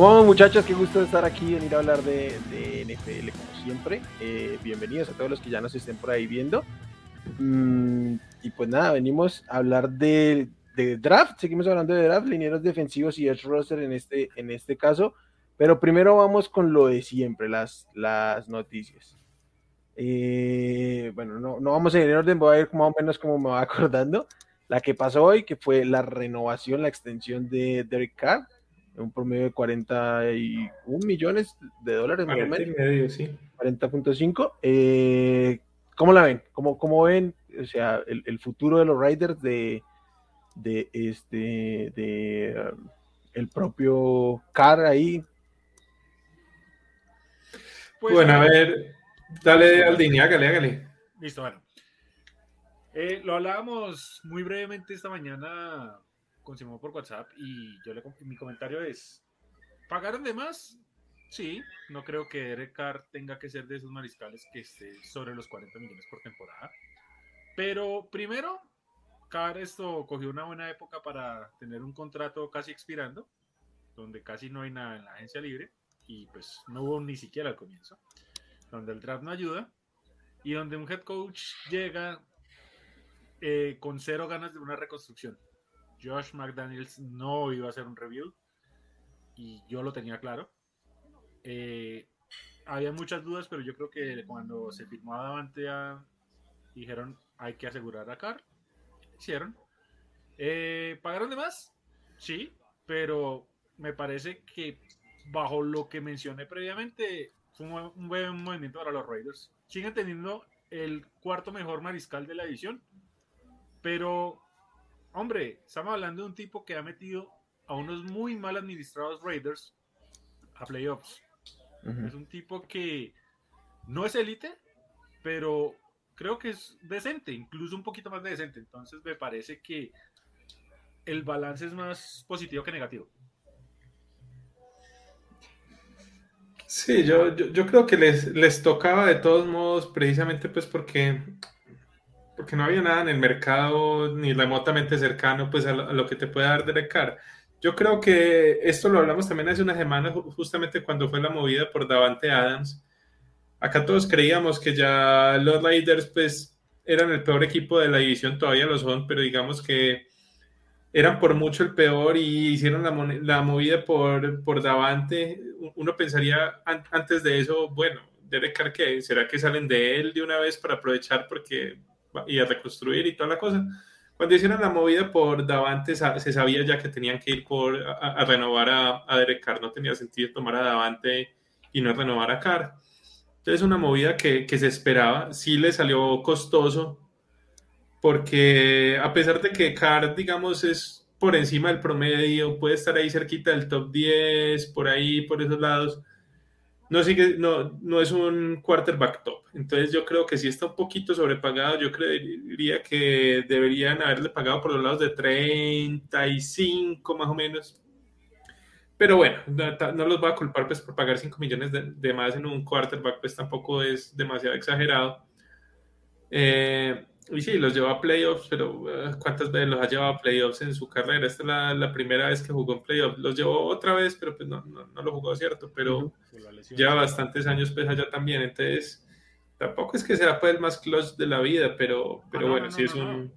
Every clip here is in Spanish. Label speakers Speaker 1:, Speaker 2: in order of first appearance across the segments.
Speaker 1: ¿Cómo muchachos? Qué gusto estar aquí, venir a hablar de, NFL como siempre. Eh, bienvenidos a todos los que ya nos estén por ahí viendo. Mm, y pues nada, venimos a hablar de, draft, seguimos hablando de draft, linieros defensivos y edge roster en este, en este caso. Pero primero vamos con lo de siempre, las, las noticias. Eh, bueno, no, no, vamos a ir en orden, voy a ir más o menos como me va acordando. La que pasó hoy, que fue la renovación, la extensión de Derek Carr, un promedio de 41 millones de dólares. 40.5. Eh, ¿Cómo la ven? ¿Cómo, ¿Cómo, ven o sea, el, futuro de los Riders de, de este de um, el propio Carr ahí?
Speaker 2: Pues, bueno, a ver, dale al línea, hágale, hágale.
Speaker 3: Listo, bueno. Eh, lo hablábamos muy brevemente esta mañana con Simón por WhatsApp y yo le, mi comentario es, ¿pagaron de más? Sí, no creo que Derek Carr tenga que ser de esos mariscales que esté sobre los 40 millones por temporada. Pero primero, Carr esto cogió una buena época para tener un contrato casi expirando, donde casi no hay nada en la agencia libre y pues no hubo ni siquiera al comienzo, donde el draft no ayuda y donde un head coach llega eh, con cero ganas de una reconstrucción. Josh McDaniels no iba a hacer un review y yo lo tenía claro. Eh, había muchas dudas, pero yo creo que cuando se firmó Davante dijeron hay que asegurar a Carr. Hicieron. Eh, ¿Pagaron de más? Sí, pero me parece que bajo lo que mencioné previamente, fue un buen movimiento para los Raiders. Siguen teniendo el cuarto mejor mariscal de la edición, pero, hombre, estamos hablando de un tipo que ha metido a unos muy mal administrados Raiders a playoffs. Es un tipo que no es élite, pero creo que es decente, incluso un poquito más decente. Entonces me parece que el balance es más positivo que negativo.
Speaker 2: Sí, yo, yo, creo que les, les, tocaba de todos modos, precisamente pues porque, porque no había nada en el mercado ni remotamente cercano pues a lo, que te puede dar Derek Carr. Yo creo que esto lo hablamos también hace una semana, justamente cuando fue la movida por Davante Adams. Acá todos creíamos que ya los Raiders pues eran el peor equipo de la división, todavía lo son, pero digamos que eran por mucho el peor y hicieron la, movida por, por Davante. Uno pensaría antes de eso, bueno, Derek Carr, ¿qué? ¿será que salen de él de una vez para aprovechar porque y a reconstruir y toda la cosa? Cuando hicieron la movida por Davante, se sabía ya que tenían que ir por, a, renovar a, a, Derek Carr. No tenía sentido tomar a Davante y no renovar a Carr. Entonces, una movida que, que se esperaba. Sí le salió costoso, porque a pesar de que Carr, digamos, es por encima del promedio, puede estar ahí cerquita del top 10, por ahí, por esos lados, no, sigue, no, no es un quarterback top. Entonces yo creo que si está un poquito sobrepagado, yo creería que deberían haberle pagado por los lados de 35 más o menos. Pero bueno, no, los voy a culpar pues por pagar 5 millones de, de, más en un quarterback, pues tampoco es demasiado exagerado. Eh, y sí, los llevó a playoffs, pero eh, ¿cuántas veces los ha llevado a playoffs en su carrera? Esta es la, la primera vez que jugó en playoffs. Los llevó otra vez, pero pues no, no, no lo jugó, ¿cierto? Pero lleva bastantes años pues allá también. Entonces, tampoco es que sea pues el más clutch de la vida, pero, pero ah, bueno, sí es un...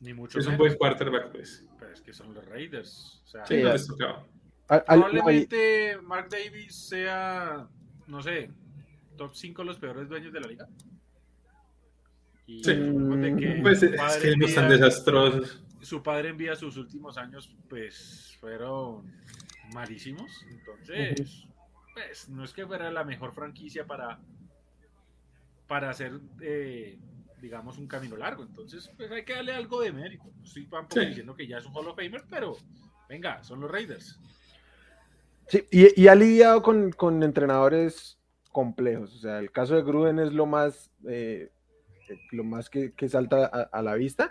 Speaker 3: Ni mucho
Speaker 2: es un buen quarterback, pues.
Speaker 3: Pero es que son los Raiders. O sea,
Speaker 2: sí, no les tocaba.
Speaker 3: Probablemente Mark Davis sea, no sé, top 5 los peores dueños de la liga
Speaker 2: sí. que pues es que no están desastrosos.
Speaker 3: Su padre envía sus últimos años, pues fueron malísimos. Entonces, pues no es que fuera la mejor franquicia para, para hacer, eh, digamos, un camino largo. Entonces, pues hay que darle algo de mérito. No estoy tampoco diciendo que ya es un Hall of Famer, pero venga, son los Raiders.
Speaker 1: Sí, y, ha lidiado con, con, entrenadores complejos. O sea, el caso de Gruden es lo más eh, lo más que, salta a, la vista,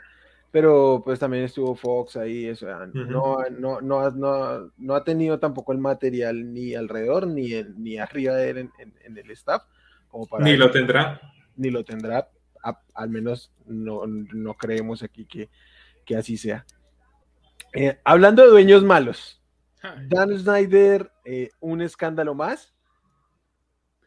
Speaker 1: pero pues también estuvo Fox ahí, eso, no, no, no, no, ha tenido tampoco el material ni alrededor ni, ni arriba de él en, el staff.
Speaker 2: Como para ni lo tendrá.
Speaker 1: Ni lo tendrá, al menos no, creemos aquí que, que así sea. Eh, hablando de dueños malos, Dan Snyder, eh, un escándalo más.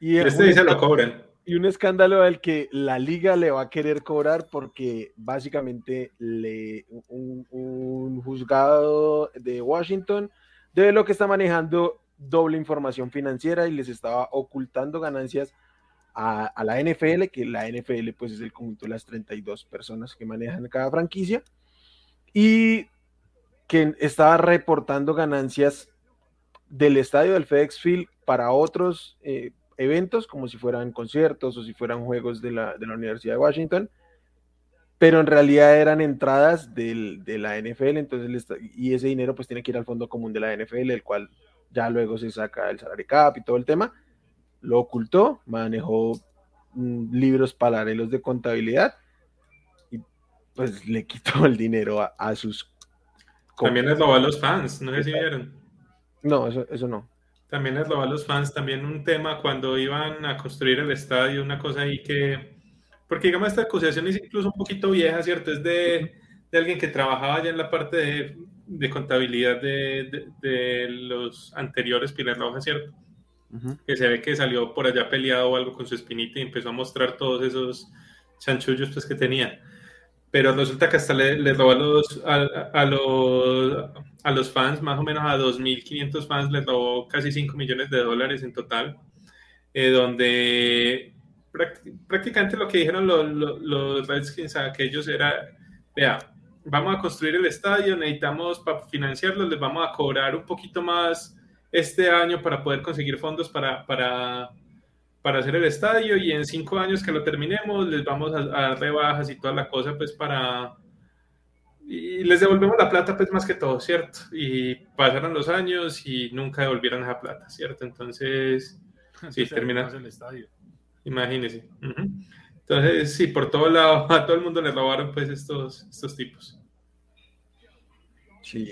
Speaker 2: Y este dice lo cobren
Speaker 1: y un escándalo al que la liga le va a querer cobrar porque básicamente le, un, juzgado de Washington de lo que está manejando doble información financiera y les estaba ocultando ganancias a, la NFL, que la NFL pues es el conjunto de las 32 personas que manejan cada franquicia, y que estaba reportando ganancias del estadio del FedEx Field para otros eh, eventos, como si fueran conciertos o si fueran juegos de la, Universidad de Washington, pero en realidad eran entradas de la NFL, entonces y ese dinero pues tiene que ir al fondo común de la NFL, el cual ya luego se saca el salary cap y todo el tema, lo ocultó, manejó mm, libros paralelos de contabilidad y pues le quitó el dinero a, sus...
Speaker 2: También les robó a los fans, no sé si vieron.
Speaker 1: No, eso, eso no.
Speaker 2: También es lo a los fans, también un tema cuando iban a construir el estadio, una cosa ahí que, porque digamos esta acusación es incluso un poquito vieja, ¿cierto? Es de, de alguien que trabajaba ya en la parte de, de contabilidad de, de, los anteriores Pilar Roja, ¿cierto? Que se ve que salió por allá peleado o algo con su espinita y empezó a mostrar todos esos chanchullos pues, que tenía pero resulta que hasta le, le robó a los, a, los, a los fans, más o menos a 2.500 fans, le robó casi 5 millones de dólares en total, eh, donde prácticamente lo que dijeron los, los, Redskins a aquellos era, vea, vamos a construir el estadio, necesitamos para financiarlo, les vamos a cobrar un poquito más este año para poder conseguir fondos para, para para hacer el estadio y en cinco años que lo terminemos les vamos a, dar rebajas y toda la cosa pues para... Y les devolvemos la plata pues más que todo, ¿cierto? Y pasaron los años y nunca devolvieron esa plata, ¿cierto? Entonces, sí, termina... el estadio. Imagínense. Entonces, sí, por todo lado, a todo el mundo le robaron pues estos, estos tipos.
Speaker 1: Sí,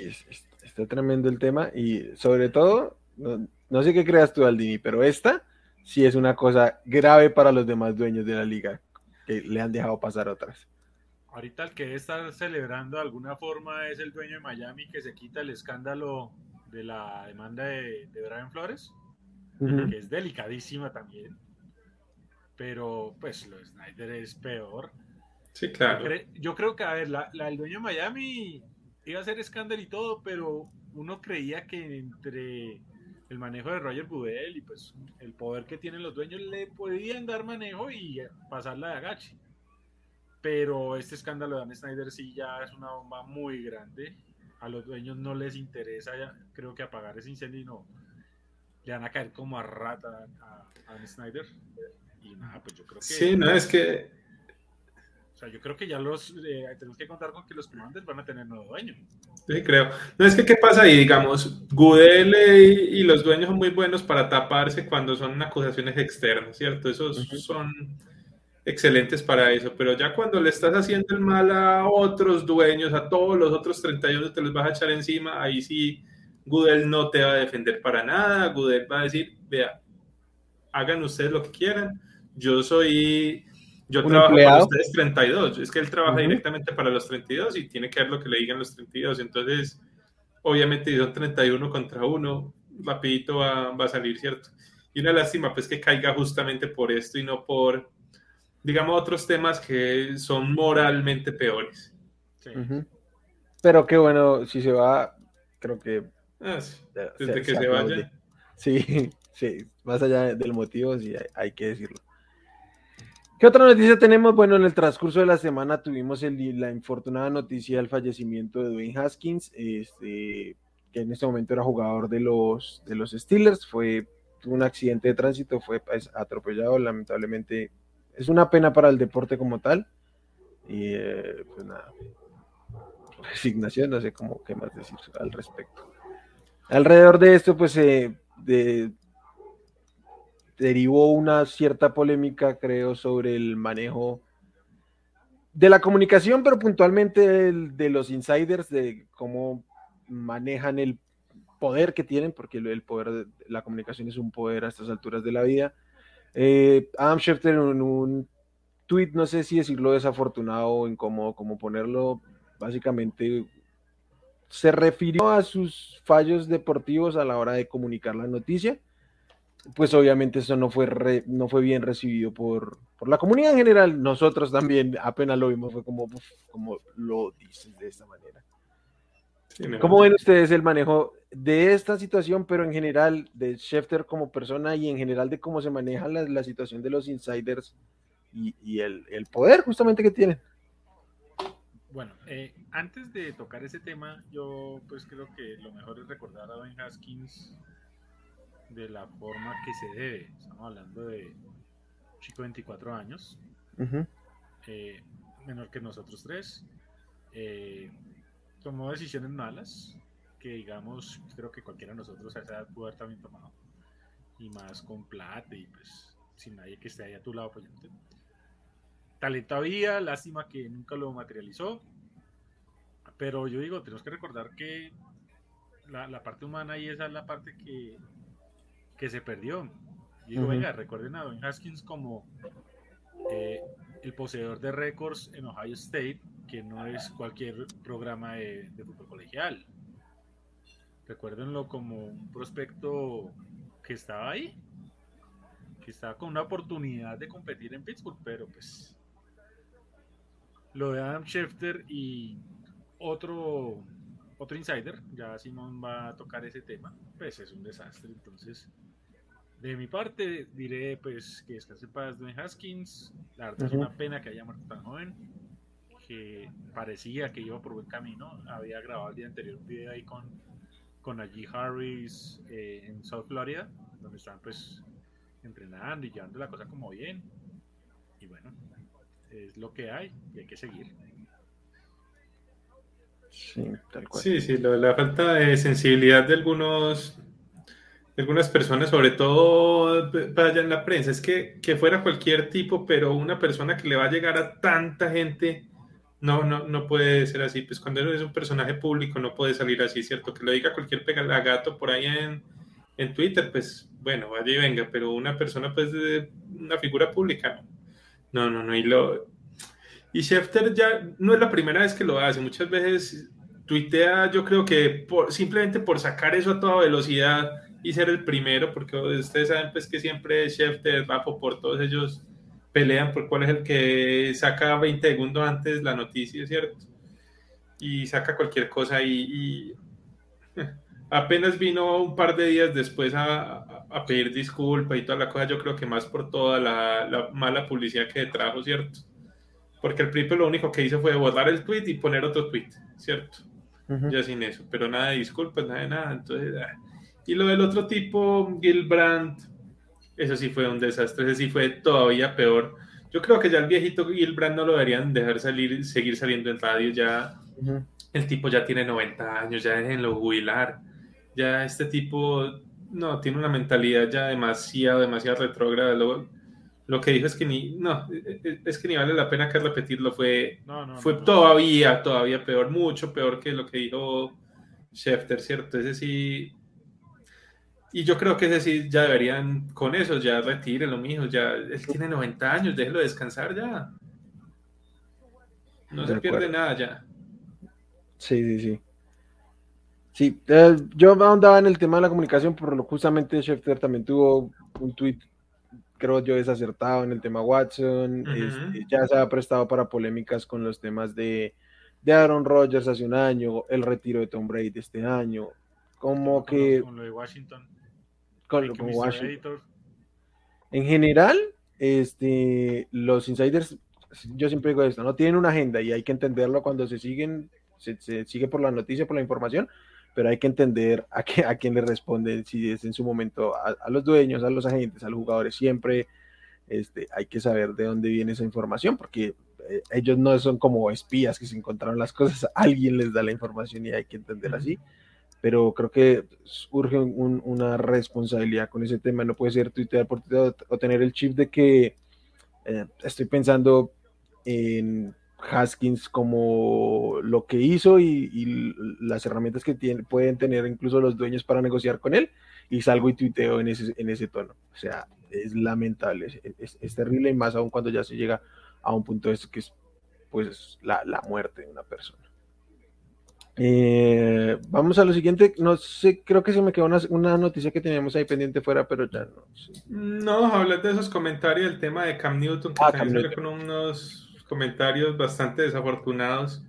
Speaker 1: está tremendo el tema y sobre todo, no, no sé qué creas tú, Aldini, pero esta sí es una cosa grave para los demás dueños de la liga, que le han dejado pasar otras.
Speaker 3: Ahorita el que está celebrando de alguna forma es el dueño de Miami que se quita el escándalo de la demanda de, Brian Flores, que es delicadísima también. Pero pues lo de Snyder es peor.
Speaker 2: Sí, claro.
Speaker 3: Yo, creo que, a ver, la, el dueño de Miami iba a ser escándalo y todo, pero uno creía que entre el manejo de Roger Goodell y pues el poder que tienen los dueños le podían dar manejo y pasarla de agache. Pero este escándalo de Dan Snyder sí ya es una bomba muy grande. A los dueños no les interesa, ya, creo que apagar ese incendio y no. Le van a caer como a rata a, Dan Snyder. Nada, pues.
Speaker 2: Sí, es que
Speaker 3: sea, yo creo que ya los eh, tenemos que contar con que los comandantes van a tener nuevo dueño.
Speaker 2: Sí, creo. No es que qué pasa ahí, digamos, Gudel y, los dueños son muy buenos para taparse cuando son acusaciones externas, ¿cierto? Esos son excelentes para eso, pero ya cuando le estás haciendo el mal a otros dueños, a todos los otros 31 te los vas a echar encima, ahí sí Gudel no te va a defender para nada, Gudel va a decir, vea, hagan ustedes lo que quieran, yo soy yo trabajo para los 32, es que él trabaja directamente para los 32 y tiene que ver lo que le digan los 32. Entonces, obviamente, si son 31 contra 1, rapidito va, va, a salir, ¿cierto? Y una lástima, pues, que caiga justamente por esto y no por, digamos, otros temas que son moralmente peores.
Speaker 1: Pero qué bueno, si se va, creo que...
Speaker 2: Ah, desde que se, vaya.
Speaker 1: Sí, sí, más allá del motivo, sí, hay que decirlo. ¿Qué otra noticia tenemos? Bueno, en el transcurso de la semana tuvimos la infortunada noticia del fallecimiento de Dwayne Haskins, este, que en este momento era jugador de los, de los Steelers, fue tuvo un accidente de tránsito, fue pues, atropellado, lamentablemente. Es una pena para el deporte como tal. Y eh, pues nada, resignación, no sé cómo qué más decir al respecto. Alrededor de esto, pues eh, de, derivó una cierta polémica, creo, sobre el manejo de la comunicación, pero puntualmente de, los insiders, de cómo manejan el poder que tienen, porque el poder de la comunicación es un poder a estas alturas de la vida. Eh, Adam Schefter en un tweet, no sé si decirlo desafortunado o incómodo, como ponerlo, básicamente se refirió a sus fallos deportivos a la hora de comunicar la noticia. Pues obviamente eso no fue, no fue bien recibido por, la comunidad en general. Nosotros también apenas lo vimos, fue como, como lo dices de esta manera. ¿Cómo ven ustedes el manejo de esta situación, pero en general de Schefter como persona y en general de cómo se maneja la, situación de los insiders y, el, poder justamente que tienen?
Speaker 3: Bueno, eh, antes de tocar ese tema, yo pues creo que lo mejor es recordar a Ben Haskins de la forma que se debe. Estamos hablando de un chico de 24 años, eh, menor que nosotros tres. Eh, tomó decisiones malas que digamos, creo que cualquiera de nosotros a esa edad pudo haber también tomado. Y más con plata y pues sin nadie que esté ahí a tu lado apoyándote. Talento había, lástima que nunca lo materializó. Pero yo digo, tenemos que recordar que la, parte humana y esa es la parte que, que se perdió. Yo digo, venga, recuerden a Don Haskins como eh, el poseedor de récords en Ohio State, que no es cualquier programa de, fútbol colegial. Recuérdenlo como un prospecto que estaba ahí, que estaba con una oportunidad de competir en Pittsburgh, pero pues lo de Adam Schefter y otro otro insider, ya Simón va a tocar ese tema, pues es un desastre. Entonces, de mi parte, diré pues que descanse paz de Haskins. La verdad es una pena que haya muerto tan joven, que parecía que iba por buen camino. Había grabado el día anterior un video ahí con, con allí Harris eh, en South Florida, donde estaban pues entrenando y llevando la cosa como bien. Y bueno, es lo que hay y hay que seguir.
Speaker 2: Sí, tal cual. Sí, sí, la falta de sensibilidad de algunos algunas personas, sobre todo allá en la prensa, es que, que fuera cualquier tipo, pero una persona que le va a llegar a tanta gente, no, no, no puede ser así. Pues cuando eres un personaje público no puede salir así, ¿cierto? Que lo diga cualquier gato por ahí en, en Twitter, pues bueno, vaya y venga, pero una persona, pues, de una figura pública, no, no, no, y lo, y Schefter ya no es la primera vez que lo hace, muchas veces tuitea, yo creo que por, simplemente por sacar eso a toda velocidad y ser el primero, porque ustedes saben pues que siempre Schefter, Rapo, por todos ellos pelean por cuál es el que saca 20 segundos antes la noticia, ¿cierto? Y saca cualquier cosa y, apenas vino un par de días después a, a, pedir disculpas y toda la cosa, yo creo que más por toda la, la mala publicidad que trajo, ¿cierto? porque el Pripe lo único que hizo fue borrar el tweet y poner otro tweet, ¿cierto? Ya sin eso, pero nada de disculpas, nada de nada. Entonces, ah. Y lo del otro tipo, Gilbrand, eso sí fue un desastre, ese sí fue todavía peor. Yo creo que ya el viejito Gilbrand no lo deberían dejar salir, seguir saliendo en radio, ya el tipo ya tiene 90 años, ya déjenlo jubilar. Ya este tipo, no, tiene una mentalidad ya demasiado, demasiado retrógrada. Luego, lo que dijo es que ni, no, e, e, es que ni vale la pena que repetirlo, fue, fue todavía, todavía peor, mucho peor que lo que dijo Schefter, ¿cierto? Ese sí, y yo creo que ese sí ya deberían, con eso ya lo mismo, ya, él tiene 90 años, déjelo descansar ya. No se pierde nada ya.
Speaker 1: Sí, sí, sí. Sí, eh, yo andaba en el tema de la comunicación, por lo justamente Schefter también tuvo un tweet creo yo, desacertado en el tema Watson. Este, ya se ha prestado para polémicas con los temas de, de Aaron Rodgers hace un año, el retiro de Tom Brady este año. Como que.
Speaker 3: Con lo de Washington.
Speaker 1: Con, con Washington. En general, este, los insiders, yo siempre digo esto, no tienen una agenda y hay que entenderlo cuando se siguen, se, se sigue por la noticia, por la información, pero hay que entender a, qué, a quién le responden, si es en su momento a, los dueños, a los agentes, a los jugadores, siempre este, hay que saber de dónde viene esa información, porque eh, ellos no son como espías que se encontraron las cosas, alguien les da la información y hay que entender así, pero creo que urge una responsabilidad con ese tema, no puede ser tuitear por Twitter o tener el chip de que eh, estoy pensando en Haskins como lo que hizo y, las herramientas que tiene, pueden tener incluso los dueños para negociar con él y salgo y tuiteo en ese, en ese tono. O sea, es lamentable, es, terrible y más aún cuando ya se llega a un punto de que es pues la, muerte de una persona. Eh, vamos a lo siguiente. No sé, creo que se me quedó una, noticia que teníamos ahí pendiente fuera, pero ya no.
Speaker 2: No, hablar de esos comentarios, el tema de Cam Newton, que ah, también con unos comentarios bastante desafortunados,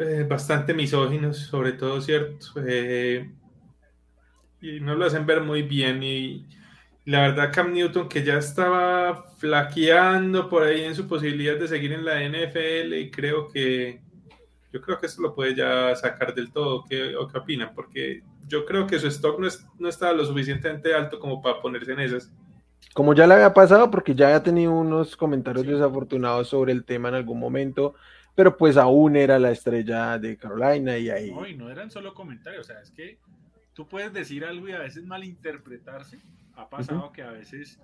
Speaker 2: eh, bastante misóginos, sobre todo, ¿cierto? Eh, y no lo hacen ver muy bien. Y la verdad, Cam Newton, que ya estaba flaqueando por ahí en su posibilidad de seguir en la NFL, y creo que yo creo que eso lo puede ya sacar del todo. ¿Qué, o qué opinan? Porque yo creo que su stock no, es, no estaba lo suficientemente alto como para ponerse en esas.
Speaker 1: Como ya le había pasado, porque ya había tenido unos comentarios desafortunados sobre el tema en algún momento, pero pues aún era la estrella de Carolina y ahí.
Speaker 3: No, y no eran solo comentarios, o sea, es que tú puedes decir algo y a veces malinterpretarse. Ha pasado que a veces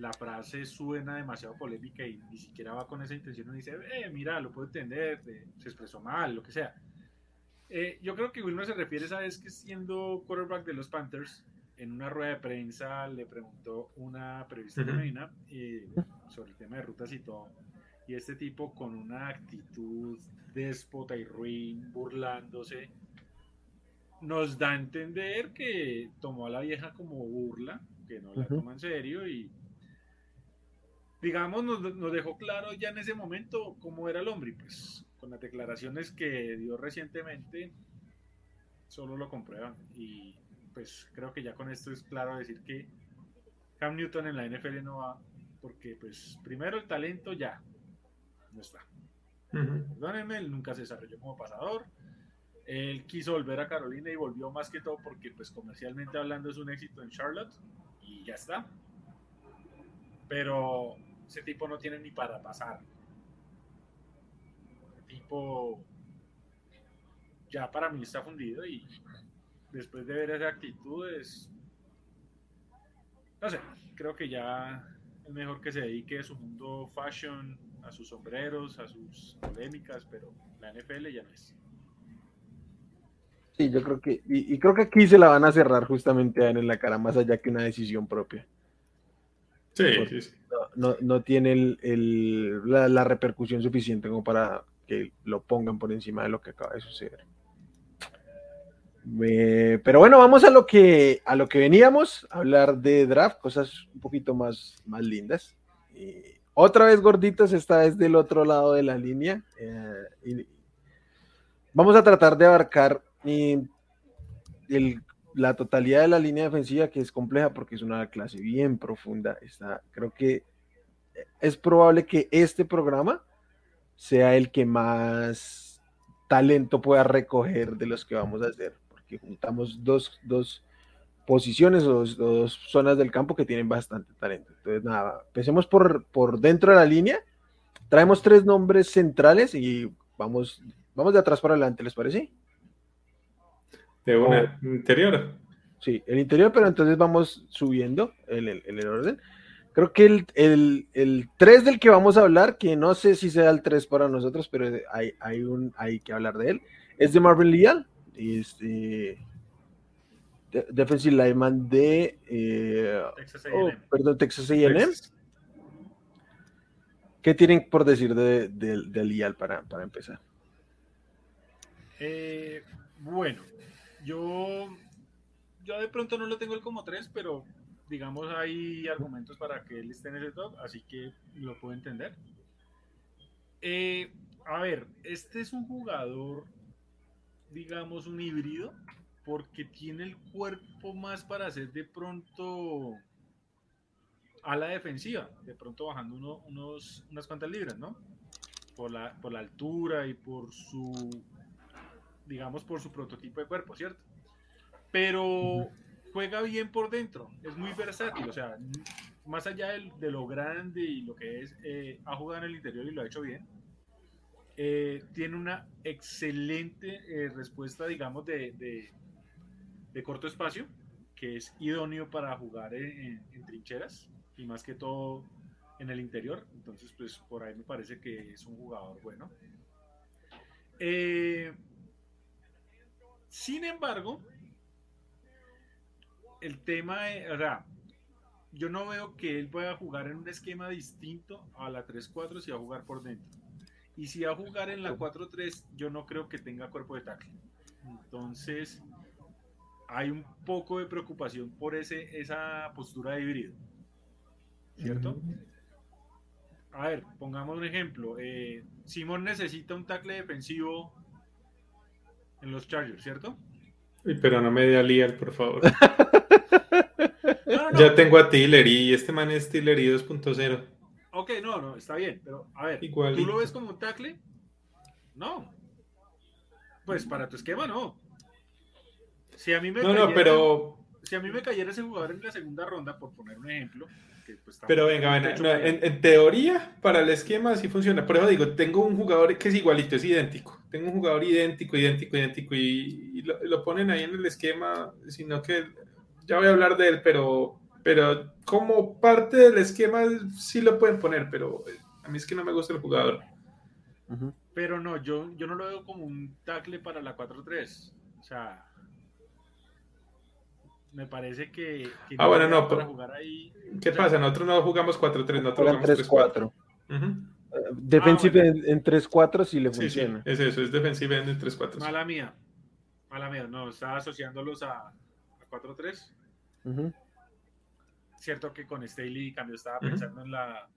Speaker 3: la frase suena demasiado polémica y ni siquiera va con esa intención y dice, eh, mira, lo puedo entender, se expresó mal, lo que sea. Eh, yo creo que Wilmer se refiere, ¿sabes? Que siendo quarterback de los Panthers, en una rueda de prensa le preguntó una periodista femenina eh, sobre el tema de rutas y todo. Y este tipo con una actitud déspota y ruin, burlándose, nos da a entender que tomó a la vieja como burla, que no la toma en serio y digamos, nos, nos, dejó claro ya en ese momento cómo era el hombre. Pues con las declaraciones que dio recientemente, solo lo comprueban. Y pues creo que ya con esto es claro decir que Cam Newton en la NFL no va, porque pues primero el talento ya no está. Perdónenme, él nunca se desarrolló como pasador. Él quiso volver a Carolina y volvió más que todo porque pues comercialmente hablando es un éxito en Charlotte y ya está. Pero ese tipo no tiene ni para pasar. El tipo ya para mí está fundido y después de ver esas actitudes, no sé, creo que ya es mejor que se dedique a su mundo fashion, a sus sombreros, a sus polémicas, pero la NFL ya no es.
Speaker 1: Sí, yo creo que, y, creo que aquí se la van a cerrar justamente a en la cara, más allá que una decisión propia.
Speaker 2: Sí, sí, sí
Speaker 1: no, tiene el, la, repercusión suficiente como para que lo pongan por encima de lo que acaba de suceder. pero bueno, vamos a lo que a lo que veníamos, a hablar de draft, cosas un poquito más, más lindas. otra vez gorditos, esta vez del otro lado de la línea. Eh, vamos a tratar de abarcar eh, el la totalidad de la línea defensiva, que es compleja porque es una clase bien profunda. Está, creo que es probable que este programa sea el que más talento pueda recoger de los que vamos a hacer, porque juntamos dos, dos posiciones o dos, zonas del campo que tienen bastante talento. Entonces, nada, empecemos por, por dentro de la línea. Traemos tres nombres centrales y vamos, vamos de atrás para adelante, ¿les parece?
Speaker 2: De una interior.
Speaker 1: Sí, el interior, pero entonces vamos subiendo en el, orden. Creo que el, el, el, 3 del que vamos a hablar, que no sé si sea el 3 para nosotros, pero hay, hay, un, hay que hablar de él, es de Marvin Leal, este, defensive lineman de eh, Texas oh, perdón, Texas A&M. ¿Qué tienen por decir de, de, Leal para, para empezar?
Speaker 3: Eh, bueno, yo, yo de pronto no lo tengo el como tres, pero digamos hay argumentos para que él esté en ese top, así que lo puedo entender. Eh, a ver, este es un jugador, digamos, un híbrido, porque tiene el cuerpo más para hacer de pronto a la defensiva, de pronto bajando unos, unas cuantas libras, ¿no? Por la, por la altura y por su digamos, por su prototipo de cuerpo, ¿cierto? Pero juega bien por dentro, es muy versátil, o sea, más allá de, lo grande y lo que es, eh, ha jugado en el interior y lo ha hecho bien. Eh, tiene una excelente eh, respuesta, digamos, de, de, corto espacio, que es idóneo para jugar en, trincheras y más que todo en el interior. Entonces, pues por ahí me parece que es un jugador bueno. Eh, sin embargo, el tema, o sea, yo no veo que él pueda jugar en un esquema distinto a la 3-4 si va a jugar por dentro. Y si va a jugar en la 4-3, yo no creo que tenga cuerpo de tackle. Entonces, hay un poco de preocupación por ese, esa postura de híbrido. ¿Cierto? A ver, pongamos un ejemplo. Eh, Simón necesita un tackle defensivo en los Chargers, ¿cierto?
Speaker 2: pero no me dé a Lial, por favor. Ya tengo a Tillery y este man es Tillery 2.0.
Speaker 3: Ok, no, no, está bien, pero a ver, ¿tú lo ves como un tackle? No. Pues para tu esquema no. Si a mí me
Speaker 2: no, no, pero
Speaker 3: si a mí me cayera ese jugador en la segunda ronda, por poner un ejemplo,
Speaker 2: pues, pero venga, en, teoría, para el esquema sí funciona. Por eso digo, tengo un jugador que es igualito, es idéntico. Tengo un jugador idéntico, idéntico, idéntico, y, lo, ponen ahí en el esquema, sino que ya voy a hablar de él, pero, pero como parte del esquema sí lo pueden poner, pero eh, a mí es que no me gusta el jugador.
Speaker 3: Pero no, yo, yo no lo veo como un tackle para la 4-3. O sea, me parece que,
Speaker 2: ah, bueno, no, para jugar ahí. ¿Qué pasa? Nosotros no jugamos 4-3, nosotros jugamos 3-4.
Speaker 1: Defensive en, 3-4 sí le funciona.
Speaker 2: es eso, es defensive en 3-4.
Speaker 3: Mala mía. Mala mía, no, estaba asociándolos a, a 4-3. Cierto que con Staley cambio estaba pensando en la.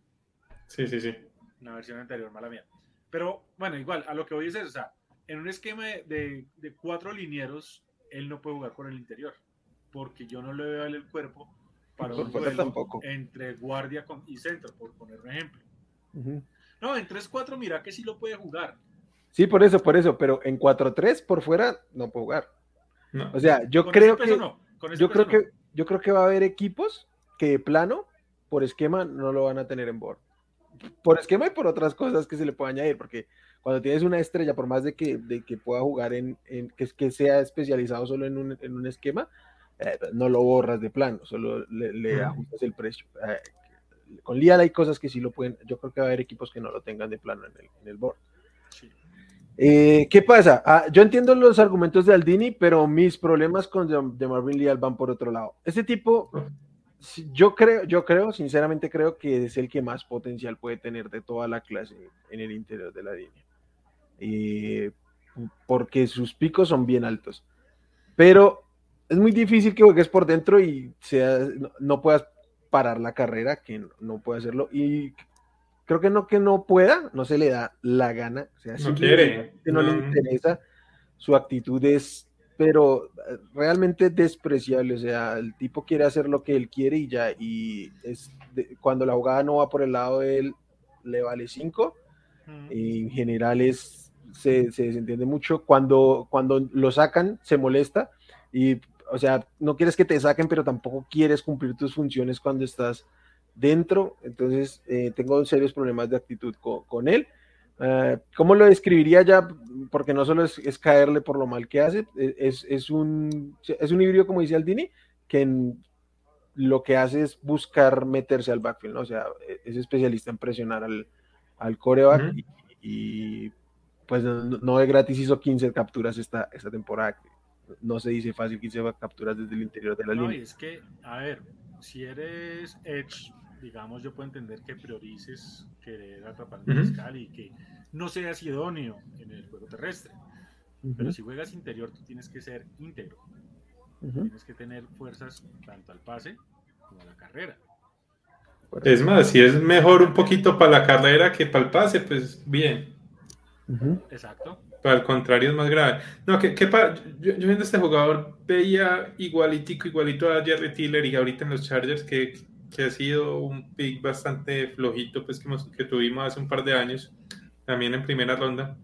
Speaker 2: Sí, sí, sí.
Speaker 3: la versión anterior, mala mía. Pero bueno, igual, a lo que voy a decir, o sea, en un esquema de, de cuatro linieros, él no puede jugar por el interior porque yo no le veo el cuerpo para un entre guardia y centro, por poner un ejemplo. No, en 3-4 mira que sí lo puede jugar.
Speaker 1: Sí, por eso, por eso, pero en 4-3 por fuera no puede jugar. O sea, yo creo que yo creo que yo creo que va a haber equipos que de plano por esquema no lo van a tener en board. Por esquema y por otras cosas que se le puede añadir, porque cuando tienes una estrella, por más de que, de que pueda jugar en, en que, que, sea especializado solo en un, en un esquema, eh, no lo borras de plano, solo le, ajustas el precio. Eh, con Lial hay cosas que sí lo pueden, yo creo que va a haber equipos que no lo tengan de plano en el, en el board. Eh, ¿Qué pasa? Ah, yo entiendo los argumentos de Aldini, pero mis problemas con de, Marvin Lial van por otro lado. Este tipo, yo creo, yo creo, sinceramente creo que es el que más potencial puede tener de toda la clase en el interior de la línea. porque sus picos son bien altos. Pero es muy difícil que juegues por dentro y sea, no, puedas parar la carrera, que no, puede hacerlo. Y creo que no que no pueda, no se le da la gana, o sea,
Speaker 2: no quiere,
Speaker 1: no, le interesa, su actitud es, pero eh, realmente despreciable, o sea, el tipo quiere hacer lo que él quiere y ya, y es cuando la jugada no va por el lado de él, le vale 5, y en general es, se, se desentiende mucho, cuando, cuando lo sacan, se molesta, y o sea, no quieres que te saquen, pero tampoco quieres cumplir tus funciones cuando estás dentro. Entonces, eh, tengo serios problemas de actitud con, él. Uh, ¿Cómo lo describiría ya? Porque no solo es, caerle por lo mal que hace, e, es, un, es un híbrido, como dice Aldini, que lo que hace es buscar meterse al backfield, ¿no? O sea, e, es especialista en presionar al, al coreback y, pues no, no, de gratis hizo 15 capturas esta, esta temporada no se dice fácil que se capturas desde el interior de la no, línea.
Speaker 3: Y es que, a ver, si eres Edge, digamos, yo puedo entender que priorices querer atrapar el fiscal y que no seas idóneo en el juego terrestre. Pero si juegas interior, tú tienes que ser íntegro. Tienes que tener fuerzas tanto al pase como a la carrera.
Speaker 2: Es más, si es mejor un poquito para la carrera que para el pase, pues bien.
Speaker 3: Exacto.
Speaker 2: Al contrario, es más grave. No, que, que yo, yo, viendo este jugador veía igualitico, igualito a Jerry Tiller y ahorita en los Chargers, que, que ha sido un pick bastante flojito, pues que, que tuvimos hace un par de años, también en primera ronda.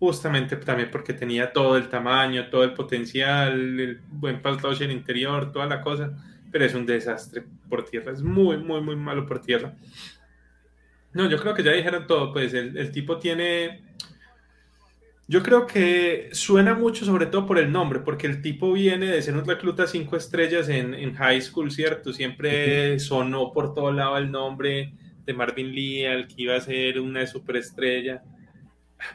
Speaker 2: Justamente también porque tenía todo el tamaño, todo el potencial, el buen pass en el interior, toda la cosa, pero es un desastre por tierra, es muy, muy, muy malo por tierra. No, yo creo que ya dijeron todo, pues el, el tipo tiene yo creo que suena mucho, sobre todo por el nombre, porque el tipo viene de ser un recluta cinco estrellas en, high school, ¿cierto? Siempre sonó por todo lado el nombre de Marvin Lee, al que iba a ser una superestrella.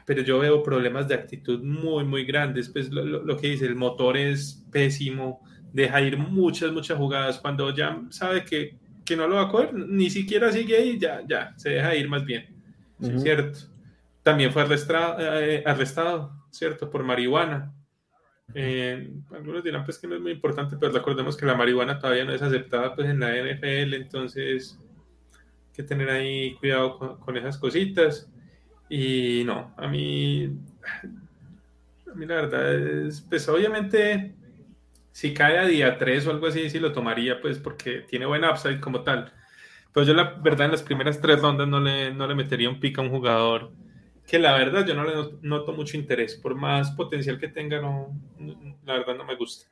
Speaker 2: Pero yo veo problemas de actitud muy, muy grandes. Pues lo, que dice, el motor es pésimo, deja ir muchas, muchas jugadas. Cuando ya sabe que, no lo va a coger, ni siquiera sigue ahí, ya, ya, se deja ir más bien, ¿cierto? También fue arrestado, eh, arrestado ¿cierto? Por marihuana. Eh, algunos dirán pues que no es muy importante, pero recordemos que la marihuana todavía no es aceptada pues en la NFL, entonces hay que tener ahí cuidado con, esas cositas. Y no, a mí, a mí la verdad es, pues obviamente si cae a día 3 o algo así, sí lo tomaría pues porque tiene buen upside como tal. Pero yo la verdad en las primeras tres rondas no le, no le metería un pick a un jugador que la verdad yo no le noto mucho interés. Por más potencial que tenga, no, la verdad no me gusta.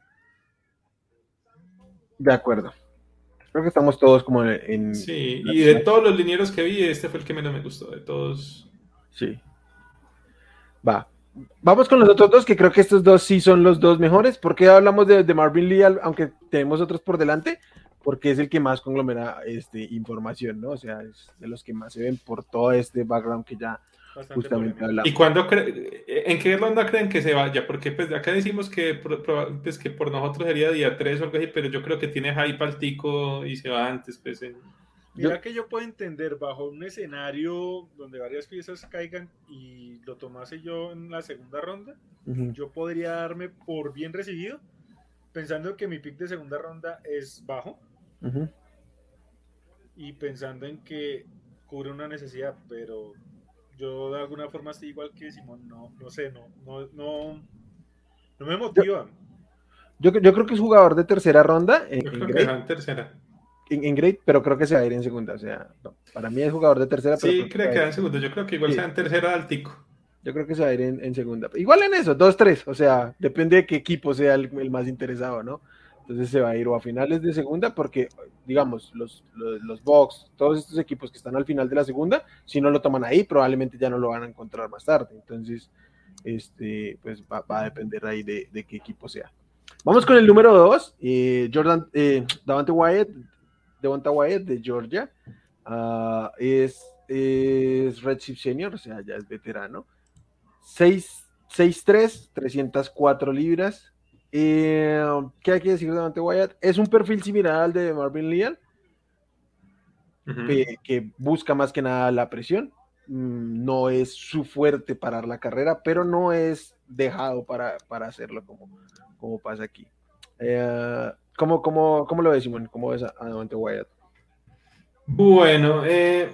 Speaker 1: De acuerdo. Creo que estamos todos como en...
Speaker 2: Sí, y de todos los linieros que vi, este fue el que menos me gustó, de todos.
Speaker 1: Sí. Va. Vamos con los otros dos, que creo que estos dos sí son los dos mejores. ¿Por qué hablamos de, Marvin Lee, aunque tenemos otros por delante? Porque es el que más conglomera este, información, ¿no? O sea, es de los que más se ven por todo este background que ya justamente
Speaker 2: ¿Y cuándo en qué ronda creen que se vaya? Porque pues acá decimos que, pues, que por nosotros sería día 3 o algo así, pero yo creo que tiene hype al tico y se va antes. Pues,
Speaker 3: Mira que yo puedo entender bajo un escenario donde varias piezas caigan y lo tomase yo en la segunda ronda, yo podría darme por bien recibido, pensando que mi pick de segunda ronda es bajo y pensando en que cubre una necesidad, pero yo de alguna forma estoy igual que Simón, no, no sé, no, no, no, no me motiva.
Speaker 1: Yo, yo, creo que es jugador de tercera ronda. En,
Speaker 2: yo creo que en tercera.
Speaker 1: En, Great, pero creo que se va a ir en segunda. O sea, para mí es jugador de tercera.
Speaker 2: Pero sí, creo que, va en segunda. Yo creo que igual sea en tercera al tico.
Speaker 1: Yo creo que se va a ir en, segunda. Igual en eso, dos, tres. O sea, depende de qué equipo sea el más interesado, ¿no? Entonces se va a ir o a finales de segunda porque, digamos, los, los, Bucks, todos estos equipos que están al final de la segunda, si no lo toman ahí, probablemente ya no lo van a encontrar más tarde. Entonces, este, pues va, a depender ahí de, qué equipo sea. Vamos con el número dos, eh, Jordan, eh, Davante Wyatt, Devonta Wyatt de Georgia. Ah, es, es Red Chip Senior, o sea, ya es veterano. 6'3, 304 libras, eh, ¿Qué hay que decir de Dante Wyatt? Es un perfil similar al de Marvin Leal, que, busca más que nada la presión. Mm, no es su fuerte parar la carrera, pero no es dejado para, hacerlo como, como pasa aquí. Eh, ¿cómo, cómo, lo ves, Simón? ¿Cómo ves a, Dante Wyatt?
Speaker 2: Bueno, eh,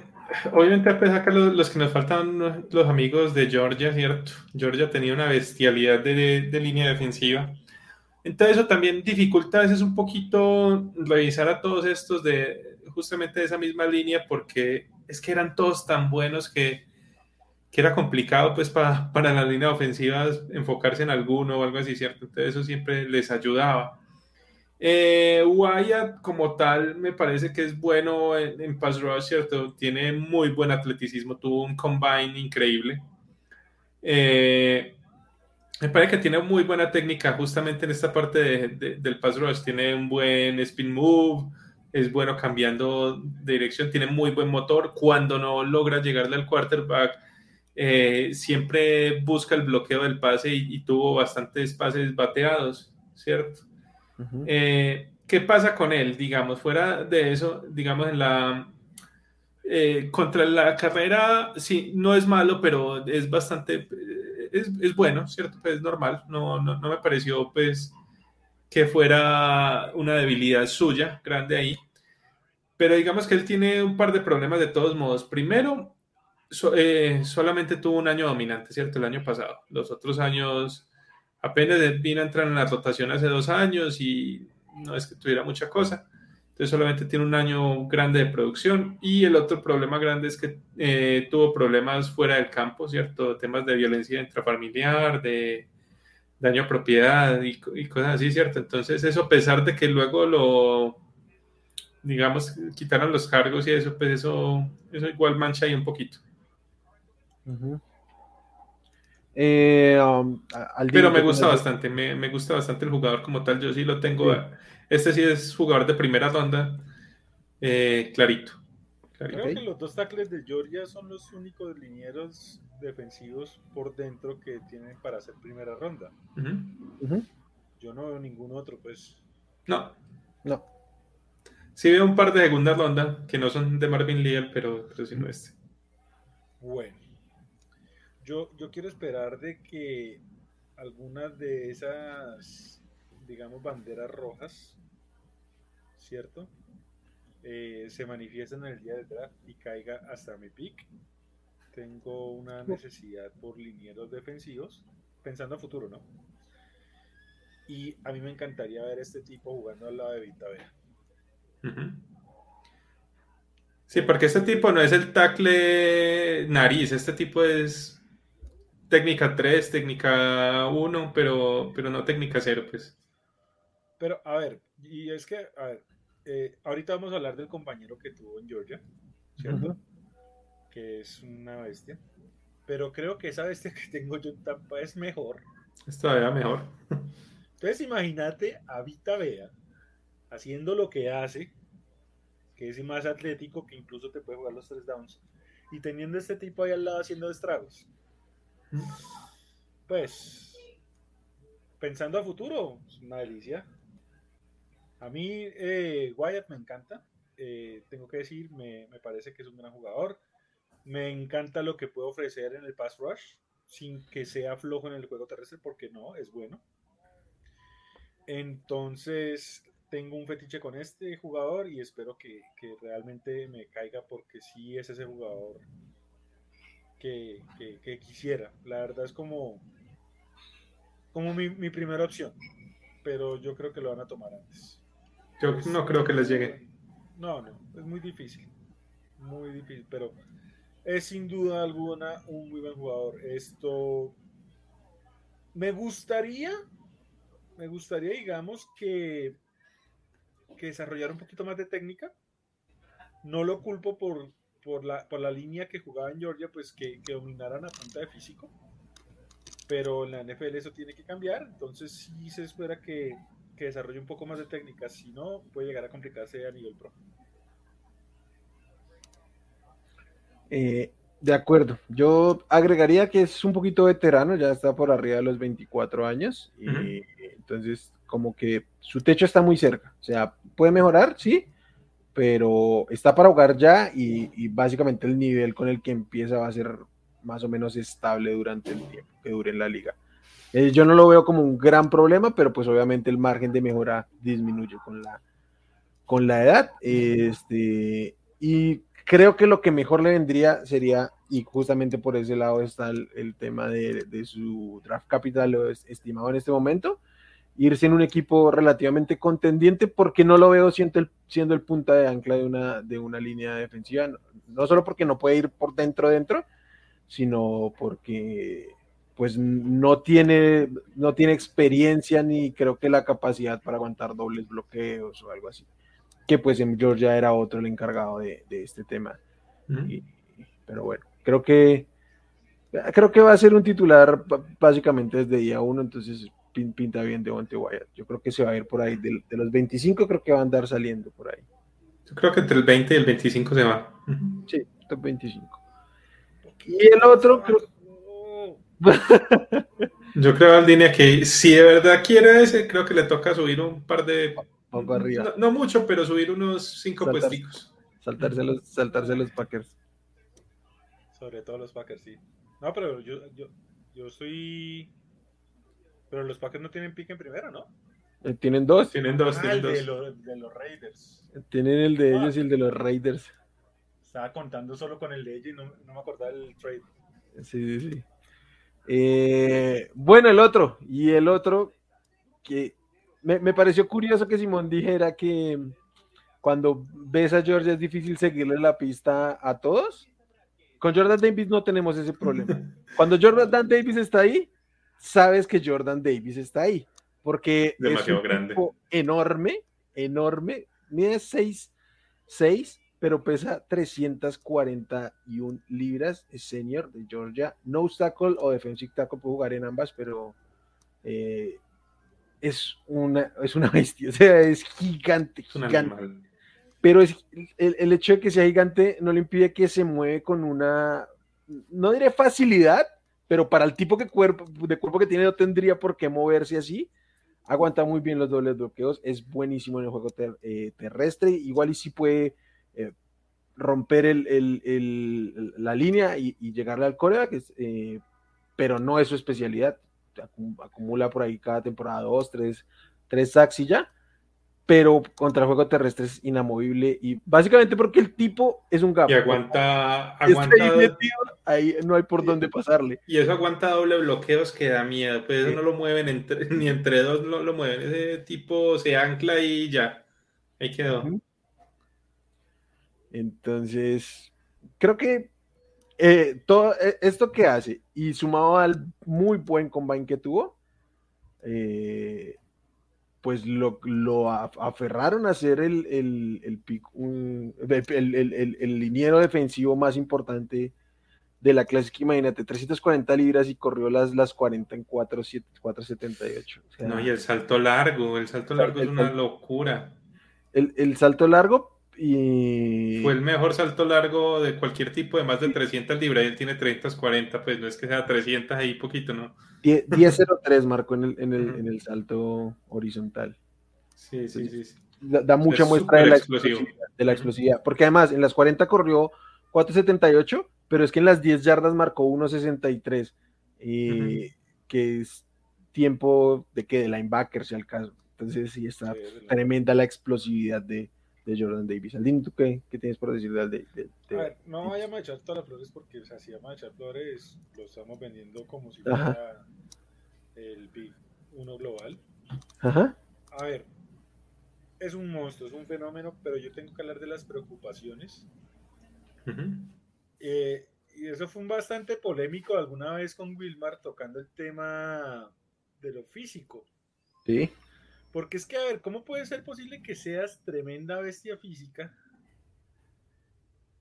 Speaker 2: obviamente a pesar que los, que nos faltan los amigos de Georgia, ¿cierto? Georgia tenía una bestialidad de línea defensiva entonces eso también dificulta a veces un poquito revisar a todos estos de justamente de esa misma línea porque es que eran todos tan buenos que, que era complicado pues para, para las líneas ofensivas enfocarse en alguno o algo así, ¿cierto? Entonces eso siempre les ayudaba. Eh, Wyatt como tal me parece que es bueno en, en, pass rush, ¿cierto? Tiene muy buen atleticismo, tuvo un combine increíble. Eh, me parece que tiene muy buena técnica justamente en esta parte del pass rush. Tiene un buen spin move, es bueno cambiando de dirección, tiene muy buen motor. Cuando no logra llegarle al quarterback, eh, siempre busca el bloqueo del pase y, tuvo bastantes pases bateados, ¿cierto? Eh, ¿Qué pasa con él? Digamos, fuera de eso, digamos, en la... Eh, contra la carrera, sí, no es malo, pero es bastante es, bueno, ¿cierto? Pues es normal, no, no, me pareció pues que fuera una debilidad suya grande ahí. Pero digamos que él tiene un par de problemas de todos modos. Primero, eh, solamente tuvo un año dominante, ¿cierto? El año pasado. Los otros años apenas vino a entrar en la rotación hace dos años y no es que tuviera mucha cosa. Entonces solamente tiene un año grande de producción y el otro problema grande es que eh, tuvo problemas fuera del campo, ¿cierto? Temas de violencia intrafamiliar, de daño a propiedad y, cosas así, ¿cierto? Entonces eso a pesar de que luego lo, digamos, quitaron los cargos y eso, pues eso, eso igual mancha ahí un poquito.
Speaker 1: Eh, um,
Speaker 2: Pero me gusta bastante, me, gusta bastante el jugador como tal, yo sí lo tengo... Este sí es jugador de primera ronda, eh, clarito.
Speaker 3: Creo que los dos tackles de Georgia son los únicos linieros defensivos por dentro que tienen para hacer primera ronda. Yo no veo ningún otro, pues.
Speaker 2: No.
Speaker 1: No.
Speaker 2: Sí veo un par de segunda ronda que no son de Marvin Leal, pero, pero sí no este.
Speaker 3: Bueno. yo, yo quiero esperar de que algunas de esas, digamos, banderas rojas, ¿cierto? Eh, se manifiesten en el día del draft y caiga hasta mi pick. Tengo una necesidad por linieros defensivos, pensando a futuro, ¿no? Y a mí me encantaría ver este tipo jugando al lado de Vita Vea.
Speaker 2: Sí, porque este tipo no es el tackle nariz, este tipo es técnica 3, técnica 1, pero, pero no técnica 0, pues.
Speaker 3: Pero, a ver, y es que, a ver, eh, ahorita vamos a hablar del compañero que tuvo en Georgia, ¿cierto? Que es una bestia. Pero creo que esa bestia que tengo yo en Tampa es mejor.
Speaker 2: Es todavía mejor.
Speaker 3: Entonces, imagínate a Vita Vea haciendo lo que hace, que es más atlético, que incluso te puede jugar los tres downs, y teniendo este tipo ahí al lado haciendo estragos. Pues, pensando a futuro, es una delicia. A mí, eh, Wyatt me encanta. Eh, tengo que decir, me, parece que es un gran jugador. Me encanta lo que puede ofrecer en el pass rush, sin que sea flojo en el juego terrestre, porque no, es bueno. Entonces, tengo un fetiche con este jugador y espero que, que realmente me caiga porque sí es ese jugador que, que, quisiera. La verdad es como, como mi, mi, primera opción, pero yo creo que lo van a tomar antes.
Speaker 2: No creo que les llegue.
Speaker 3: No, no, es muy difícil. Muy difícil, pero es sin duda alguna un muy buen jugador. Esto me gustaría, me gustaría, digamos, que que desarrollar un poquito más de técnica. No lo culpo por, por, la, por la línea que jugaba en Georgia, pues que, que dominaran a punta de físico. Pero en la NFL eso tiene que cambiar, entonces sí se espera que, que desarrolle un poco más de técnica, si no puede llegar a complicarse a nivel pro.
Speaker 1: Eh, de acuerdo, yo agregaría que es un poquito veterano, ya está por arriba de los 24 años, y entonces como que su techo está muy cerca. O sea, puede mejorar, sí, pero está para jugar ya y, básicamente el nivel con el que empieza va a ser más o menos estable durante el tiempo que dure en la liga. Eh, yo no lo veo como un gran problema, pero pues obviamente el margen de mejora disminuye con la, con la edad. Este, y creo que lo que mejor le vendría sería, y justamente por ese lado está el, tema de, de, su draft capital estimado en este momento, irse en un equipo relativamente contendiente porque no lo veo siendo el, siendo el punta de ancla de una, de una línea defensiva, no, solo porque no puede ir por dentro dentro, sino porque pues no tiene, no tiene experiencia ni creo que la capacidad para aguantar dobles bloqueos o algo así. Que pues en Georgia era otro el encargado de, este tema. pero bueno, creo que creo que va a ser un titular básicamente desde día uno, entonces pinta bien de Monte Wyatt. Yo creo que se va a ir por ahí. De, los 25 creo que va a andar saliendo por ahí.
Speaker 2: Yo creo que entre el 20 y el 25 se va.
Speaker 1: Sí, el 25. Y el otro creo...
Speaker 2: Yo creo al línea que si de verdad quiere ese, creo que le toca subir un par de... No, mucho, pero subir unos 5 puesticos.
Speaker 1: Saltarse los, saltarse los Packers.
Speaker 3: Sobre todo los Packers, sí. No, pero yo, yo, yo soy pero los Packers no tienen pick en primera, ¿no?
Speaker 1: Eh, tienen dos.
Speaker 2: Tienen dos,
Speaker 3: ah,
Speaker 2: tienen
Speaker 3: el
Speaker 2: dos.
Speaker 3: De, los, de, los Raiders.
Speaker 1: Tienen el de ellos y el de los Raiders.
Speaker 3: Estaba contando solo con el de ellos y no, no me acordaba del trade.
Speaker 1: Sí, sí, sí. Eh, bueno, el otro. Y el otro que me, me, pareció curioso que Simón dijera que cuando ves a Georgia es difícil seguirle la pista a todos. Con Jordan Davis no tenemos ese problema. Cuando Jordan Davis está ahí, sabes que Jordan Davis está ahí, porque
Speaker 2: es un grande.
Speaker 1: enorme, enorme, mide 6, 6, pero pesa 341 libras, es senior de Georgia, no obstacle o defensive tackle, puede jugar en ambas, pero eh, es, una, es una bestia, o sea, es gigante, gigante. Pero es, el, el hecho de que sea gigante no le impide que se mueve con una, no diré facilidad, pero para el tipo de cuerpo, de cuerpo que tiene no tendría por qué moverse así. Aguanta muy bien los dobles bloqueos, es buenísimo en el juego eh, terrestre, igual y si puede eh, romper el, el, la línea y, llegarle al coreback, eh, pero no es su especialidad. Acumula por ahí cada temporada dos, tres, tres sacks y ya pero contra el juego terrestre es inamovible y básicamente porque el tipo es un gato.
Speaker 2: Y aguanta, aguanta
Speaker 1: ahí no hay por dónde pasarle.
Speaker 2: Y eso aguanta doble bloqueos que da miedo, pues eso no lo mueven entre, ni entre dos lo, lo, mueven, ese tipo se ancla y ya, ahí quedó.
Speaker 1: Entonces, creo que eh, todo eh, esto que hace y sumado al muy buen combine que tuvo, eh, pues lo, lo aferraron a ser el, el, el, el, liniero defensivo más importante de la clásica, imagínate, 340 libras y corrió las, las 40 en 478.
Speaker 2: no, y el salto largo, el salto largo es una locura.
Speaker 1: El, salto largo y...
Speaker 2: Fue el mejor salto largo de cualquier tipo de más de 300 libras, él tiene 340, pues no es que sea 300 ahí poquito, ¿no?
Speaker 1: 10.03 marcó en el, en, el, en el salto horizontal.
Speaker 2: Sí, sí, sí.
Speaker 1: Da, mucha muestra de la, de la, explosividad. Porque además en las 40 corrió 4.78, pero es que en las 10 yardas marcó 1.63, eh, que es tiempo de que de linebacker, si al caso. Entonces sí está tremenda la explosividad de, de Jordan Davis. Aldín, ¿tú qué, qué, tienes por decir de, de,
Speaker 3: de, A ver, no vayamos a echar todas las flores porque o sea, si vamos a echar flores lo estamos vendiendo como si fuera el Big 1 global.
Speaker 1: Ajá.
Speaker 3: A ver, es un monstruo, es un fenómeno, pero yo tengo que hablar de las preocupaciones. eh, y eso fue un bastante polémico alguna vez con Wilmar tocando el tema de lo físico.
Speaker 1: Sí.
Speaker 3: Porque es que, a ver, ¿cómo puede ser posible que seas tremenda bestia física,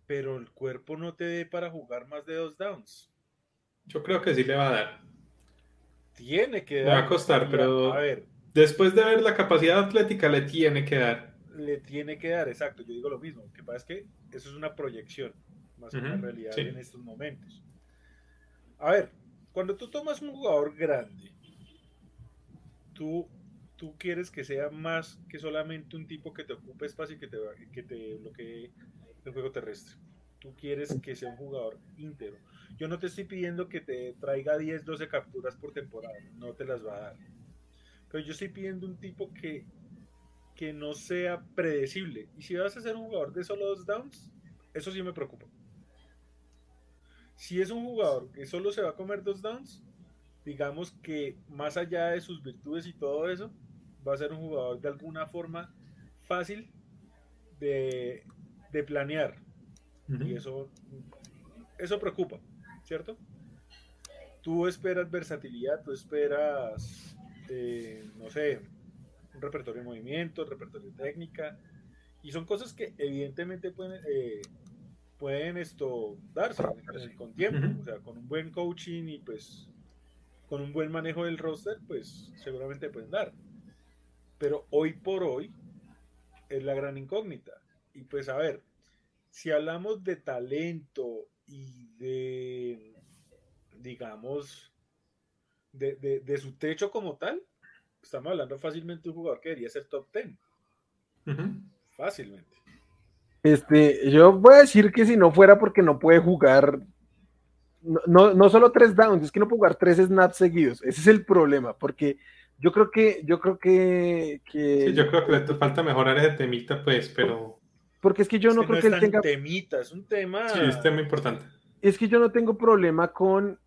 Speaker 3: pero el cuerpo no te dé para jugar más de dos downs?
Speaker 2: Yo creo que sí le va a dar.
Speaker 3: Tiene que
Speaker 2: dar. Le va a costar, pero a ver, después de ver la capacidad atlética, le tiene que dar.
Speaker 3: Le tiene que dar, exacto. Yo digo lo mismo. Lo que pasa es que eso es una proyección, más que una realidad en estos momentos. A ver, cuando tú tomas un jugador grande, tú tú quieres que sea más que solamente un tipo que te ocupe espacio y que te, que te bloquee el juego terrestre. Tú quieres que sea un jugador íntegro. Yo no te estoy pidiendo que te traiga 10, 12 capturas por temporada, no te las va a dar. Pero yo estoy pidiendo un tipo que, que no sea predecible. Y si vas a ser un jugador de solo dos downs, eso sí me preocupa. Si es un jugador que solo se va a comer dos downs, digamos que más allá de sus virtudes y todo eso, va a ser un jugador de alguna forma fácil de, planear. Y eso, eso preocupa, ¿cierto? Tú esperas versatilidad, tú esperas, eh, no sé, un repertorio de movimiento, repertorio de técnica, y son cosas que evidentemente pueden, eh, pueden esto darse con tiempo, o sea, con un buen coaching y pues con un buen manejo del roster, pues seguramente pueden dar. Pero hoy por hoy es la gran incógnita. Y pues a ver, si hablamos de talento y de, digamos, de, su techo como tal, estamos hablando fácilmente de un jugador que debería ser top 10. Fácilmente.
Speaker 1: Este, yo voy a decir que si no fuera porque no puede jugar, no, no solo tres downs, es que no puede jugar tres snaps seguidos. Ese es el problema, porque yo creo que, yo creo que,
Speaker 2: Sí, yo creo que le falta mejorar ese temita, pues, pero.
Speaker 1: Porque es que yo no creo que él tenga.
Speaker 3: temita, es un tema.
Speaker 2: Sí, es tema importante.
Speaker 1: Es que yo no tengo problema con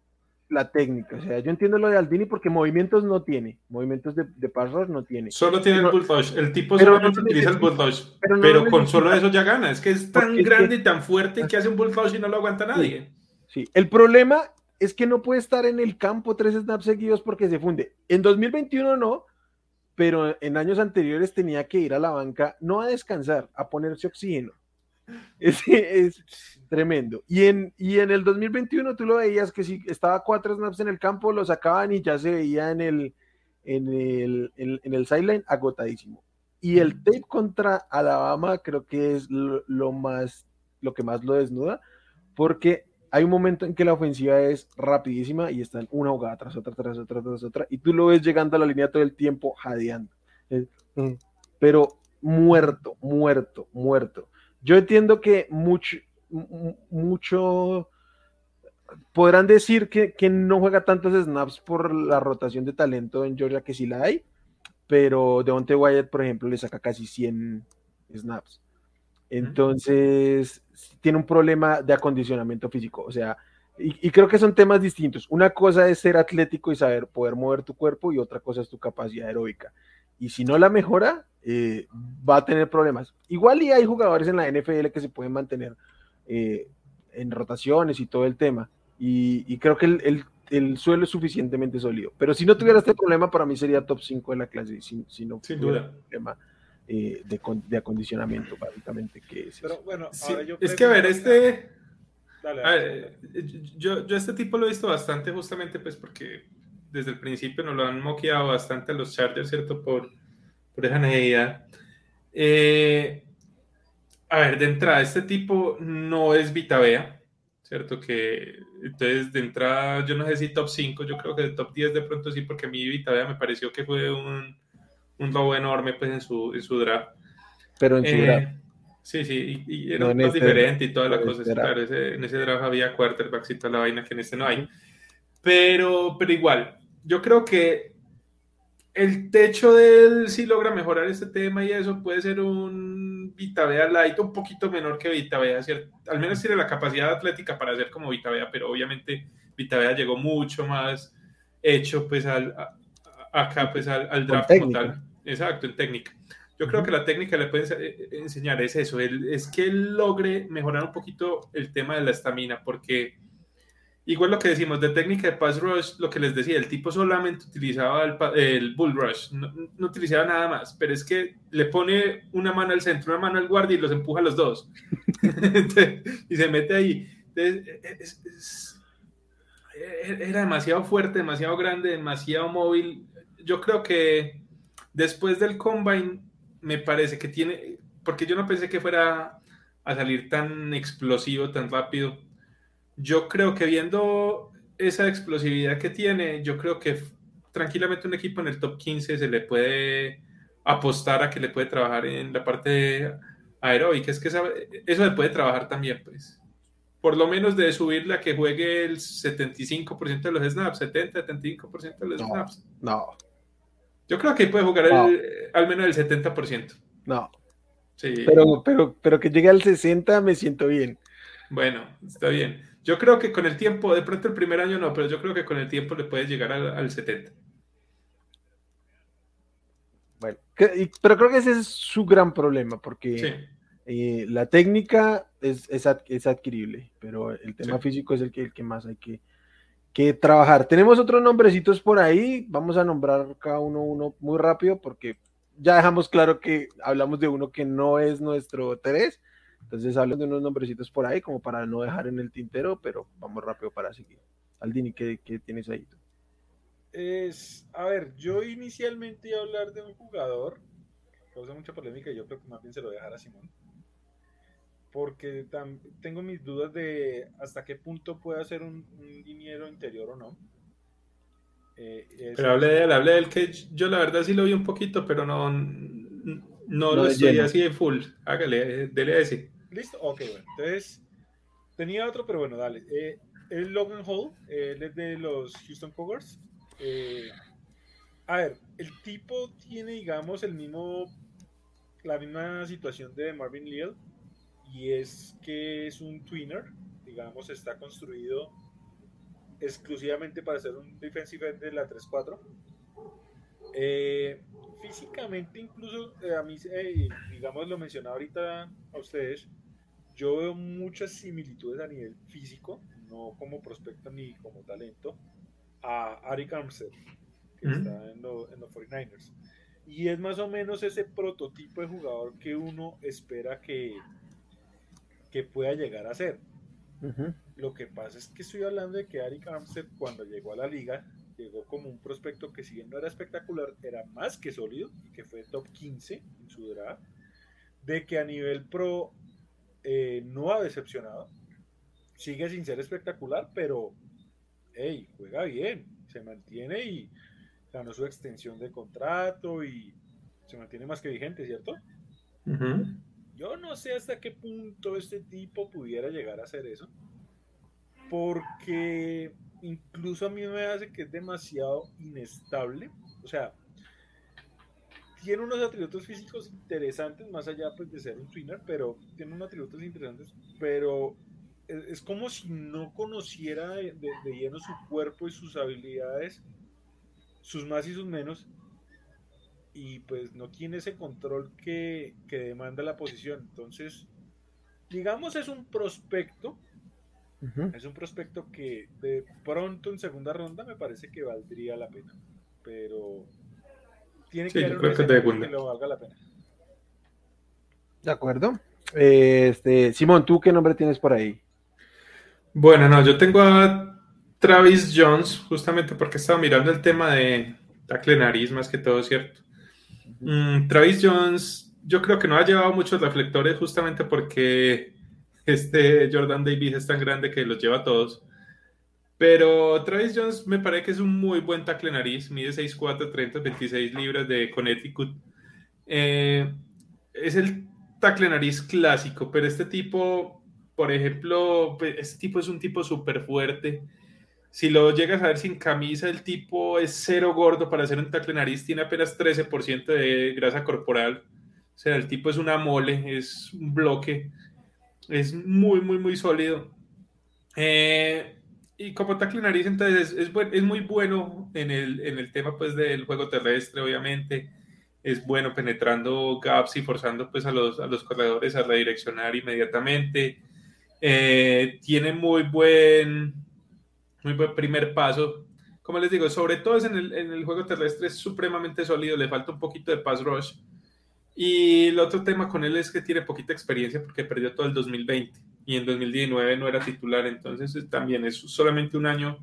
Speaker 1: la técnica. O sea, yo entiendo lo de Aldini porque movimientos no tiene. Movimientos de, de pass no tiene.
Speaker 2: Solo tiene el bulldoge. El tipo solamente utiliza el bulldoge. Pero, con solo eso ya gana. Es que es tan grande y tan fuerte que hace un bulldoge y no lo aguanta nadie.
Speaker 1: Sí, el problema es que no puede estar en el campo tres snaps seguidos porque se funde. En 2021 no, pero en años anteriores tenía que ir a la banca, no a descansar, a ponerse oxígeno. Es, es tremendo. Y en, y en el 2021 tú lo veías que si estaba cuatro snaps en el campo, lo sacaban y ya se veía en el, en el, en, el sideline agotadísimo. Y el tape contra Alabama creo que es lo, lo, más, lo que más lo desnuda, porque hay un momento en que la ofensiva es rapidísima y están una jugada tras otra, tras otra, tras otra, y tú lo ves llegando a la línea todo el tiempo jadeando. Mm, pero muerto, muerto, muerto. Yo entiendo que mucho, mucho, podrán decir que, que, no juega tantos snaps por la rotación de talento en Georgia, que sí la hay, pero Deontay Wyatt, por ejemplo, le saca casi 100 snaps. Entonces, tiene un problema de acondicionamiento físico. O sea, y, creo que son temas distintos. Una cosa es ser atlético y saber poder mover tu cuerpo y otra cosa es tu capacidad aeróbica. Y si no la mejora, eh, va a tener problemas. Igual y hay jugadores en la NFL que se pueden mantener eh, en rotaciones y todo el tema. Y, creo que el, suelo es suficientemente sólido. Pero si no tuviera este problema, para mí sería top 5 de la clase. Si, si no
Speaker 2: Sin duda.
Speaker 1: problema eh, de, acondicionamiento, básicamente. Que es,
Speaker 3: Pero bueno,
Speaker 2: es que a ver, este yo, yo este tipo lo he visto bastante justamente pues porque desde el principio nos lo han moqueado bastante a los Chargers, ¿cierto? Por, por esa necesidad. Eh, a ver, de entrada, este tipo no es Vitavea, ¿cierto? Que entonces de entrada, yo no sé si top 5, yo creo que de top 10 de pronto sí, porque a mí Vitavea me pareció que fue un, un lobo enorme pues en su, en su draft.
Speaker 1: Pero en su
Speaker 2: eh, draft. Sí, sí, y, era más este diferente y toda la cosa. Claro, en ese draft había quarterbacks y toda la vaina que en este no hay. Pero, pero igual, yo creo que el techo de él, si logra mejorar este tema y eso, puede ser un Vitavea Light un poquito menor que Vitavea. Al menos tiene la capacidad atlética para ser como Vitavea, pero obviamente Vitavea llegó mucho más hecho pues al, acá pues al, al draft total. Exacto, en técnica. Yo creo que la técnica le puede eh, enseñar es eso, es que él logre mejorar un poquito el tema de la estamina, porque igual lo que decimos de técnica de pass rush, lo que les decía, el tipo solamente utilizaba el, bull rush, no, utilizaba nada más, pero es que le pone una mano al centro, una mano al guardia y los empuja a los dos. y se mete ahí. E, e, era demasiado fuerte, demasiado grande, demasiado móvil. Yo creo que después del combine me parece que tiene, porque yo no pensé que fuera a salir tan explosivo, tan rápido. Yo creo que viendo esa explosividad que tiene, yo creo que tranquilamente un equipo en el top 15 se le puede apostar a que le puede trabajar en la parte aeróbica. Es que eso le puede trabajar también, pues. Por lo menos de subirle a que juegue el 75% de los snaps, 70, 75% de los snaps.
Speaker 1: No.
Speaker 2: Yo creo que puede jugar al menos el 70%.
Speaker 1: No. Sí. Pero, pero, pero que llegue al 60 me siento bien.
Speaker 2: Bueno, está bien. Yo creo que con el tiempo, de pronto el primer año no, pero yo creo que con el tiempo le puede llegar al, 70.
Speaker 1: Bueno, pero creo que ese es su gran problema, porque eh, la técnica es, es, adquirible, pero el tema físico es el que, el que más hay que, que trabajar. Tenemos otros nombrecitos por ahí, vamos a nombrar cada uno uno muy rápido porque ya dejamos claro que hablamos de uno que no es nuestro Teres, entonces hablan de unos nombrecitos por ahí como para no dejar en el tintero, pero vamos rápido para seguir. Aldini, ¿qué, qué tienes ahí?
Speaker 3: Es, a ver, yo inicialmente iba a hablar de un jugador, causa mucha polémica y yo creo que más bien se lo voy a dejar a Simón porque tengo mis dudas de hasta qué punto puede ser un, dinero interior o no.
Speaker 2: Eh, pero hablé de él, hablé del que yo la verdad sí lo vi un poquito, pero no, no, lo estoy así de full. Hágale, dele a ese.
Speaker 3: Listo, ok, bueno. Entonces, tenía otro, pero bueno, dale. Eh, el Logan Hall, él es de los Houston Cougars. Eh, a ver, el tipo tiene, digamos, el mismo, la misma situación de Marvin Leal y es que es un twinner, digamos, está construido exclusivamente para ser un defensive end de la 3-4. Eh, físicamente, incluso eh, a mí, eh, digamos, lo mencionaba ahorita a ustedes, yo veo muchas similitudes a nivel físico, no como prospecto ni como talento, a Arik Armstead, que está en, en los 49ers. Y es más o menos ese prototipo de jugador que uno espera que, que pueda llegar a ser. Lo que pasa es que estoy hablando de que Eric Armstead cuando llegó a la liga llegó como un prospecto que si bien no era espectacular, era más que sólido y que fue top 15 en su draft, de que a nivel pro eh, no ha decepcionado, sigue sin ser espectacular, pero hey, juega bien, se mantiene y ganó su extensión de contrato y se mantiene más que vigente, ¿cierto? Yo no sé hasta qué punto este tipo pudiera llegar a hacer eso. porque incluso a mí me hace que es demasiado inestable. O sea, tiene unos atributos físicos interesantes, más allá pues, de ser un twinner, pero tiene unos atributos interesantes, pero es, como si no conociera de, de, lleno su cuerpo y sus habilidades, sus más y sus menos, y pues no tiene ese control que, que demanda la posición. Entonces, digamos es un prospecto, es un prospecto que de pronto en segunda ronda me parece que valdría la pena, pero tiene que haber un que, lo valga la pena.
Speaker 1: De acuerdo. Este, Simón, ¿tú qué nombre tienes por ahí?
Speaker 2: Bueno, no, yo tengo a Travis Jones, justamente porque estaba mirando el tema de tackle nariz, más que todo, ¿cierto? Mm, Travis Jones, yo creo que no ha llevado muchos reflectores justamente porque este Jordan Davis es tan grande que los lleva a todos. Pero Travis Jones me parece que es un muy buen tackle nariz, mide 6'4, 30, 26 libras de Connecticut. Eh, es el tackle nariz clásico, pero este tipo, por ejemplo, este tipo es un tipo súper fuerte. Si lo llegas a ver sin camisa, el tipo es cero gordo para hacer un tackle nariz, tiene apenas 13% de grasa corporal. O sea, el tipo es una mole, es un bloque, es muy, muy, muy sólido. Eh, y como tackle nariz, entonces es, es, muy bueno en el, en el tema pues del juego terrestre, obviamente. Es bueno penetrando gaps y forzando pues a los, a los corredores a redireccionar inmediatamente. Eh, tiene muy buen, muy buen primer paso. Como les digo, sobre todo es en el, en el juego terrestre es supremamente sólido, le falta un poquito de pass rush. Y el otro tema con él es que tiene poquita experiencia porque perdió todo el 2020 y en 2019 no era titular, entonces también es solamente un año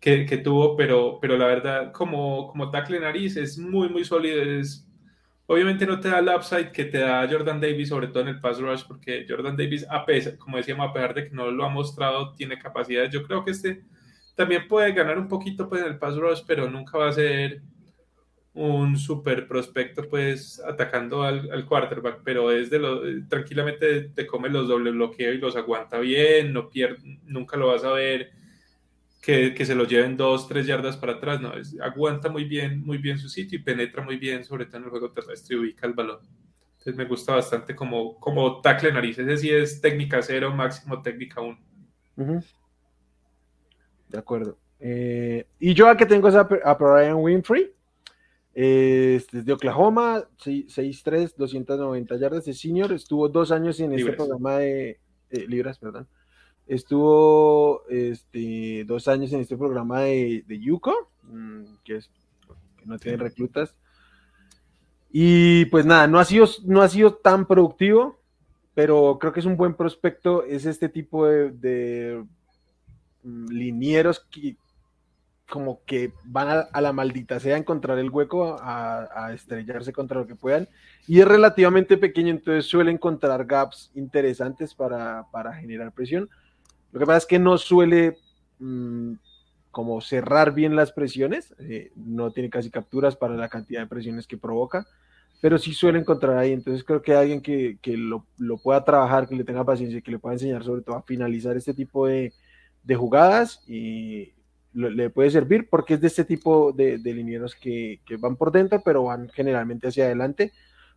Speaker 2: que, que, tuvo, pero, pero la verdad, como, como tackle nariz, es muy, muy sólido. Es, obviamente no te da el upside que te da Jordan Davis, sobre todo en el pass rush, porque Jordan Davis, a pesar, como decíamos, a pesar de que no lo ha mostrado, tiene capacidades. Yo creo que este también puede ganar un poquito pues, en el pass rush, pero nunca va a ser un super prospecto pues atacando al, al quarterback, pero es de lo, tranquilamente te come los doble bloqueos y los aguanta bien, no pierde, nunca lo vas a ver que, que se lo lleven dos, tres yardas para atrás, no, es, aguanta muy bien, muy bien su sitio y penetra muy bien, sobre todo en el juego terrestre ubica el balón. Entonces me gusta bastante como, como tackle nariz, ese sí es técnica cero, máximo técnica uno.
Speaker 1: De acuerdo. Eh, y yo aquí tengo a, a Brian Winfrey, este, es de Oklahoma, 6'3, 290 yardas de senior. Estuvo dos años en este programa de eh, Libras, perdón. Estuvo este, dos años en este programa de, de Yuko, mm, que, es, que no tiene reclutas. Y pues nada, no ha, sido, no ha sido tan productivo, pero creo que es un buen prospecto. Es este tipo de, de linieros que, como que van a, la maldita sea a encontrar el hueco, a, estrellarse contra lo que puedan. Y es relativamente pequeño, entonces suele encontrar gaps interesantes para, generar presión. Lo que pasa es que no suele mm, como cerrar bien las presiones, eh, no tiene casi capturas para la cantidad de presiones que provoca, pero sí suele encontrar ahí. Entonces creo que alguien que, lo, pueda trabajar, que le tenga paciencia que le pueda enseñar sobre todo a finalizar este tipo de, de jugadas y le puede servir porque es de este tipo de, de linieros que, van por dentro, pero van generalmente hacia adelante.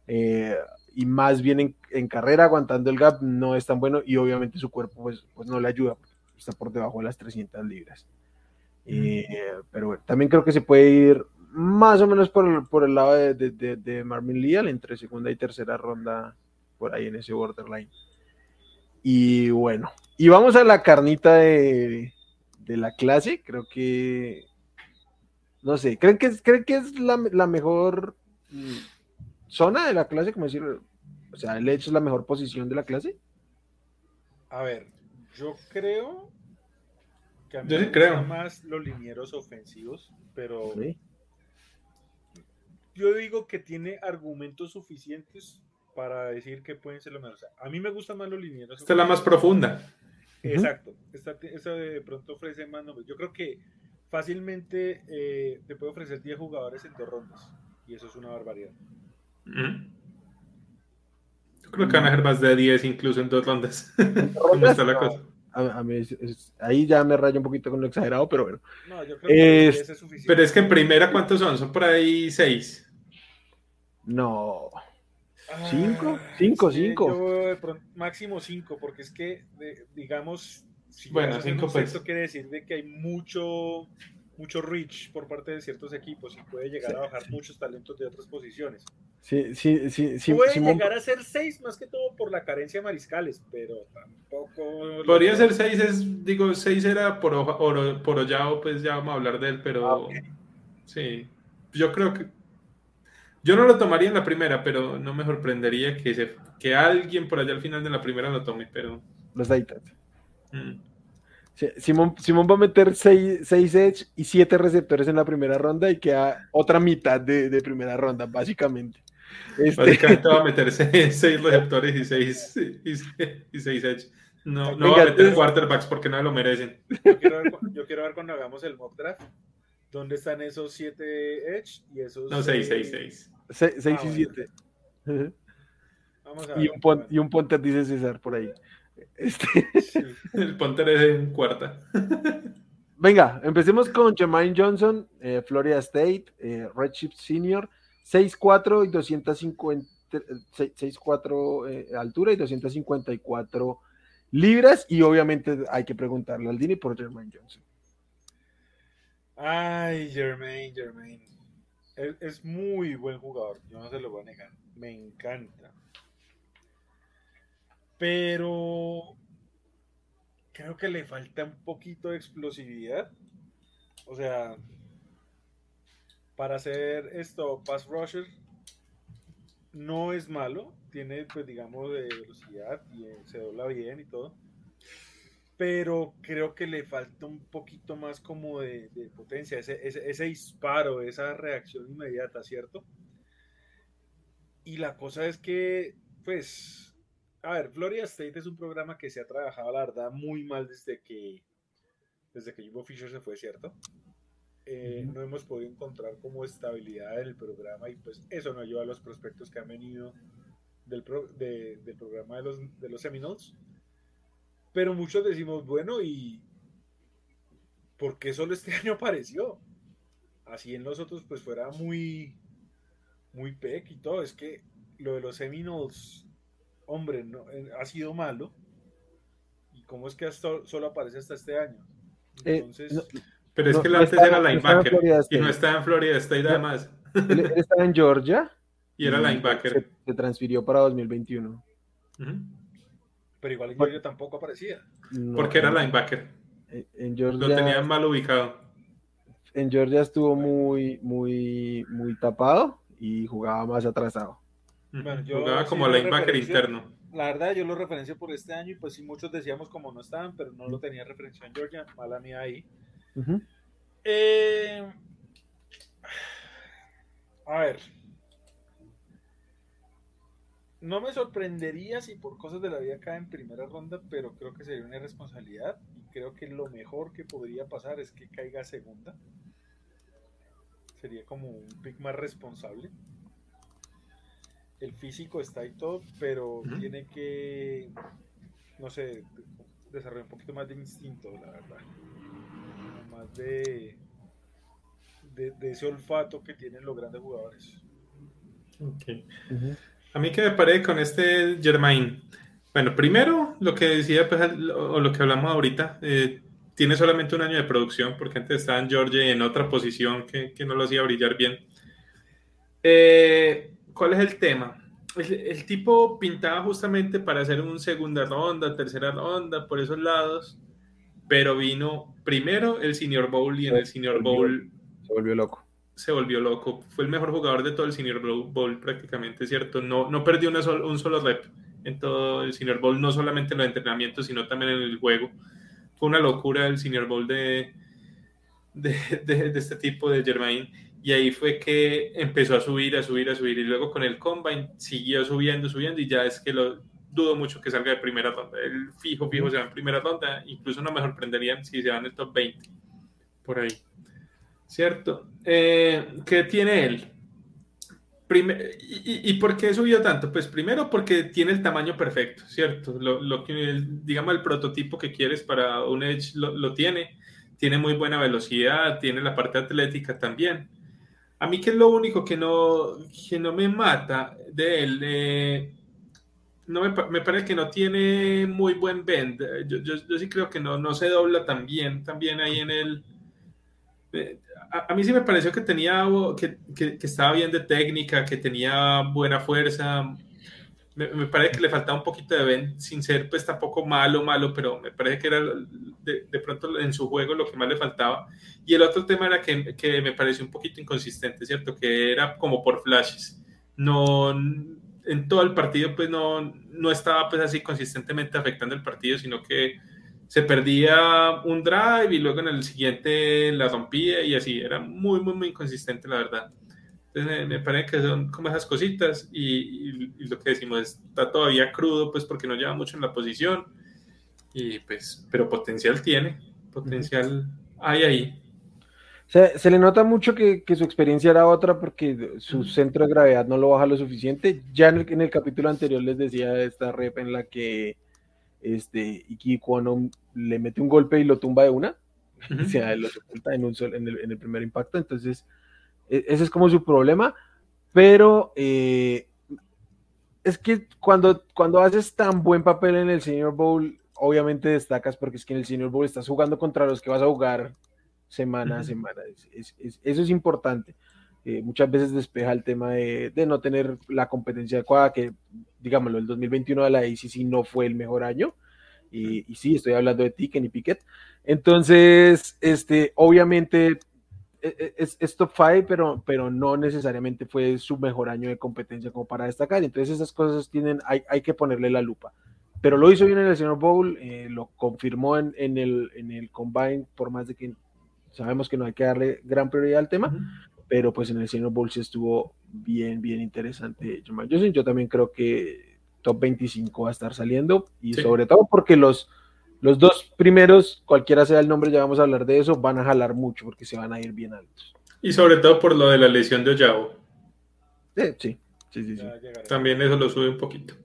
Speaker 1: Eh, y más bien en, carrera, aguantando el gap, no es tan bueno y obviamente su cuerpo pues, pues no le ayuda, está por debajo de las 300 libras. Eh, pero bueno, también creo que se puede ir más o menos por el, por el lado de, de, Marvin Leal, entre segunda y tercera ronda, por ahí en ese borderline. Y bueno, y vamos a la carnita de, de la clase, creo que, no sé, ¿creen que, ¿creen que es la, mejor mm, zona de la clase? Como decir, o sea, el hecho es la mejor posición de la clase.
Speaker 3: A ver, yo creo
Speaker 2: que a mí me creo.
Speaker 3: más los linieros ofensivos, pero yo digo que tiene argumentos suficientes para decir que pueden ser lo mejor. a mí me gustan más los linieros.
Speaker 2: Esta es la más profunda.
Speaker 3: Exacto, esta, de pronto ofrece más nombres. Yo creo que fácilmente eh, te puede ofrecer 10 jugadores en dos rondas y eso es una barbaridad.
Speaker 2: Yo creo que van a ser más de 10 incluso en dos rondas.
Speaker 1: ¿Cómo está la cosa? a, mí ahí ya me rayo un poquito con lo exagerado, pero bueno.
Speaker 3: No, yo creo que es, es suficiente.
Speaker 2: Pero es que en primera, ¿cuántos son? Son por ahí seis.
Speaker 1: No. ¿Cinco? Ah, ¿Cinco? ¿Cinco?
Speaker 3: Yo máximo cinco, porque es que, digamos,
Speaker 2: si bueno, cinco pues.
Speaker 3: Esto quiere decir de que hay mucho mucho reach por parte de ciertos equipos y puede llegar a bajar muchos talentos de otras posiciones.
Speaker 1: Sí, sí, sí,
Speaker 3: puede llegar a ser seis más que todo por la carencia de mariscales, pero tampoco.
Speaker 2: Podría ser seis, es, digo, seis era por, oro, por Ollao, pues ya vamos a hablar de él, pero ah, sí, yo creo que. Yo no lo tomaría en la primera, pero no me sorprendería que, se, que alguien por allá al final de la primera lo tome, pero.
Speaker 1: Los Daytas. Mm. Simón, Simón va a meter 6 edge y 7 receptores en la primera ronda y queda otra mitad de, de primera ronda, básicamente.
Speaker 2: Este... Básicamente va a meter 6 receptores y 6 y seis edge. No, no va a meter quarterbacks porque no lo merecen.
Speaker 3: Yo quiero, ver, yo quiero ver cuando hagamos el mock draft. ¿Dónde están esos 7 edge y esos.
Speaker 2: No, 6, 6, 6.
Speaker 1: 6 y 7. Vamos a ver, y, un pon, y un ponte dice César por ahí. Este...
Speaker 2: El Ponter es en cuarta.
Speaker 1: Venga, empecemos con Jermaine Johnson, eh, Florida State, eh, Redshift Senior, 6'4 y 250, 6'4 eh, altura y 254 libras. Y obviamente hay que preguntarle al Dini por Jermaine Johnson.
Speaker 3: Ay, Jermaine, Jermaine. Es muy buen jugador, yo no se lo voy a negar. Me encanta. Pero creo que le falta un poquito de explosividad. O sea, para hacer esto, pass rusher no es malo. Tiene, pues, digamos, de velocidad y se dobla bien y todo. Pero creo que le falta un poquito más como de, potencia, ese, ese disparo, esa reacción inmediata, ¿cierto? Y la cosa es que, pues, a ver, Florida State es un programa que se ha trabajado, la verdad, muy mal desde que, desde que Jimbo Fisher se fue, ¿cierto? Eh, no hemos podido encontrar como estabilidad en el programa y pues eso no ayuda a los prospectos que han venido del, del programa de los, de los Seminoles. Pero muchos decimos, bueno, ¿y por qué solo este año apareció? Así en los otros pues fuera muy, muy pec y todo. Es que lo de los Seminoles hombre, no, eh, ha sido malo. ¿Y cómo es que solo aparece hasta este año?
Speaker 1: Eh,
Speaker 3: Entonces.
Speaker 2: pero es que antes era linebacker y no está en Florida State además.
Speaker 1: Él, estaba en Georgia.
Speaker 2: Y era linebacker.
Speaker 1: Se, transfirió para 2021.
Speaker 3: Pero igual en Georgia tampoco aparecía.
Speaker 2: porque era linebacker.
Speaker 1: En Georgia,
Speaker 2: Lo tenían mal ubicado.
Speaker 1: En Georgia estuvo muy, muy, muy tapado y jugaba más atrasado.
Speaker 2: Bueno, yo Jugaba como linebacker interno.
Speaker 3: La verdad, yo lo referencio por este año y pues sí, muchos decíamos como no estaban, pero no lo tenía referencia en Georgia. Mala mía ahí. Eh, a ver. No me sorprendería si por cosas de la vida cae en primera ronda, pero creo que sería una irresponsabilidad y creo que lo mejor que podría pasar es que caiga segunda. Sería como un pick más responsable el físico está y todo, pero tiene que, no sé, desarrollar un poquito más de instinto, la verdad. Más de, de, ese olfato que tienen los grandes jugadores.
Speaker 2: Ok. A mí que me parece con este Germain. Bueno, primero, lo que decía, pues, o lo que hablamos ahorita, eh, tiene solamente un año de producción, porque antes estaba en Georgia en otra posición que, que no lo hacía brillar bien. Eh, ¿cuál es el tema? El, tipo pintaba justamente para hacer un segunda ronda, tercera ronda, por esos lados, pero vino primero el Senior Bowl y en el Senior Bowl...
Speaker 1: Se volvió loco.
Speaker 2: Se volvió loco. Fue el mejor jugador de todo el Senior Bowl prácticamente, ¿cierto? No, no perdió una un solo rep en todo el Senior Bowl, no solamente en los entrenamientos, sino también en el juego. Fue una locura el Senior Bowl de, de, de, de este tipo de Germain y ahí fue que empezó a subir, a subir, a subir, y luego con el Combine siguió subiendo, subiendo, y ya es que lo dudo mucho que salga de primera ronda. El fijo, fijo se va en primera ronda, incluso no me sorprendería si se va en el top 20, por ahí. ¿Cierto? Eh, ¿Qué tiene él? y, por qué subió tanto? Pues primero porque tiene el tamaño perfecto, ¿cierto? Lo, que, digamos, el prototipo que quieres para un Edge lo, tiene. Tiene muy buena velocidad, tiene la parte atlética también. A mí que es lo único que no, que no me mata de él, eh, no me, parece que no tiene muy buen bend. Yo, yo, sí creo que no, no se dobla tan bien, también ahí en el... Eh, a, mí sí me pareció que tenía que, que, estaba bien de técnica, que tenía buena fuerza. Me, parece que le faltaba un poquito de bend, sin ser pues tampoco malo, malo, pero me parece que era de, de, pronto en su juego lo que más le faltaba. Y el otro tema era que, que me pareció un poquito inconsistente, ¿cierto? Que era como por flashes. No, en todo el partido pues no, no estaba pues así consistentemente afectando el partido, sino que se perdía un drive y luego en el siguiente la rompía y así, era muy, muy, muy inconsistente la verdad. Entonces me, parece que son como esas cositas y, lo que decimos está todavía crudo pues porque no lleva mucho en la posición y pues, pero potencial tiene, potencial hay ahí.
Speaker 1: Se, se, le nota mucho que, que, su experiencia era otra porque su centro de gravedad no lo baja lo suficiente. Ya en el, en el capítulo anterior les decía esta rep en la que este, Iki Kwano le mete un golpe y lo tumba de una. O sea, lo sepulta en, un sol, en, el, en, el, primer impacto. Entonces, e, ese es como su problema. Pero eh, es que cuando, cuando haces tan buen papel en el Senior Bowl, obviamente destacas porque es que en el Senior Bowl estás jugando contra los que vas a jugar semana a semana. eso es importante. Eh, muchas veces despeja el tema de, no tener la competencia adecuada, que digámoslo, el 2021 de la ACC no fue el mejor año. Y, y sí, estoy hablando de ti, Kenny Pickett. Entonces, este, obviamente e, e, es, es, top 5, pero, pero no necesariamente fue su mejor año de competencia como para destacar. Entonces esas cosas tienen, hay, hay que ponerle la lupa. Pero lo hizo bien en el Senior Bowl, eh, lo confirmó en, en, el, en el Combine, por más de que sabemos que no hay que darle gran prioridad al tema, pero pues en el Senior Bowl sí estuvo bien, bien interesante Yo también creo que top 25 va a estar saliendo y sobre todo porque los, los dos primeros, cualquiera sea el nombre, ya vamos a hablar de eso, van a jalar mucho porque se van a ir bien altos.
Speaker 2: Y sobre todo por lo de la lesión de Oyao.
Speaker 1: sí, sí, sí,
Speaker 2: También eso lo sube un poquito.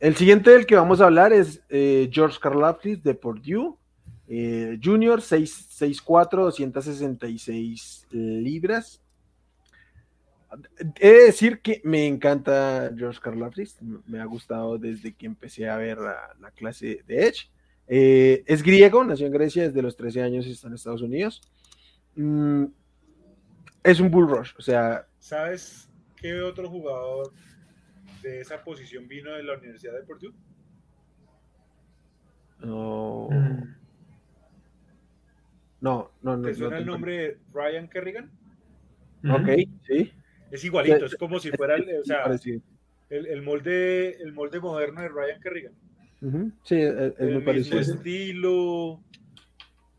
Speaker 1: El siguiente del que vamos a hablar es eh, George Karlaftis de Purdue. Eh, junior, 6'4, 266 libras. He de decir que me encanta George Karlaftis, me ha gustado desde que empecé a ver la, clase de Edge. Eh, es griego, nació en Grecia, desde los 13 años está en Estados Unidos. Mm, es un bull rush, o sea...
Speaker 3: ¿Sabes qué otro jugador de esa posición vino de la Universidad de Purdue?
Speaker 1: No. Mm. No, no, no.
Speaker 3: ¿Te suena el nombre de Ryan Kerrigan?
Speaker 1: Ok, sí.
Speaker 3: Es igualito, es como si fuera el, o sea, el, el, molde, el molde moderno de Ryan Kerrigan.
Speaker 1: Sí, es,
Speaker 3: el muy mismo estilo,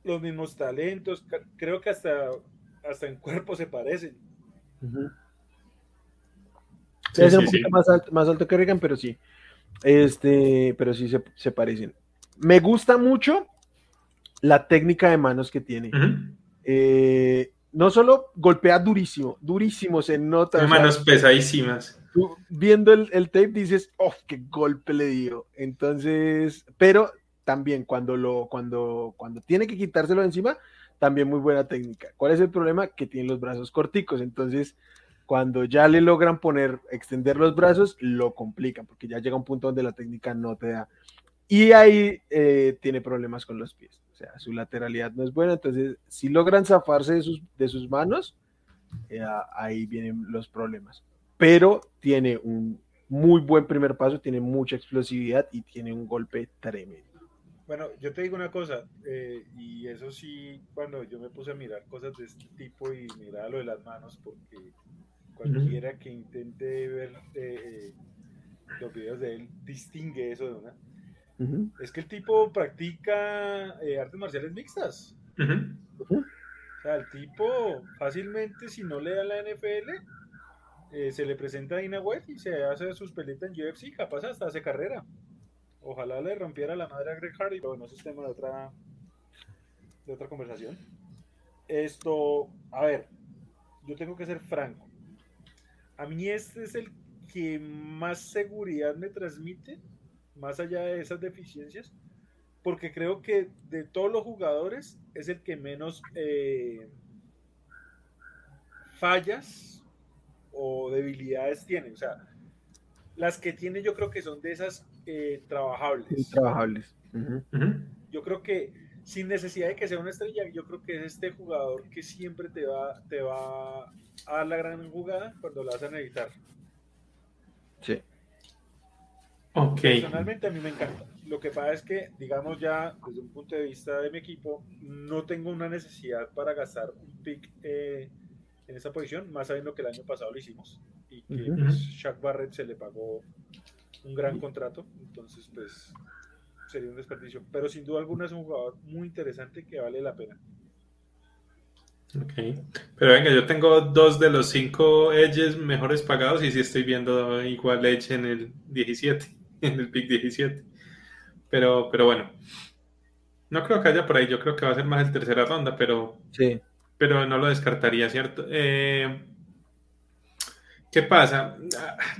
Speaker 3: los mismos talentos, creo que hasta, hasta en cuerpo se parecen.
Speaker 1: es un poquito más alto, más alto que Reagan, pero sí. Este, pero sí se, se parecen. Me gusta mucho la técnica de manos que tiene. Eh, no solo golpea durísimo, durísimo, se nota.
Speaker 2: manos pesadísimas.
Speaker 1: viendo el, tape dices, oh, qué golpe le dio. Entonces, pero también cuando lo, cuando, cuando tiene que quitárselo de encima, también muy buena técnica. ¿Cuál es el problema? Que tiene los brazos corticos. Entonces, cuando ya le logran poner, extender los brazos, lo complican, porque ya llega un punto donde la técnica no te da. Y ahí eh, tiene problemas con los pies sea, su lateralidad no es buena, entonces si logran zafarse de sus, de sus manos, eh, ahí vienen los problemas. Pero tiene un muy buen primer paso, tiene mucha explosividad y tiene un golpe tremendo.
Speaker 3: Bueno, yo te digo una cosa, eh, y eso sí, cuando yo me puse a mirar cosas de este tipo y mirar lo de las manos, porque cualquiera que intente ver eh, los videos de él distingue eso de una es que el tipo practica eh, artes marciales mixtas. O sea, el tipo fácilmente, si no le da la NFL, eh, se le presenta a Dina White y se hace sus pelitas en UFC, capaz hasta hace carrera. Ojalá le rompiera la madre a Greg Hardy, pero no es tema de otra, de otra conversación. Esto, a ver, yo tengo que ser franco. a mí este es el que más seguridad me transmite, más allá de esas deficiencias, porque creo que de todos los jugadores es el que menos eh, fallas o debilidades tiene. O sea, las que tiene yo creo que son de esas eh, trabajables.
Speaker 1: Trabajables.
Speaker 3: Yo creo que sin necesidad de que sea una estrella, yo creo que es este jugador que siempre te va, te va a dar la gran jugada cuando la vas a necesitar.
Speaker 1: Sí.
Speaker 2: Ok.
Speaker 3: Personalmente a mí me encanta. Lo que pasa es que, digamos ya, desde un punto de vista de mi equipo, no tengo una necesidad para gastar un pick eh, en esa posición, más sabiendo que el año pasado lo hicimos y que pues, Shaq Barrett se le pagó un gran contrato, entonces pues sería un desperdicio. Pero sin duda alguna es un jugador muy interesante que vale la pena.
Speaker 2: Ok, pero venga, yo tengo dos de los cinco edges mejores pagados y sí estoy viendo igual edge en el 17, en el pick 17. Pero, pero bueno, no creo que haya por ahí, yo creo que va a ser más el tercera ronda, pero,
Speaker 1: sí.
Speaker 2: pero no lo descartaría, ¿cierto? Eh, ¿Qué pasa?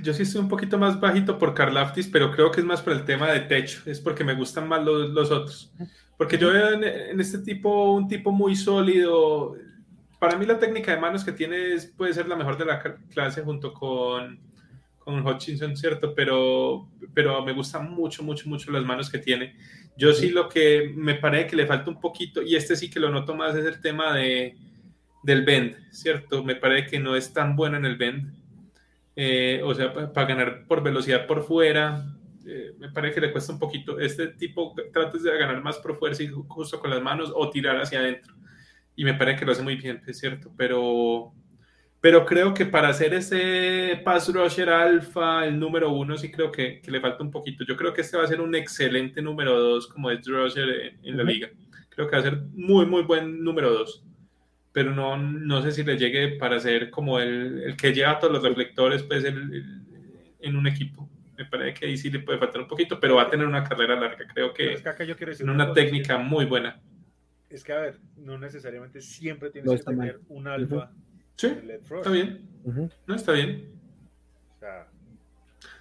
Speaker 2: Yo sí estoy un poquito más bajito por Carlaftis, pero creo que es más por el tema de techo, es porque me gustan más los, los otros. Porque yo veo en, en, este tipo un tipo muy sólido, para mí la técnica de manos que tiene puede ser la mejor de la clase junto con, con Hutchinson, ¿cierto? Pero, pero me gustan mucho, mucho, mucho las manos que tiene. Yo sí lo que me parece que le falta un poquito, y este sí que lo noto más, es el tema de, del bend, ¿cierto? Me parece que no es tan bueno en el bend. Eh, o sea, para ganar por velocidad por fuera, eh, me parece que le cuesta un poquito. Este tipo trata de ganar más por fuerza y justo con las manos o tirar hacia adentro y me parece que lo hace muy bien, es cierto, pero, pero creo que para hacer ese pass rusher alfa, el número uno, sí creo que, que, le falta un poquito. Yo creo que este va a ser un excelente número dos como es rusher en, la liga. Creo que va a ser muy, muy buen número dos. Pero no, no sé si le llegue para ser como el, el que lleva todos los reflectores pues, el, en un equipo. Me parece que ahí sí le puede faltar un poquito, pero va a tener una carrera larga. Creo que,
Speaker 3: es que yo quiero
Speaker 2: en una técnica muy buena
Speaker 3: es que, a ver, no necesariamente siempre tienes no que tener mal. un alfa.
Speaker 2: Sí, está bien. Uh -huh. No, está bien.
Speaker 3: O sea,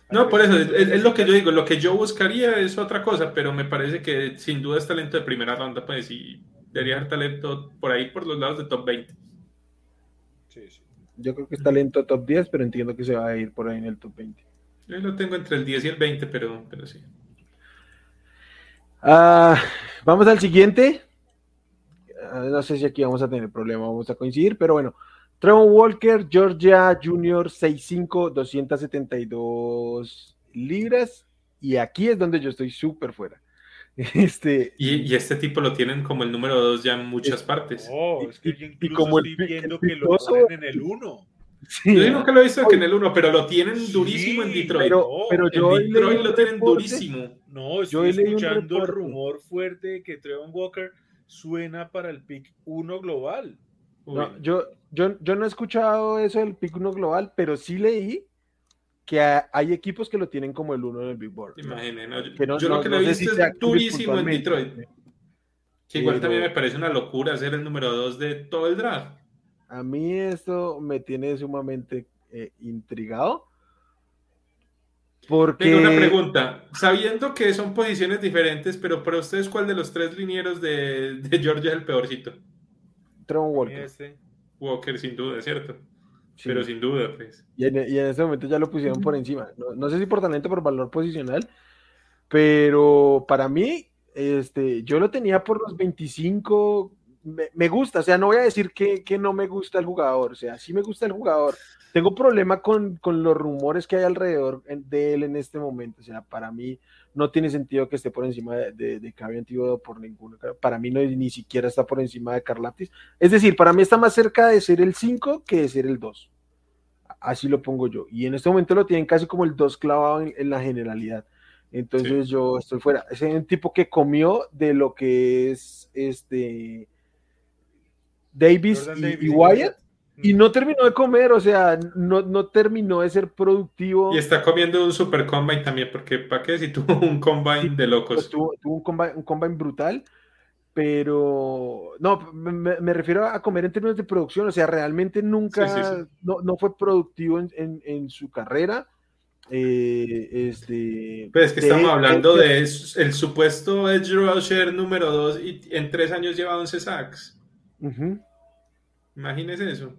Speaker 2: no, por eso, es, es, lo que yo digo, lo que yo buscaría es otra cosa, pero me parece que sin duda es talento de primera ronda, pues, y debería haber talento por ahí, por los lados de top 20.
Speaker 3: Sí, sí.
Speaker 1: Yo creo que es talento top 10, pero entiendo que se va a ir por ahí en el top 20.
Speaker 2: Yo lo tengo entre el 10 y el 20, pero, pero sí.
Speaker 1: Uh, vamos al siguiente no sé si aquí vamos a tener problema, vamos a coincidir, pero bueno. Trevor Walker, Georgia Junior, 6'5, 272 libras. Y aquí es donde yo estoy súper fuera. Este,
Speaker 2: y, y, este tipo lo tienen como el número 2 ya en muchas
Speaker 3: es,
Speaker 2: partes.
Speaker 3: Oh, es que yo y como estoy el, viendo el que lo ponen en el 1.
Speaker 2: Sí, yo digo que lo visto que en el 1, pero lo tienen durísimo sí, en Detroit.
Speaker 1: Pero, pero yo
Speaker 2: en Detroit lo tienen durísimo.
Speaker 3: No, estoy yo escuchando el rumor fuerte de que Trevor Walker suena para el pick 1 global.
Speaker 1: No, yo, yo, yo no he escuchado eso del pick 1 global, pero sí leí que hay equipos que lo tienen como el 1 en el Big Board.
Speaker 2: Imagínate, no, yo, no, yo lo que lo he visto si es durísimo en Detroit. Que igual pero, también me parece una locura ser el número 2 de todo el draft.
Speaker 1: A mí esto me tiene sumamente eh, intrigado. Porque...
Speaker 2: Tengo una pregunta. Sabiendo que son posiciones diferentes, pero para ustedes, ¿cuál de los tres linieros de, de Georgia es el peorcito?
Speaker 1: Trevor Walker.
Speaker 3: Este.
Speaker 2: Walker, sin duda, ¿cierto? Sí. Pero sin duda, pues.
Speaker 1: Y en, y en este momento ya lo pusieron por encima. No, no, sé si por talento por valor posicional, pero para mí, este, yo lo tenía por los 25. Me, me gusta, o sea, no voy a decir que, que, no me gusta el jugador, o sea, sí me gusta el jugador. Tengo problema con, con los rumores que hay alrededor de él en este momento, o sea, para mí no tiene sentido que esté por encima de, de, de Cavian por ninguno. Para mí no ni siquiera está por encima de Carlaptis. Es decir, para mí está más cerca de ser el 5 que de ser el 2. Así lo pongo yo. Y en este momento lo tienen casi como el 2 clavado en, en, la generalidad. Entonces sí. yo estoy fuera. Es un tipo que comió de lo que es este Davis y, Davis y, Wyatt. Y no terminó de comer, o sea, no, no, terminó de ser productivo.
Speaker 2: Y está comiendo un super combine también, porque ¿para qué? Si tuvo un combine de locos.
Speaker 1: Pues tuvo, tuvo un, combine, un, combine, brutal. pero no, me, refiero a comer en términos de producción, o sea, realmente nunca, No, fue productivo en, su carrera. Eh, este,
Speaker 2: pues es que estamos hablando de, el supuesto edge rusher número 2 y en tres años lleva 11 sacks. Imagínese eso.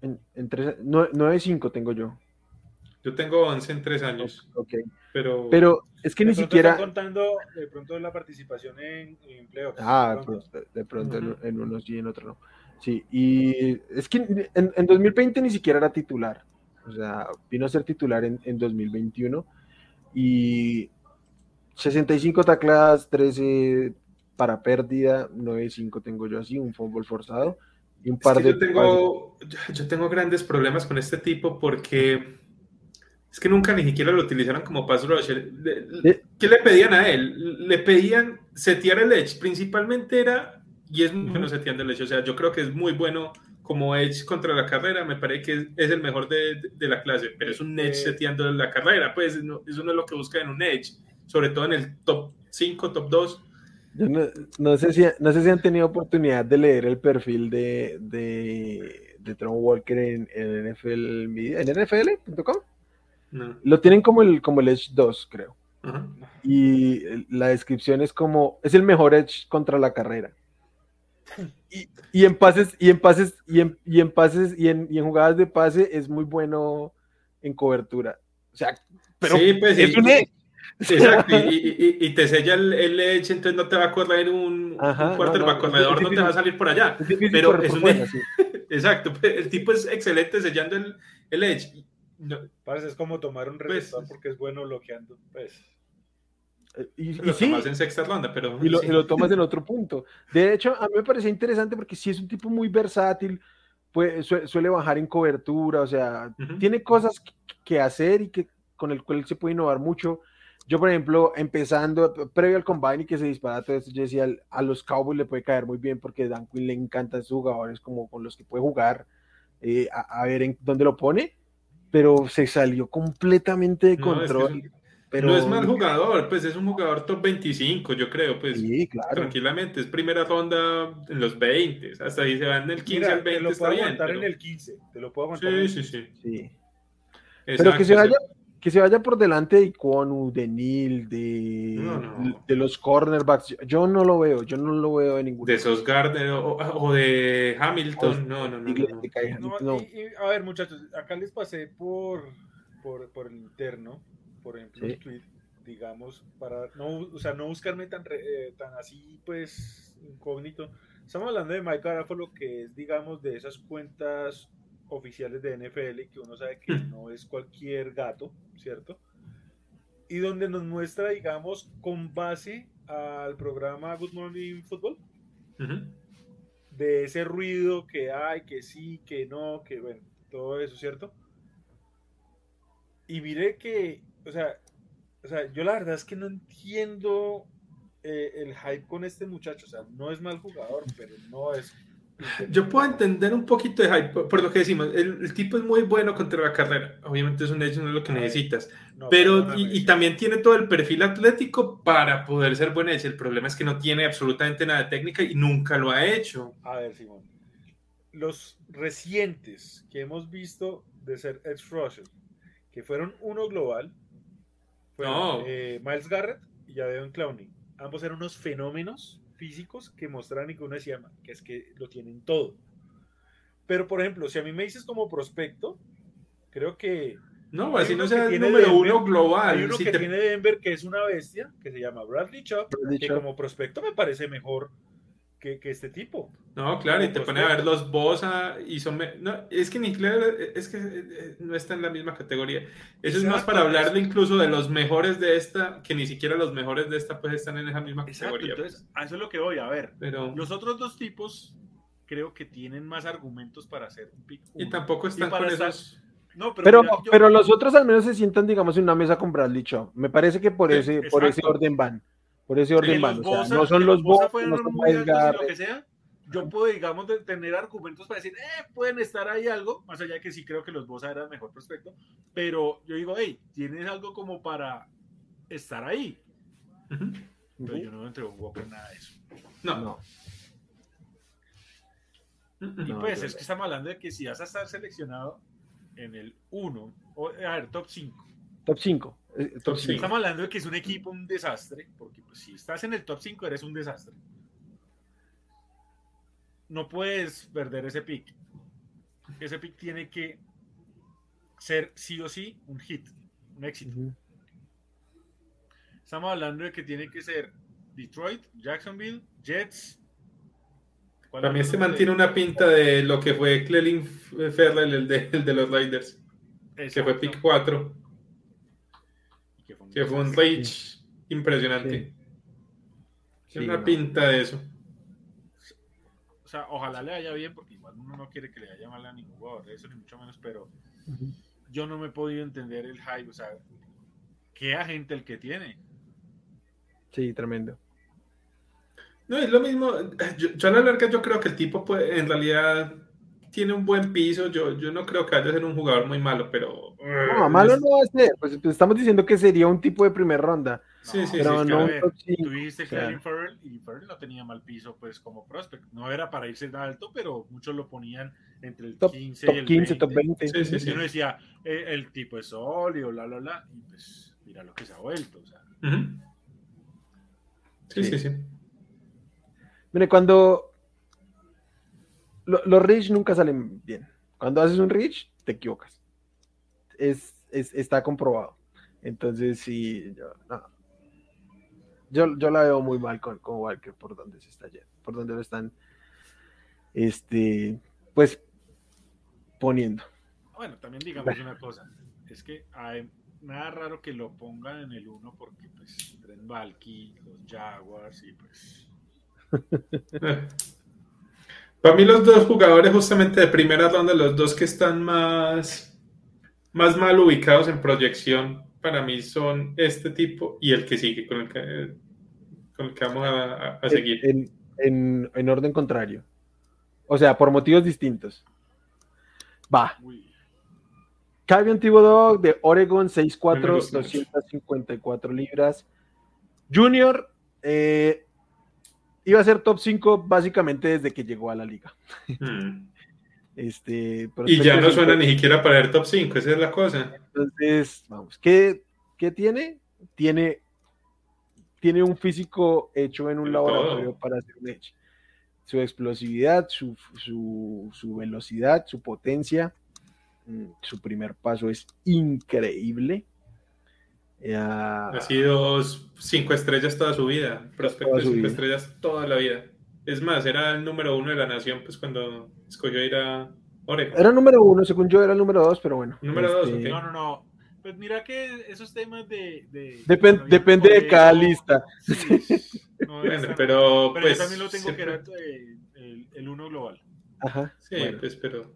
Speaker 1: En, en 9-5 tengo yo.
Speaker 2: Yo tengo 11 en tres años.
Speaker 1: Ok.
Speaker 2: Pero,
Speaker 1: pero es que ni siquiera.
Speaker 3: contando de pronto la participación en, en playoffs.
Speaker 1: Ah, de pronto, en, unos sí, en otros no. Sí, y es que en, en, 2020 ni siquiera era titular. O sea, vino a ser titular en, en 2021 y 65 tacladas, 13 para pérdida, 9-5 tengo yo así, un fútbol forzado y un par de...
Speaker 2: Yo tengo, yo tengo grandes problemas con este tipo porque es que nunca ni siquiera lo utilizaron como pass rusher. ¿Qué le pedían a él? Le pedían setear el edge. Principalmente era, y es muy bueno seteando el edge. O sea, yo creo que es muy bueno como edge contra la carrera. Me parece que es, el mejor de, de, la clase, pero es un edge seteando la carrera. Pues eso no es lo que busca en un edge, sobre todo en el top 5, top 2.
Speaker 1: Yo no, no, sé si, no sé si han tenido oportunidad de leer el perfil de, de, de Tron Walker en, en NFL, en NFL.com. Lo tienen como el, como el Edge 2, creo. Y la descripción es como, es el mejor Edge contra la carrera. Y, en pases, y en pases, y en, y en pases, y en, y en, jugadas de pase es muy bueno en cobertura. O sea, pero
Speaker 2: sí, pues, es un Edge. Exacto, y, te sella el, el, Edge, entonces no te va a correr un, Ajá, un quarterback no, corredor, no, te va a salir por allá. pero es un Exacto, pues, el tipo es excelente sellando el, el Edge
Speaker 3: no. Parece es como tomar un pues, receptor porque es bueno bloqueando. Pues.
Speaker 1: Eh, y,
Speaker 2: lo tomas en sexta ronda, pero.
Speaker 1: Y lo, tomas en otro punto. De hecho, a mí me parece interesante porque sí es un tipo muy versátil, pues, suele bajar en cobertura, o sea, tiene cosas que hacer y que con el cual se puede innovar mucho. Yo, por ejemplo, empezando, previo al combine y que se dispara todo esto, yo decía, a los Cowboys le puede caer muy bien porque Dan Quinn le encantan sus jugadores como con los que puede jugar, eh, a, a, ver en dónde lo pone pero se salió completamente de control.
Speaker 2: No, pero... no es mal jugador, pues es un jugador top 25, yo creo, pues
Speaker 1: sí, claro.
Speaker 2: tranquilamente, es primera ronda en los 20, hasta ahí se van del 15 al 20.
Speaker 3: Te lo puedo aguantar en el 15, te lo puedo aguantar.
Speaker 2: Sí, sí, sí.
Speaker 1: sí. Pero que se vaya, que se vaya por delante de Iquonu, de Neil, de, de los cornerbacks. Yo no lo veo, yo no lo veo en ningún.
Speaker 2: De esos Gardner o, de Hamilton, no, no,
Speaker 3: no. a ver, muchachos, acá les pasé por, por, por el interno, por ejemplo, un tweet, digamos, para no, o sea, no buscarme tan, eh, tan así, pues, incógnito. Estamos hablando de Mike Garafolo, que es, digamos, de esas cuentas oficiales de NFL, que uno sabe que no es cualquier gato, ¿cierto? Y donde nos muestra, digamos, con base al programa Good Morning Football, de ese ruido que hay, que sí, que no, que bueno, todo eso, ¿cierto? Y mire que, o sea, o sea yo la verdad es que no entiendo eh, el hype con este muchacho, o sea, no es mal jugador, pero no es
Speaker 2: yo puedo entender un poquito de hype, por, lo que decimos, el, tipo es muy bueno contra la carrera, obviamente es un hecho, no es lo que necesitas, pero y, también tiene todo el perfil atlético para poder ser buen edge, el problema es que no tiene absolutamente nada de técnica y nunca lo ha hecho.
Speaker 3: A ver, Simón, los recientes que hemos visto de ser edge rusher, que fueron uno global, fueron eh, Miles Garrett y Jadeon Clowney, ambos eran unos fenómenos físicos que mostraran y que uno decía que es que lo tienen todo. Pero, por ejemplo, si a mí me dices como prospecto, creo que.
Speaker 2: No, así no sea el número uno global.
Speaker 3: Hay uno que tiene Denver que es una bestia, que se llama Bradley Chubb, que como prospecto me parece mejor que, este tipo.
Speaker 2: No, claro, y te pone a ver los Bosa y son... No, es que ni claro, es que eh, no está en la misma categoría. Eso es más para hablarle incluso de los mejores de esta, que ni siquiera los mejores de esta pues están en esa misma categoría.
Speaker 3: Entonces, a eso es lo que voy a ver. Pero... Los otros dos tipos creo que tienen más argumentos para hacer un pick.
Speaker 2: Y tampoco están con esos...
Speaker 1: No, pero, pero, los otros al menos se sientan, digamos, en una mesa con Bradley Shaw. Me parece que por, ese, por ese orden van. Por ese orden van. O sea, no son los Bosa, no son
Speaker 3: lo que sea. Yo puedo, digamos, tener argumentos para decir, eh, pueden estar ahí algo, más allá de que sí creo que los Bosa eran el mejor prospecto, pero yo digo, hey, tienes algo como para estar ahí. Pero yo no entre un Walker nada de eso.
Speaker 2: No.
Speaker 3: Y pues es que estamos hablando de que si vas a estar seleccionado en el 1, o a ver, top 5.
Speaker 1: Top 5. Eh, top 5.
Speaker 3: Estamos hablando de que es un equipo un desastre, porque pues, si estás en el top 5 eres un desastre. No puedes perder ese pick. Ese pick tiene que ser sí o sí un hit, un éxito. Estamos hablando de que tiene que ser Detroit, Jacksonville, Jets.
Speaker 2: Para mí se mantiene una pinta de lo que fue Clelin Ferrell, el de, el de los Raiders, que fue pick 4. Que fue un, rage impresionante. Sí. una pinta de eso.
Speaker 3: O sea, ojalá le vaya bien, porque igual uno no quiere que le vaya mal a ningún jugador, eso ni mucho menos, pero yo no me he podido entender el hype, o sea, qué agente el que tiene.
Speaker 1: Sí, tremendo.
Speaker 2: No, es lo mismo. Yo, a la larga yo creo que el tipo puede, en realidad tiene un buen piso. Yo, yo no creo que vaya a ser un jugador muy malo, pero...
Speaker 1: No, malo no va a ser. Pues, pues, estamos diciendo que sería un tipo de primera ronda.
Speaker 3: Sí, sí, pero sí. No ver, tuviste que o Farrell y Farrell no tenía mal piso pues como prospect. No era para irse alto, pero muchos lo ponían entre el top, 15
Speaker 1: top
Speaker 3: y el
Speaker 1: 15, top 20.
Speaker 3: Sí, sí, sí. Y uno decía, eh, el tipo es sólido, bla, bla, bla. Y pues mira lo que se ha vuelto. O sea. uh -huh.
Speaker 2: Sí, sí, sí.
Speaker 1: Mire, cuando lo, los reach nunca salen bien. Cuando haces un reach, te equivocas. Es, es está comprobado. Entonces, sí, yo, no. yo, yo, la veo muy mal con, con Walker por donde se está yendo, por donde lo están, este, pues, poniendo.
Speaker 3: Bueno, también digamos una cosa, es que hay, nada raro que lo pongan en el 1 porque pues Trent Valky, los Jaguars y pues...
Speaker 2: Para mí los dos jugadores justamente de primera ronda, los dos que están más, más mal ubicados en proyección, para mí son este tipo y el que sigue, con el que, con el que vamos a, a seguir.
Speaker 1: En, en, en, orden contrario. O sea, por motivos distintos. Va. Calvin Thibodeau de Oregon, 6'4, 254 libras. Junior, eh, iba a ser top 5 básicamente desde que llegó a la liga. Hmm. Este,
Speaker 2: y ya no suena ni siquiera para el top 5, esa es la cosa.
Speaker 1: Entonces, vamos, ¿qué, qué tiene? Tiene tiene un físico hecho en un laboratorio para hacer un edge. Su explosividad, su, su, su velocidad, su potencia, su primer paso es increíble.
Speaker 2: Ha sido cinco estrellas toda su vida, prospecto de cinco vida. estrellas toda la vida. Es más, era el número uno de la nación, pues cuando escogió ir a Oregon.
Speaker 1: Era el número uno, según yo era el número dos, pero bueno.
Speaker 2: Número este... dos, okay.
Speaker 3: No, no, no. Pues mira que esos temas de. de
Speaker 1: Depend, depende de cada lista.
Speaker 3: Sí, no,
Speaker 2: bueno, pero,
Speaker 3: pero
Speaker 2: pues,
Speaker 3: yo también lo tengo siempre... que era el, el, uno global.
Speaker 1: Ajá.
Speaker 2: Sí, bueno. pues, pero.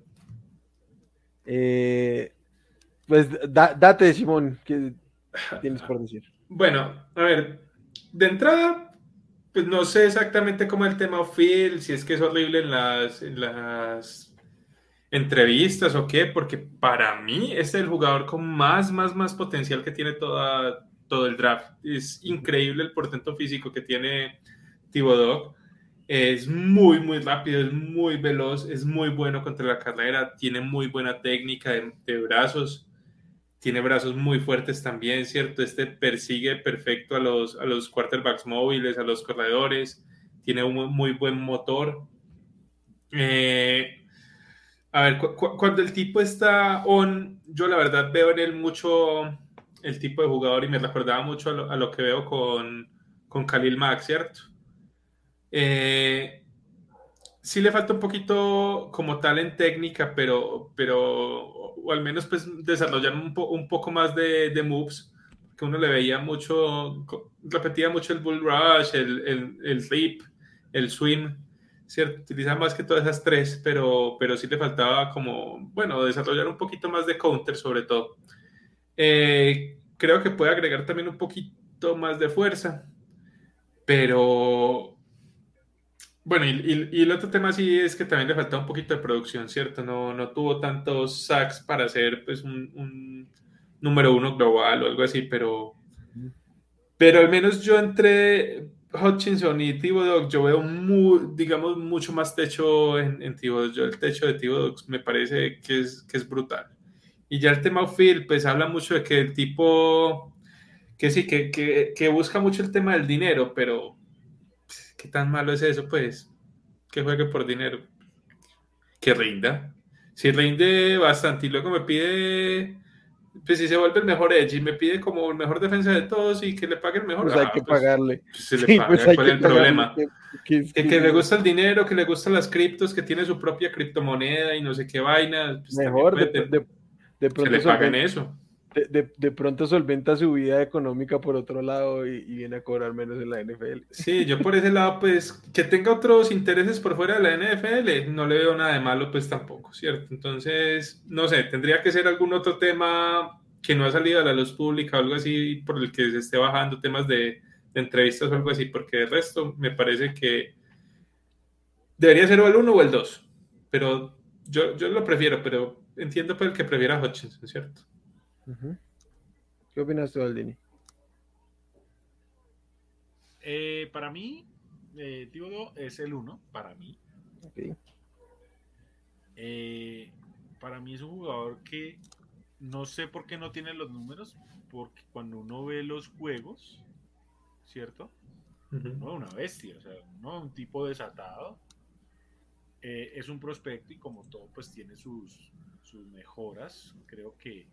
Speaker 1: Eh, pues da, date, Simón, ¿qué tienes por decir?
Speaker 2: Bueno, a ver, de entrada, pues no sé exactamente cómo el tema Phil, si es que es horrible en las, en las entrevistas o qué, porque para mí es el jugador con más, más, más potencial que tiene toda, todo el draft. Es increíble el portento físico que tiene Thibodeau. Es muy, muy rápido, es muy veloz, es muy bueno contra la carrera, tiene muy buena técnica de, de, brazos, tiene brazos muy fuertes también, ¿cierto? Este persigue perfecto a los, a los quarterbacks móviles, a los corredores, tiene un muy buen motor. Eh, a ver, cu cu cuando el tipo está on, yo la verdad veo en él mucho el tipo de jugador y me recordaba mucho a lo, a lo que veo con, con Khalil Mack, ¿cierto? Eh, sí le falta un poquito como tal en técnica, pero, pero o al menos pues desarrollar un, po un poco más de, de, moves, que uno le veía mucho, repetía mucho el bull rush, el, el, el rip, el swim, ¿cierto? Utiliza más que todas esas tres, pero, pero sí le faltaba como, bueno, desarrollar un poquito más de counter sobre todo. Eh, creo que puede agregar también un poquito más de fuerza, pero bueno, y, y, y, el otro tema sí es que también le faltaba un poquito de producción, ¿cierto? No, no tuvo tantos sacks para ser pues, un, un, número uno global o algo así, pero, pero al menos yo entré, Hutchinson y Thibodeau, yo veo, muy, digamos, mucho más techo en, en Thibodeau. Yo el techo de Thibodeau me parece que es, que es brutal. Y ya el tema Phil, pues habla mucho de que el tipo, que sí, que, que, que busca mucho el tema del dinero, pero ¿qué tan malo es eso? Pues que juegue por dinero, que rinda. Si rinde bastante y luego me pide pues si se vuelve el mejor Edge y me pide como el mejor defensa de todos y que le paguen mejor,
Speaker 1: pues hay que
Speaker 2: pues,
Speaker 1: pagarle.
Speaker 2: Pues se le paga, pues ¿cuál es el problema? Que, que, que, le gusta el dinero, que le gustan las criptos, que tiene su propia criptomoneda y no sé qué vaina.
Speaker 1: Mejor, de, de, de, pronto
Speaker 2: que le paguen eso.
Speaker 1: De, de, pronto solventa su vida económica por otro lado y, viene a cobrar menos en la NFL.
Speaker 2: Sí, yo por ese lado, pues, que tenga otros intereses por fuera de la NFL, no le veo nada de malo, pues tampoco, ¿cierto? Entonces, no sé, tendría que ser algún otro tema que no ha salido a la luz pública o algo así por el que se esté bajando temas de, entrevistas o algo así, porque de resto me parece que debería ser o el 1 o el 2, pero yo, yo lo prefiero, pero entiendo por el que prefiera Hutchinson, ¿cierto?
Speaker 1: Uh -huh. ¿Qué opinas tú, Aldini?
Speaker 3: Eh, para mí, eh, es el 1, para mí.
Speaker 1: Okay.
Speaker 3: Eh, para mí es un jugador que no sé por qué no tiene los números, porque cuando uno ve los juegos, ¿cierto? Uh -huh. No una bestia, o sea, no un tipo desatado. Eh, es un prospecto y como todo, pues tiene sus, sus mejoras. Creo que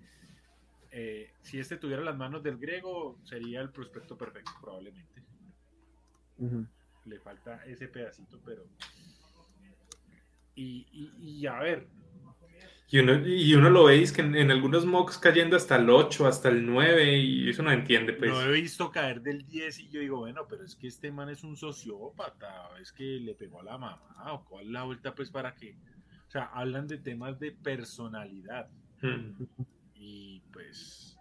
Speaker 3: eh, si este tuviera las manos del griego, sería el prospecto perfecto, probablemente.
Speaker 1: Uh -huh.
Speaker 3: Le falta ese pedacito, pero. Y, y, y a ver.
Speaker 2: Y uno, y uno lo veis que en, en, algunos mocks cayendo hasta el 8, hasta el 9, y eso no entiende, pues.
Speaker 3: No he visto caer del 10 y yo digo, bueno, pero es que este man es un sociópata, es que le pegó a la mamá, o cuál la vuelta, pues, para que. O sea, hablan de temas de personalidad. Hmm. Y pues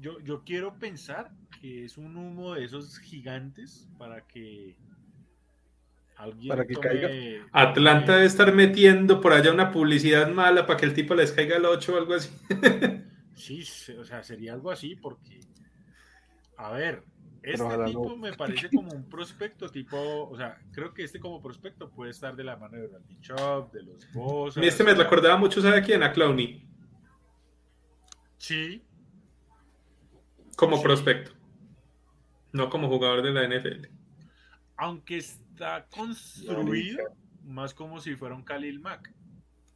Speaker 3: yo, yo quiero pensar que es un humo de esos gigantes para que alguien
Speaker 1: para que
Speaker 3: tome,
Speaker 1: caiga.
Speaker 2: Atlanta debe estar metiendo por allá una publicidad mala para que el tipo les caiga el 8 o algo así.
Speaker 3: sí, o sea, sería algo así porque, a ver, este tipo no. me parece como un prospecto tipo, o sea, creo que este como prospecto puede estar de la mano de Randy Chop, de los Bosa.
Speaker 2: Este me recordaba mucho, ¿sabe quién? A Clowney.
Speaker 3: Sí.
Speaker 2: Como
Speaker 3: sí.
Speaker 2: prospecto. No como jugador de la NFL.
Speaker 3: Aunque está construido más como si fuera un Khalil Mack.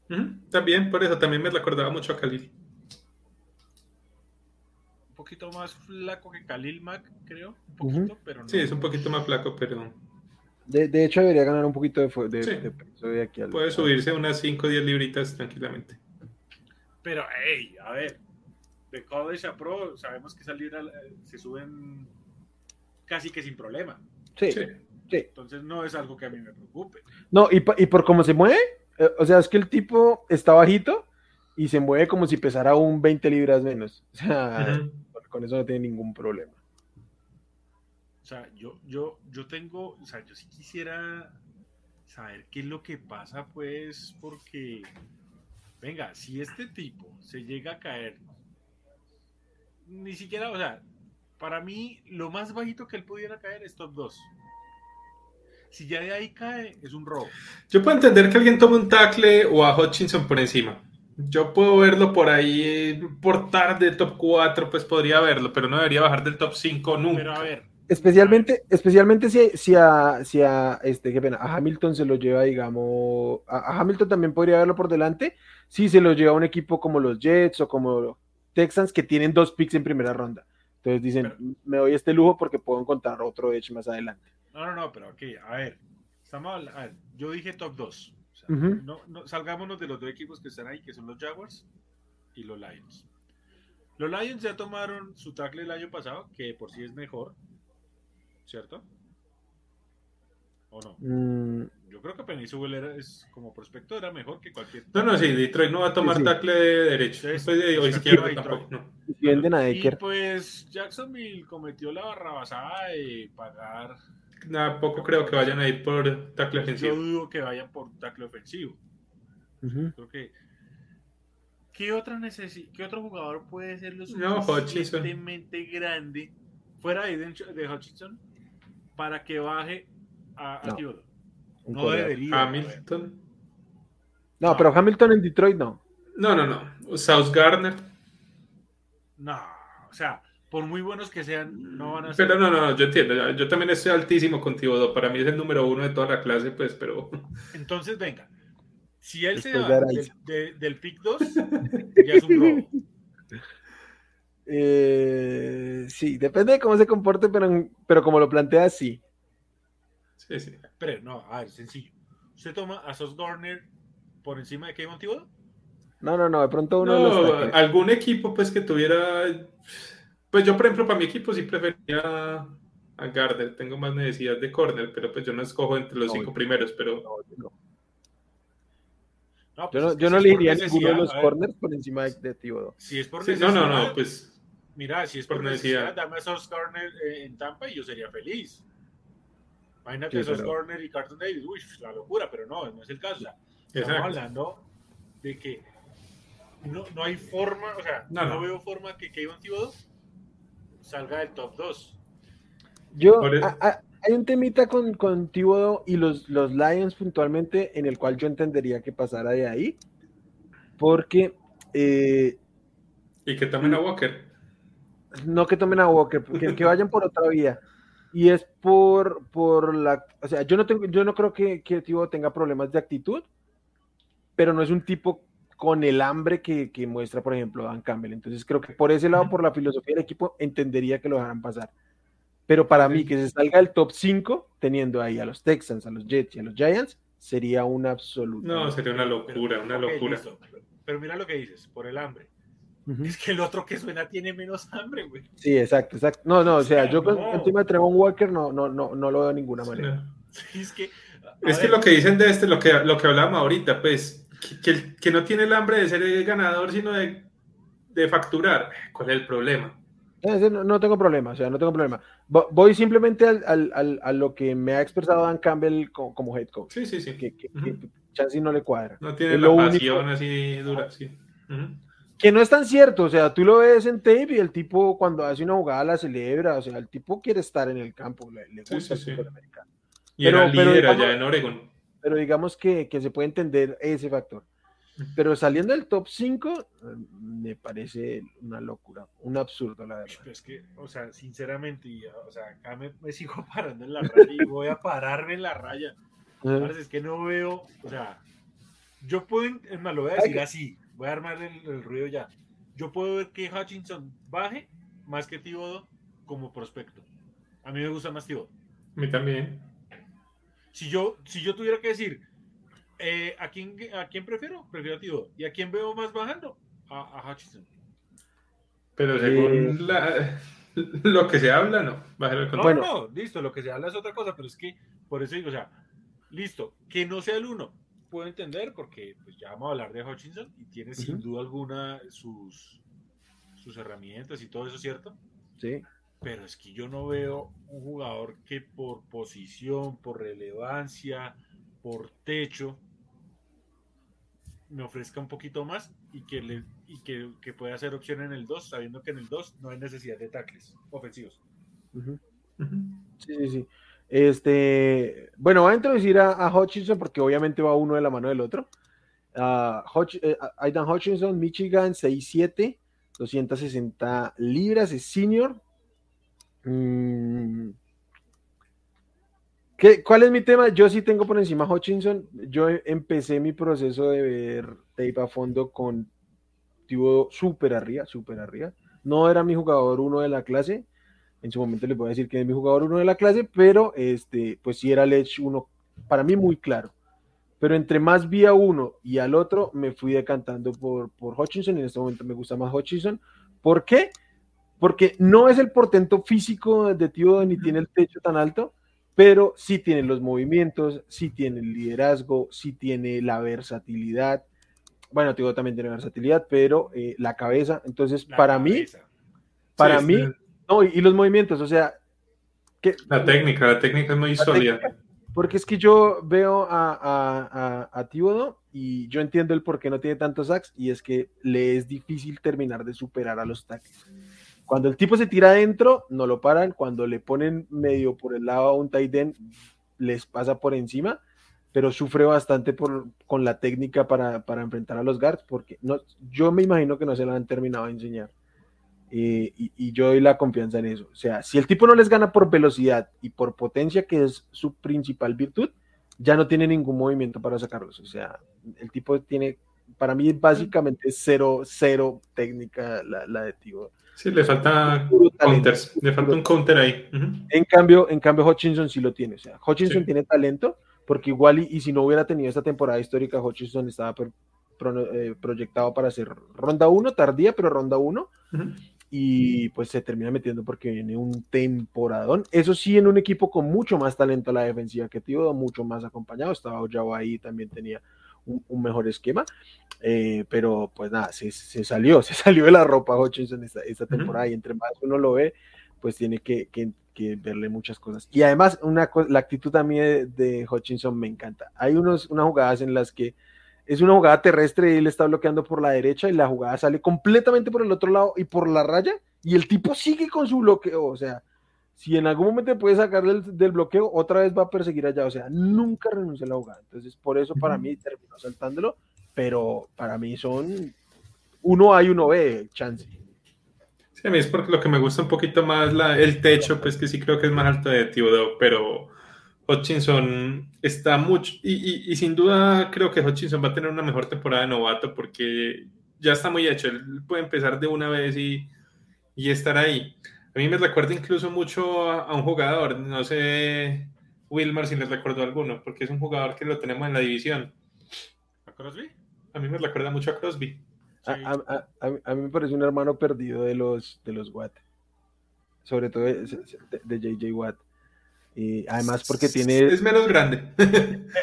Speaker 2: Uh -huh. También, por eso también me recordaba mucho a Khalil.
Speaker 3: Un poquito más flaco que Khalil Mack, creo. Un poquito, uh -huh. pero no.
Speaker 2: Sí, es un poquito más flaco, pero.
Speaker 1: De, de hecho, debería ganar un poquito de, de, sí. de peso de aquí al.
Speaker 2: Puede subirse unas 5 o 10 libritas tranquilamente.
Speaker 3: Pero, hey, a ver, de college a pro, sabemos que salir a, se suben casi que sin problema.
Speaker 1: Sí.
Speaker 3: Entonces no es algo que a mí me preocupe.
Speaker 1: No, y, y por cómo se mueve, eh, o sea, es que el tipo está bajito y se mueve como si pesara un 20 libras menos. O sea, uh -huh. con eso no tiene ningún problema.
Speaker 3: O sea, yo, yo, yo tengo, o sea, yo sí quisiera saber qué es lo que pasa, pues, porque, venga, si este tipo se llega a caer ni siquiera, o sea, para mí lo más bajito que él pudiera caer es top 2. Si ya de ahí cae, es un robo.
Speaker 2: Yo puedo entender que alguien tome un tackle o a Hutchinson por encima. Yo puedo verlo por ahí, por tarde, top 4, pues podría verlo, pero no debería bajar del top 5 nunca.
Speaker 3: Pero a ver.
Speaker 1: Especialmente, especialmente si, si, a, si a, este, qué pena, a Hamilton se lo lleva, digamos, a, a Hamilton también podría verlo por delante, si se lo lleva a un equipo como los Jets o como Texans que tienen dos picks en primera ronda. Entonces dicen, pero, me doy este lujo porque puedo encontrar otro Edge más adelante.
Speaker 3: No, no, no, pero aquí, a ver, estamos a ver, yo dije top 2. O sea, uh -huh. no, no, salgámonos de los dos equipos que están ahí, que son los Jaguars y los Lions. Los Lions ya tomaron su tackle el año pasado, que por sí es mejor, ¿cierto? ¿O no?
Speaker 1: Mm.
Speaker 3: Yo creo que Penny era, es, como prospecto era mejor que cualquier.
Speaker 2: No, no, sí, Detroit no va a tomar sí, sí. tackle de derecho. Sí, Estoy de, o izquierdo tampoco. No.
Speaker 3: Y, y pues Jacksonville cometió la barrabasada de pagar.
Speaker 2: Tampoco creo que vayan a ir por tackle ofensivo.
Speaker 3: Yo dudo que vayan por tackle ofensivo. Uh -huh. Creo que. ¿Qué, otra necesi ¿Qué otro jugador puede ser lo suficientemente
Speaker 2: no,
Speaker 3: grande fuera de, de Hutchinson para que baje a,
Speaker 1: No.
Speaker 3: No debería.
Speaker 2: Hamilton.
Speaker 1: No, pero Hamilton en Detroit no.
Speaker 2: No, no, no. South Garner.
Speaker 3: No, o sea, por muy buenos que sean, no van a ser.
Speaker 2: Pero no, no, no, yo entiendo. Yo, yo también estoy altísimo con Thibodeau. Para mí es el número uno de toda la clase, pues, pero.
Speaker 3: Entonces, venga. Si él se va
Speaker 1: de
Speaker 3: del, de- del pick 2, ya es un robo.
Speaker 1: Eh, sí, depende de cómo se comporte, pero, pero como lo planteas, sí.
Speaker 2: Sí, sí.
Speaker 3: Pero no, a ver, sencillo. ¿Usted toma a Sos Garner por encima de Kevin Thibodeau?
Speaker 1: No, no, no, de pronto uno de
Speaker 2: No,
Speaker 1: los tackles.
Speaker 2: algún equipo, pues, que tuviera. Pues yo, por ejemplo, para mi equipo sí prefería a Gardner. Tengo más necesidad de corner, pero pues yo no escojo entre los
Speaker 1: No,
Speaker 2: cinco
Speaker 1: yo-
Speaker 2: primeros, pero.
Speaker 1: No, yo no.
Speaker 3: No,
Speaker 1: Yo
Speaker 3: pues
Speaker 1: no, yo
Speaker 3: si
Speaker 1: elegiría ninguno de
Speaker 3: necesidad,
Speaker 1: los corners por encima de, de Thibodeau.
Speaker 3: Si es por
Speaker 2: Sí, no,
Speaker 3: necesidad,
Speaker 2: no, no, pues.
Speaker 3: Mira, si es por,
Speaker 2: por
Speaker 3: necesidad,
Speaker 2: necesidad.
Speaker 3: dame a Sos Garner eh, en Tampa y yo sería feliz. Imagínate
Speaker 1: Sí,
Speaker 3: a Sos
Speaker 1: pero-
Speaker 3: Garner y Carlton Davis. Uy, la locura, pero no, no es el caso. O sea, estamos hablando de que no, no hay forma, o sea,
Speaker 2: No,
Speaker 3: no,
Speaker 2: no.
Speaker 3: veo forma que Kevin Thibodeau salga del top 2.
Speaker 1: Yo, a- a- hay un temita con, con Thibodeau y los, los Lions puntualmente en el cual yo entendería que pasara de ahí, porque eh,
Speaker 2: Y que tomen a Walker.
Speaker 1: no que tomen a Walker, que, que vayan por otra vía. Y es por, por la, o sea, yo no tengo, yo no creo que, que Thibodeau tenga problemas de actitud, pero no es un tipo con el hambre que, que muestra, por ejemplo, Dan Campbell. Entonces creo que por ese lado, por la filosofía del equipo, entendería que lo dejaran pasar. Pero para mí, que se salga del top 5, teniendo ahí a los Texans, a los Jets y a los Giants, sería un absoluto.
Speaker 2: No, sería una
Speaker 3: Pero-
Speaker 2: locura, una locura.
Speaker 3: listo. Pero mira lo que dices, por el hambre. Es que el otro que suena tiene menos hambre, güey.
Speaker 1: Sí, exacto, exacto. No, no, o sea, yo con
Speaker 3: No.
Speaker 1: encima de Trevon Walker no, no, no, no lo veo de ninguna manera.
Speaker 3: Sí, es que.
Speaker 2: Es que lo que dicen de este, lo que, lo que hablábamos ahorita, pues, que, que, que no tiene el hambre de ser el ganador, sino de, de facturar. ¿Cuál es el problema?
Speaker 1: Ese No, no tengo problema, o sea, no tengo problema. Vo- Voy simplemente al, al- al- a lo que me ha expresado Dan Campbell co- como, head coach,
Speaker 2: Sí, sí, sí.
Speaker 1: que, que, no le cuadra.
Speaker 2: No tiene
Speaker 1: Es
Speaker 2: la pasión
Speaker 1: único-
Speaker 2: así dura, sí. Ujú.
Speaker 1: Que no es tan cierto, o sea, tú lo ves en tape y el tipo cuando hace una jugada la celebra, o sea, el tipo quiere estar en el campo, le, le gusta
Speaker 2: sí,
Speaker 1: el
Speaker 2: sí.
Speaker 1: fútbol americano.
Speaker 2: Y
Speaker 1: Pero-
Speaker 2: era
Speaker 1: pero
Speaker 2: líder
Speaker 1: digamos-
Speaker 2: allá en Oregon.
Speaker 1: Pero digamos que, que se puede entender ese factor. Pero saliendo del top 5, me parece una locura, un absurdo, la verdad.
Speaker 3: Pero es que, o sea, sinceramente, y, o sea, acá me, me sigo parando en la raya y voy a pararme en la raya.
Speaker 1: Ajá.
Speaker 3: Parce, es que no veo, o sea, yo puedo, es más, lo voy a decir así, voy a armar el, el ruido ya. Yo puedo ver que Hutchinson baje más que Thibodeau como prospecto. A mí me gusta más Thibodeau.
Speaker 2: A mí también.
Speaker 3: Si yo, si yo tuviera que decir, eh, ¿a, quién, ¿a quién prefiero? Prefiero a Thibodeau. ¿Y a quién veo más bajando? A, a Hutchinson.
Speaker 2: Pero según la- lo que se habla, no. Bajar el
Speaker 3: No,
Speaker 2: control.
Speaker 1: Bueno.
Speaker 3: no, no, listo, lo que se habla es otra cosa, pero es que, por eso digo, o sea, listo, que no sea el uno, puedo entender, porque pues ya vamos a hablar de Hutchinson y tiene sin duda alguna sus, sus herramientas y todo eso, ¿cierto?
Speaker 1: Sí.
Speaker 3: Pero es que yo no veo un jugador que por posición, por relevancia, por techo, me ofrezca un poquito más y que, le, y que, que pueda hacer opción en el 2, sabiendo que en el 2 no hay necesidad de tackles ofensivos.
Speaker 1: Sí, sí, sí. Este, bueno, voy a introducir a, Hutchinson porque obviamente va uno de la mano del otro. Aidan Hutchinson, Michigan, 6'7, 260 libras, es senior. Mm. ¿Qué- ¿Cuál es mi tema? Yo sí tengo por encima a Hutchinson. Yo empecé mi proceso de ver tape a fondo con Thibodeau súper arriba, súper arriba. No era mi jugador uno de la clase, en su momento les voy a decir que es mi jugador uno de la clase, pero este, pues sí era el Edge uno, para mí muy claro. Pero entre más vi a uno y al otro, me fui decantando por, por Hutchinson y en este momento me gusta más Hutchinson. ¿Por qué? Porque no es el portento físico de Tío ni tiene el techo tan alto, pero sí tiene los movimientos, sí tiene el liderazgo, sí tiene la versatilidad. Bueno, Tío también tiene versatilidad, pero eh, la cabeza. Entonces,
Speaker 3: La
Speaker 1: para mí, para
Speaker 2: Sí,
Speaker 1: mí,
Speaker 2: sí.
Speaker 1: No, y, y los movimientos, o sea, que,
Speaker 2: La técnica, la técnica es muy
Speaker 1: La
Speaker 2: sólida.
Speaker 1: porque es que yo veo a, a, a, a y yo entiendo el por qué no tiene tantos sacks y es que le es difícil terminar de superar a los tackles. Cuando el tipo se tira adentro, no lo paran. Cuando le ponen medio por el lado a un tight end, les pasa por encima, pero sufre bastante por, con la técnica para, para enfrentar a los guards, porque no, yo me imagino que no se lo han terminado de enseñar. Eh, y, y, yo doy la confianza en eso. O sea, si el tipo no les gana por velocidad y por potencia, que es su principal virtud, ya no tiene ningún movimiento para sacarlos. O sea, el tipo tiene, para mí básicamente cero, cero técnica la, la de Tibo.
Speaker 2: Sí, le falta counters, le falta un counter ahí. Uh -huh.
Speaker 1: En cambio, en cambio Hutchinson sí lo tiene. O sea, Hutchinson sí. tiene talento, porque igual y, y, si no hubiera tenido esta temporada histórica, Hutchinson estaba pro, pro, eh, proyectado para hacer ronda 1, tardía, pero ronda 1. Uh -huh y pues se termina metiendo porque viene un temporadón. Eso sí, en un equipo con mucho más talento a la defensiva que Tío, mucho más acompañado. Estaba Ojao ahí, también tenía un, un mejor esquema. Eh, pero pues nada, se, se, salió, se salió de la ropa Hutchinson esta, esta temporada uh -huh. y entre más uno lo ve, pues tiene que, que, que verle muchas cosas. Y además, una la actitud también de, de Hutchinson me encanta. Hay unos, unas jugadas en las que es una jugada terrestre y él está bloqueando por la derecha y la jugada sale completamente por el otro lado y por la raya y el tipo sigue con su bloqueo, o sea, si en algún momento puede sacar del, del bloqueo, otra vez va a perseguir allá, o sea, nunca renuncia a la jugada, entonces por eso para mí terminó saltándolo, pero para mí son uno hay uno B, chance.
Speaker 2: Sí, a mí es porque lo que me gusta un poquito más la, el techo, pues que sí creo que es más alto de Thibodeau, pero Hutchinson está mucho, y, y, y, sin duda creo que Hutchinson va a tener una mejor temporada de novato porque ya está muy hecho, él puede empezar de una vez y, y estar ahí. A mí me recuerda incluso mucho a, a, un jugador, no sé, Wilmar si les recuerdo alguno, porque es un jugador que lo tenemos en la división.
Speaker 3: ¿A Crosby?
Speaker 2: A mí me recuerda mucho a Crosby.
Speaker 1: Sí. A, a, mí me parece un hermano perdido de los, de los Watt, sobre todo de, de JJ Watt. Y además porque tiene...
Speaker 2: Es menos grande.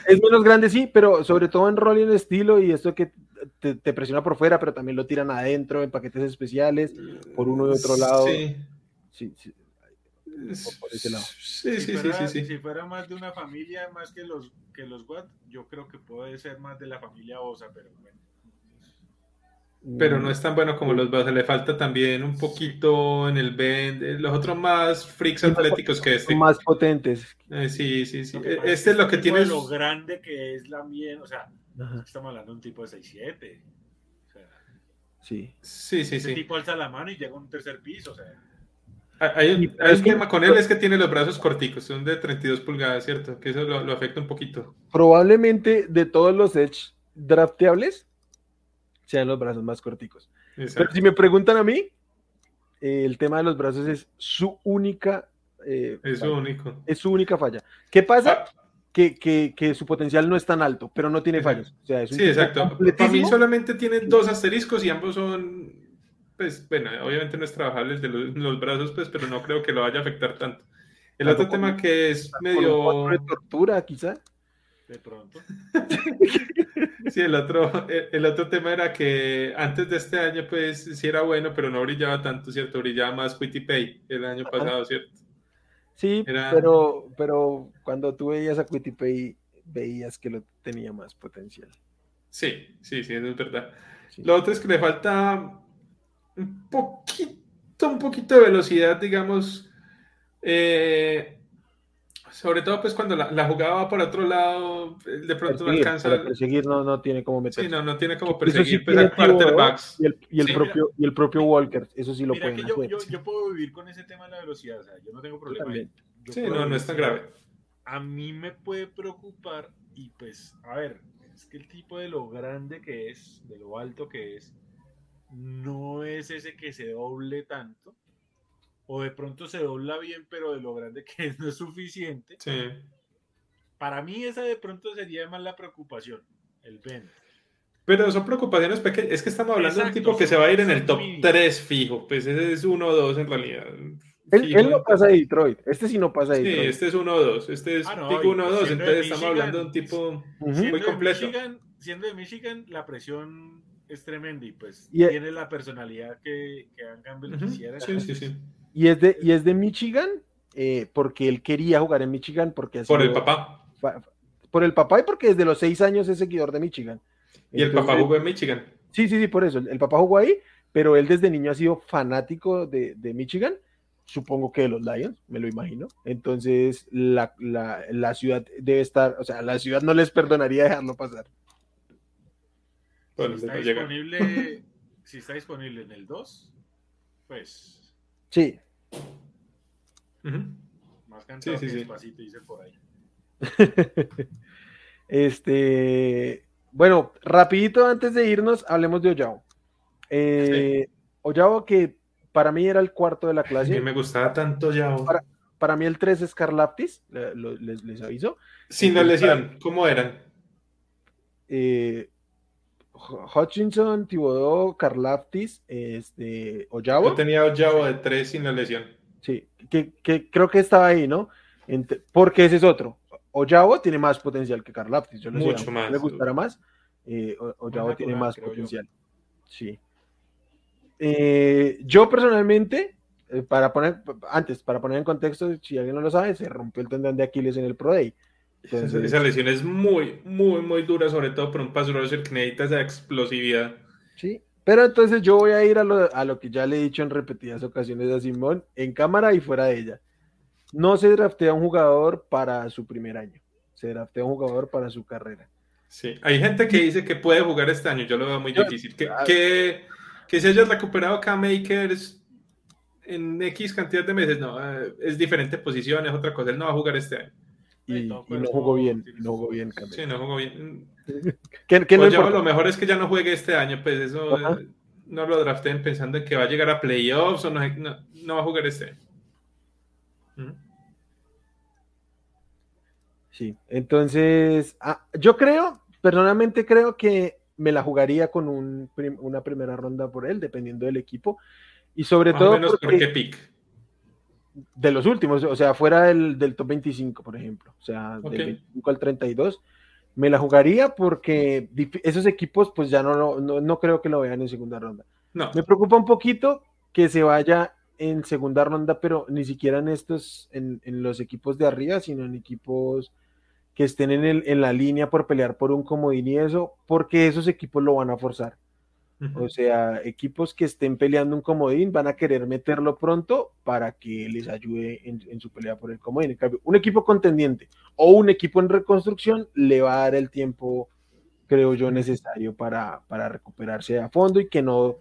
Speaker 1: es menos grande, sí, pero sobre todo en rol y en estilo y esto que te, te, presiona por fuera, pero también lo tiran adentro en paquetes especiales, por uno y otro lado.
Speaker 2: Sí.
Speaker 1: Sí, sí.
Speaker 2: Por, ese lado. Sí, sí,
Speaker 3: si
Speaker 2: sí, sí,
Speaker 3: Si fuera más de una familia, más que los, que los Watt, yo creo que puede ser más de la familia Osa, pero bueno.
Speaker 2: Pero no es tan bueno como los Bass, le falta también un poquito en el bend, eh, los otros más freaks atléticos que este.
Speaker 1: Más potentes.
Speaker 2: Eh, sí, sí, sí. Este es lo que tiene.
Speaker 3: Lo grande que es la miel, o sea, Ajá. estamos hablando de un tipo de 6'7. O sea,
Speaker 1: sí.
Speaker 2: Sí, sí,
Speaker 3: ese
Speaker 2: sí.
Speaker 3: tipo alza la mano y llega a un tercer piso, o sea.
Speaker 2: Hay un, hay un tema con él es que tiene los brazos corticos, son de 32 pulgadas, ¿cierto? Que eso lo, lo afecta un poquito.
Speaker 1: Probablemente de todos los edge drafteables, sean los brazos más corticos. Exacto. Pero si me preguntan a mí, eh, el tema de los brazos es su única.
Speaker 2: Eh, es su único.
Speaker 1: Es su única falla. ¿Qué pasa? Ah. Que, que, que, su potencial no es tan alto, pero no tiene fallos. O sea, es
Speaker 2: sí, exacto. Para mí solamente tiene dos asteriscos y ambos son, pues, bueno, obviamente no es trabajable el de los, los, brazos, pues, pero no creo que lo vaya a afectar tanto. El otro tema que es medio...
Speaker 1: De tortura, quizá.
Speaker 3: De pronto.
Speaker 2: Sí, el otro, el otro tema era que antes de este año, pues sí era bueno, pero no brillaba tanto, ¿cierto? Brillaba más Pay el año pasado, ¿cierto?
Speaker 1: Sí, era... pero, pero cuando tú veías a Pay veías que lo tenía más potencial.
Speaker 2: Sí, sí, sí, eso es verdad. Sí. Lo otro es que le falta un poquito, un poquito de velocidad, digamos. Eh, sobre todo pues cuando la, la, jugada va por otro lado, de pronto
Speaker 1: perseguir,
Speaker 2: no alcanza.
Speaker 1: Para perseguir no, no tiene como meter.
Speaker 2: Sí, no, no tiene como perseguir, sí pero quarterbacks.
Speaker 1: Y el, y el sí, propio, y el propio Walker, eso sí lo
Speaker 3: mira
Speaker 1: pueden
Speaker 3: yo,
Speaker 1: hacer.
Speaker 3: Yo, yo, puedo vivir con ese tema de la velocidad, o sea, yo no tengo problema. Yo
Speaker 2: sí, no, no es tan grave.
Speaker 3: A mí me puede preocupar y pues, a ver, es que el tipo de lo grande que es, de lo alto que es, no es ese que se doble tanto o de pronto se dobla bien, pero de lo grande que es no es suficiente.
Speaker 2: Sí.
Speaker 3: Para mí esa de pronto sería más la preocupación, el bend.
Speaker 2: Pero son preocupaciones pequeñas. Es que estamos hablando Exacto, de un tipo que se va a ir en el top 3 fijo. Pues ese es 1 o 2 en realidad.
Speaker 1: Él, él, no pasa a Detroit. Este sí no pasa a Detroit.
Speaker 2: Sí, este es 1 o 2. Este es ah, no, tipo 1 o 2. Entonces estamos hablando de un tipo uh -huh. muy completo.
Speaker 3: De Michigan, siendo de Michigan, la presión es tremenda y pues y tiene la personalidad que, que Dan Campbell uh -huh. quisiera.
Speaker 2: Sí, sí, sí.
Speaker 1: Y es de, y es de Michigan eh, porque él quería jugar en Michigan. porque
Speaker 2: Por el papá.
Speaker 1: Por el papá y porque desde los seis años es seguidor de Michigan.
Speaker 2: Y Entonces, el papá jugó en Michigan.
Speaker 1: Sí, sí, sí, por eso. El, el papá jugó ahí, pero él desde niño ha sido fanático de, de Michigan, supongo que de los Lions, me lo imagino. Entonces, la, la, la, ciudad debe estar, o sea, la ciudad no les perdonaría dejarlo pasar.
Speaker 3: Bueno, si, está disponible, si está disponible en el 2, pues.
Speaker 1: Sí.
Speaker 3: Uh -huh. Más cantado sí, sí, que despacito, dice por ahí.
Speaker 1: este, bueno, rapidito antes de irnos, hablemos de Oyao. Eh, sí. Oyao que para mí era el cuarto de la clase.
Speaker 2: A mí me gustaba tanto Oyao.
Speaker 1: Para, para mí el 3 es Carlaptis, les, les, aviso.
Speaker 2: Sin la lesión, ¿cómo eran?
Speaker 1: Eh, Hutchinson, Thibodeau, Carlaptis, este, Oyao.
Speaker 2: Yo tenía Oyao de 3 sin la lesión.
Speaker 1: Sí, que, que, creo que estaba ahí, ¿no? Porque ese es otro. Oyao tiene más potencial que Carlaptis. Yo
Speaker 2: Mucho más.
Speaker 1: le gustará más. Eh, tiene más potencial. Yo. Sí. Eh, yo personalmente, eh, para poner, antes, para poner en contexto, si alguien no lo sabe, se rompió el tendón de Aquiles en el Pro Day.
Speaker 2: Entonces, esa lesión es muy, muy, muy dura, sobre todo por un pass rusher que necesita esa explosividad.
Speaker 1: Sí, pero entonces yo voy a ir a lo, a lo que ya le he dicho en repetidas ocasiones a Simón, en cámara y fuera de ella. No se draftea un jugador para su primer año, se draftea un jugador para su carrera.
Speaker 2: Sí, hay gente que dice que puede jugar este año, yo lo veo muy difícil. Que, que, que se haya recuperado K-Makers en X cantidad de meses, no, es diferente posición, es otra cosa, él no va a jugar este año.
Speaker 1: Y, y no jugó bien, no jugó bien.
Speaker 2: Sí, no jugó bien.
Speaker 1: ¿Qué, qué
Speaker 2: pues no lo mejor es que ya no juegue este año, pues eso
Speaker 1: Ajá.
Speaker 2: no lo draften pensando en que va a llegar a playoffs o no, no, no va a jugar este año.
Speaker 1: Sí, entonces ah, yo creo, personalmente creo que me la jugaría con un, una primera ronda por él, dependiendo del equipo. Y sobre
Speaker 2: Más
Speaker 1: todo.
Speaker 2: O menos
Speaker 1: porque,
Speaker 2: por qué pick.
Speaker 1: De los últimos, o sea, fuera del, del top 25, por ejemplo. O sea, okay. del 25 al 32. Me la jugaría porque esos equipos, pues ya no, no, no creo que lo vean en segunda ronda.
Speaker 2: No.
Speaker 1: Me preocupa un poquito que se vaya en segunda ronda, pero ni siquiera en estos, en, en los equipos de arriba, sino en equipos que estén en, el, en, la línea por pelear por un comodín y eso, porque esos equipos lo van a forzar. O sea, equipos que estén peleando un comodín van a querer meterlo pronto para que les ayude en, en su pelea por el comodín. En cambio, un equipo contendiente o un equipo en reconstrucción le va a dar el tiempo, creo yo, necesario para, para recuperarse a fondo y que no,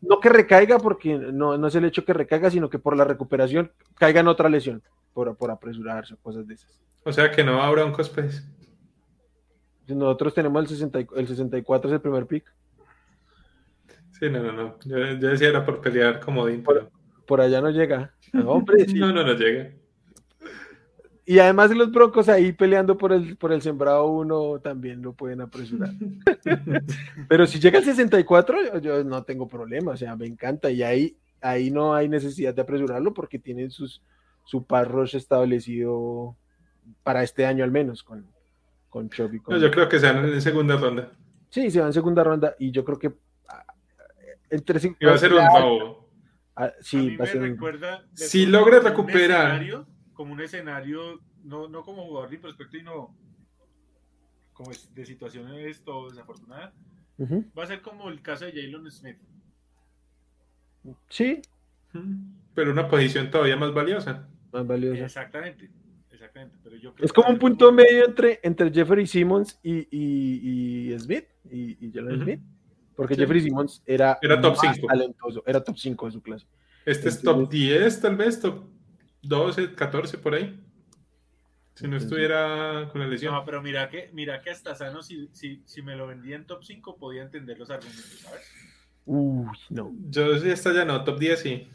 Speaker 1: no que recaiga, porque no, no es el hecho que recaiga, sino que por la recuperación caiga en otra lesión, por, por apresurarse, cosas de esas.
Speaker 2: O sea que no va Broncos, pues.
Speaker 1: Nosotros tenemos el, 60, el 64, es el primer pick.
Speaker 2: Sí, no, no, no. Yo, yo decía era por pelear como
Speaker 1: por, por, allá no llega. No, hombre, sí.
Speaker 2: no, no, no llega.
Speaker 1: Y además los Broncos ahí peleando por el, por el sembrado uno también lo pueden apresurar. Pero si llega el 64, yo, yo, no tengo problema, o sea, me encanta. Y ahí, ahí no hay necesidad de apresurarlo porque tienen sus, su par rush establecido para este año al menos con, con. Con...
Speaker 2: No, yo creo que se van en segunda ronda.
Speaker 1: Sí, se van en segunda ronda y yo creo que entre cinco,
Speaker 2: y va a ser un nuevo.
Speaker 1: Ah, sí,
Speaker 3: va a ser un...
Speaker 2: Si logra recuperar.
Speaker 3: Como un escenario, no, no como jugador de prospecto, sino como de situaciones todo desafortunadas, uh -huh. va a ser como el caso de Jalen Smith.
Speaker 1: Sí.
Speaker 2: Pero una posición todavía más valiosa.
Speaker 1: Más valiosa.
Speaker 3: Exactamente. Exactamente. Pero yo
Speaker 1: es como un punto como... medio entre, entre Jeffrey Simmons y, y, y Smith y, y Jalen uh -huh. Smith. Porque sí. Jeffrey Simmons era,
Speaker 2: era top 5.
Speaker 1: talentoso, era top 5 de su clase.
Speaker 2: Este Entonces, es top 10, tal vez, top 12, 14 por ahí. Si no estuviera con la lesión.
Speaker 3: No, pero mira que, mira que hasta sano, si, si, si me lo vendía en top 5, podía entender los argumentos, ¿sabes?
Speaker 1: Uy, no.
Speaker 2: Yo sí, está ya no, top 10 sí.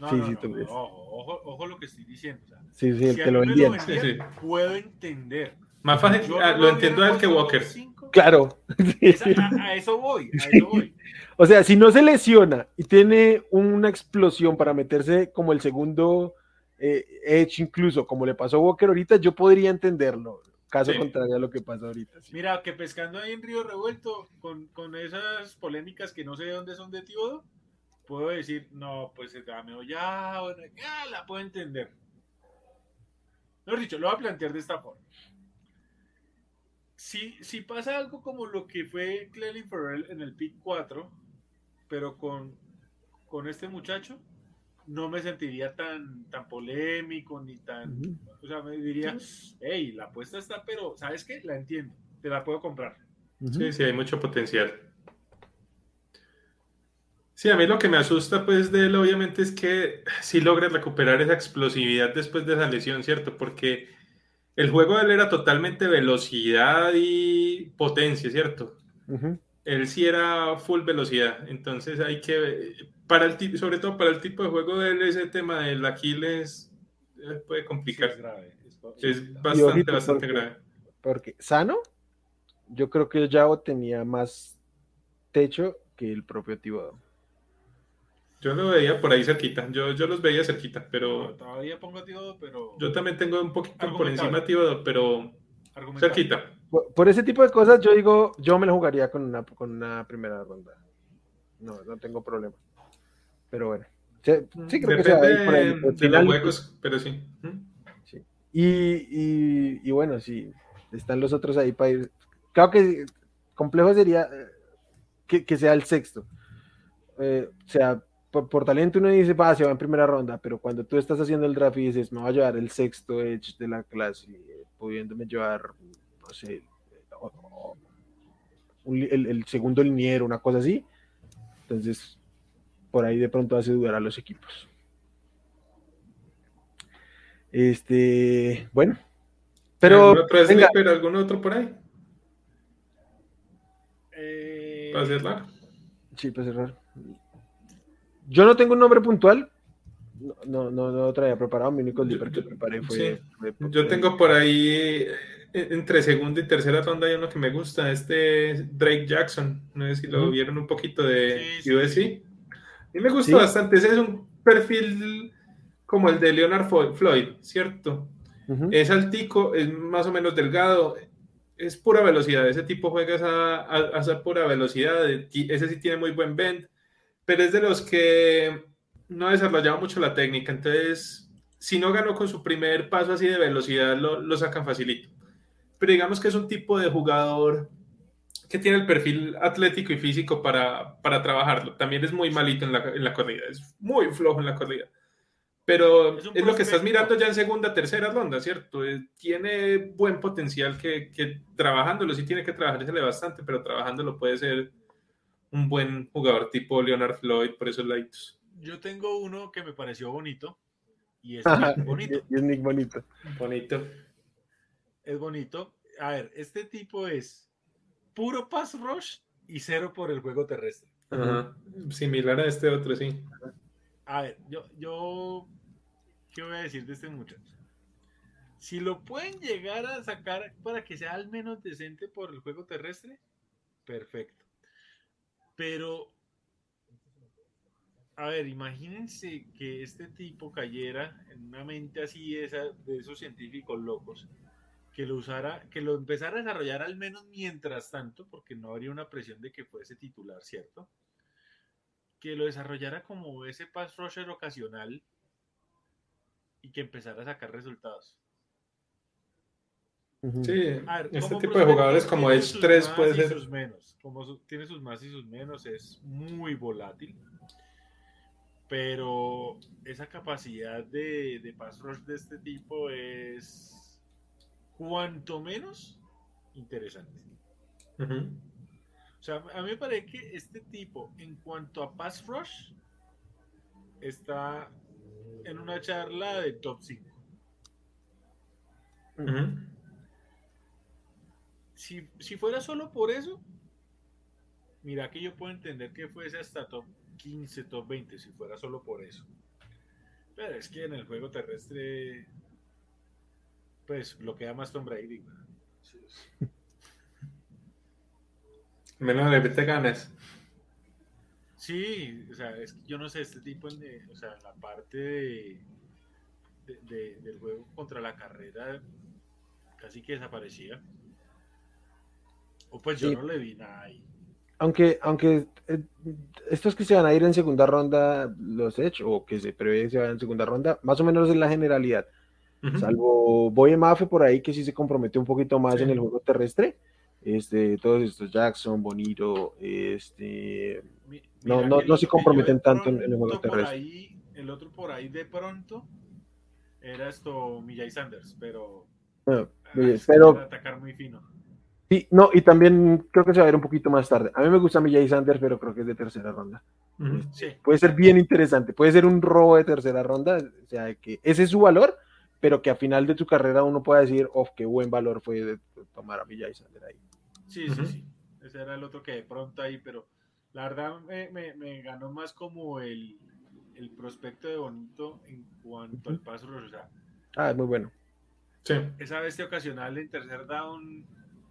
Speaker 3: No, sí, no, sí, no, no, ojo, ojo, ojo, lo que estoy diciendo. O sea,
Speaker 1: sí, sí, el
Speaker 3: si
Speaker 1: que lo vendía. Lo
Speaker 3: vendía sí, sí. Puedo entender.
Speaker 2: Más fácil, Yo ah, lo entiendo él que Walker.
Speaker 1: 5, claro.
Speaker 3: Esa, a, a, eso voy, a eso voy.
Speaker 1: O sea, si no se lesiona y tiene una explosión para meterse como el segundo eh, Edge, incluso como le pasó a Walker ahorita, yo podría entenderlo. Caso sí. contrario a lo que pasa ahorita.
Speaker 3: Sí. Mira, que pescando ahí en Río Revuelto, con, con esas polémicas que no sé de dónde son de Tíodo, puedo decir, no, pues gameo ya, bueno, ya la puedo entender. Mejor dicho, lo voy a plantear de esta forma. Si, si pasa algo como lo que fue Clelin Ferrell en el pick 4, pero con con este muchacho, no me sentiría tan, tan polémico ni tan. O sea, me diría, hey, la apuesta está, pero ¿sabes qué? La entiendo, te la puedo comprar.
Speaker 2: Sí, sí, hay mucho potencial. Sí, a mí lo que me asusta pues de él obviamente es que si logra recuperar esa explosividad después de esa lesión, ¿cierto? Porque el juego de él era totalmente velocidad y potencia, ¿cierto? Él sí era full velocidad, entonces hay que, para el sobre todo para el tipo de juego de él, ese tema del Aquiles puede complicar. es, grave, es, bastante, bastante grave.
Speaker 1: Porque sano, yo creo que el Yao tenía más techo que el propio Thibodeau.
Speaker 2: Yo lo veía por ahí cerquita, yo, yo los veía cerquita, pero...
Speaker 3: todavía pongo a pero...
Speaker 2: Yo también tengo un poquito por encima a pero cerquita.
Speaker 1: Por, ese tipo de cosas yo digo, yo me lo jugaría con una, con una primera ronda. No, no tengo problema. Pero bueno. Sí, creo que sea
Speaker 2: por ahí, de los huecos, pero sí.
Speaker 1: sí. Y, y, y, bueno, sí, están los otros ahí para ir. Creo que complejo sería eh, que, que sea el sexto. Eh, o sea, por, talento uno dice, va, se va en primera ronda, pero cuando tú estás haciendo el draft y dices, me va a llevar el sexto edge de la clase, pudiéndome llevar, no sé, el, segundo liniero, una cosa así, entonces por ahí de pronto hace dudar a los equipos. Este, bueno, pero.
Speaker 2: ¿Algún otro, por ahí?
Speaker 3: Eh...
Speaker 2: Para cerrar.
Speaker 1: Sí, para cerrar. Yo no tengo un nombre puntual. No, no, no lo traía preparado. Mi único libro que preparé fue,
Speaker 2: Yo tengo por ahí eh, entre segunda y tercera ronda hay uno que me gusta. Este Drake Jackson. No sé si lo vieron un poquito de USC. Y me gusta bastante. Ese es un perfil como el de Leonard Floyd, ¿cierto? Es altico, es más o menos delgado, es pura velocidad. Ese tipo juega a esa pura velocidad. Ese sí tiene muy buen bend pero es de los que no ha desarrollado mucho la técnica, entonces si no ganó con su primer paso así de velocidad, lo, sacan facilito. Pero digamos que es un tipo de jugador que tiene el perfil atlético y físico para, trabajarlo. También es muy malito en la, corrida, es muy flojo en la corrida. Pero es, lo que estás mirando ya en segunda, tercera ronda, ¿cierto? Eh, tiene buen potencial que, que trabajándolo, sí tiene que trabajársele bastante, pero trabajándolo puede ser un buen jugador tipo Leonard Floyd por esos laditos.
Speaker 3: Yo tengo uno que me pareció bonito y es
Speaker 1: bonito. y es Nick bonito.
Speaker 2: Bonito.
Speaker 3: Es bonito. A ver, este tipo es puro pass rush y cero por el juego terrestre.
Speaker 2: Similar a este otro, sí.
Speaker 3: A ver, yo, yo, ¿qué voy a decir de este muchacho? Si lo pueden llegar a sacar para que sea al menos decente por el juego terrestre, perfecto. Pero, a ver, imagínense que este tipo cayera en una mente así de, de esos científicos locos, que lo usara, que lo empezara a desarrollar al menos mientras tanto, porque no habría una presión de que fuese titular, ¿cierto? Que lo desarrollara como ese pass rusher ocasional y que empezara a sacar resultados.
Speaker 2: Sí, este tipo de jugadores como es 3 puede ser.
Speaker 3: Sus menos, como tiene sus más y sus menos, es muy volátil. Pero esa capacidad de, de pass rush de este tipo es cuanto menos interesante. O sea, a mí me parece que este tipo, en cuanto a pass rush, está en una charla de top 5 si, fuera solo por eso, mira que yo puedo entender que fuese hasta top 15, top 20, si fuera solo por eso. Pero es que en el juego terrestre, pues lo queda más Tom Brady.
Speaker 2: Menos le te ganas.
Speaker 3: Sí, o sea, es que yo no sé, este tipo, en, o sea, la parte de, del juego contra la carrera casi que desaparecía pues yo no le vi nada ahí.
Speaker 1: Aunque, aunque eh, estos que se van a ir en segunda ronda, los hecho, o que se prevé que se vayan en segunda ronda, más o menos es la generalidad. Salvo Boye Mafe por ahí, que sí se compromete un poquito más en el juego terrestre, este, todos estos Jackson, Bonito, este, no, no, no se comprometen tanto en, el juego terrestre.
Speaker 3: el otro por ahí de pronto era esto Millay Sanders, pero,
Speaker 1: ah, pero
Speaker 3: atacar muy fino.
Speaker 1: Sí, no, y también creo que se va a ver un poquito más tarde. A mí me gusta Millay Sanders, pero creo que es de tercera ronda. Este, puede ser bien interesante, puede ser un robo de tercera ronda, o sea, que ese es su valor, pero que a final de tu carrera uno pueda decir, oh, qué buen valor fue de tomar a Millay Sanders ahí.
Speaker 3: Sí, sí, sí. Ese era el otro que de pronto ahí, pero la verdad me, ganó más como el, prospecto de Bonito en cuanto al paso
Speaker 1: ah, es muy bueno.
Speaker 3: Sí. Esa bestia ocasional en tercer down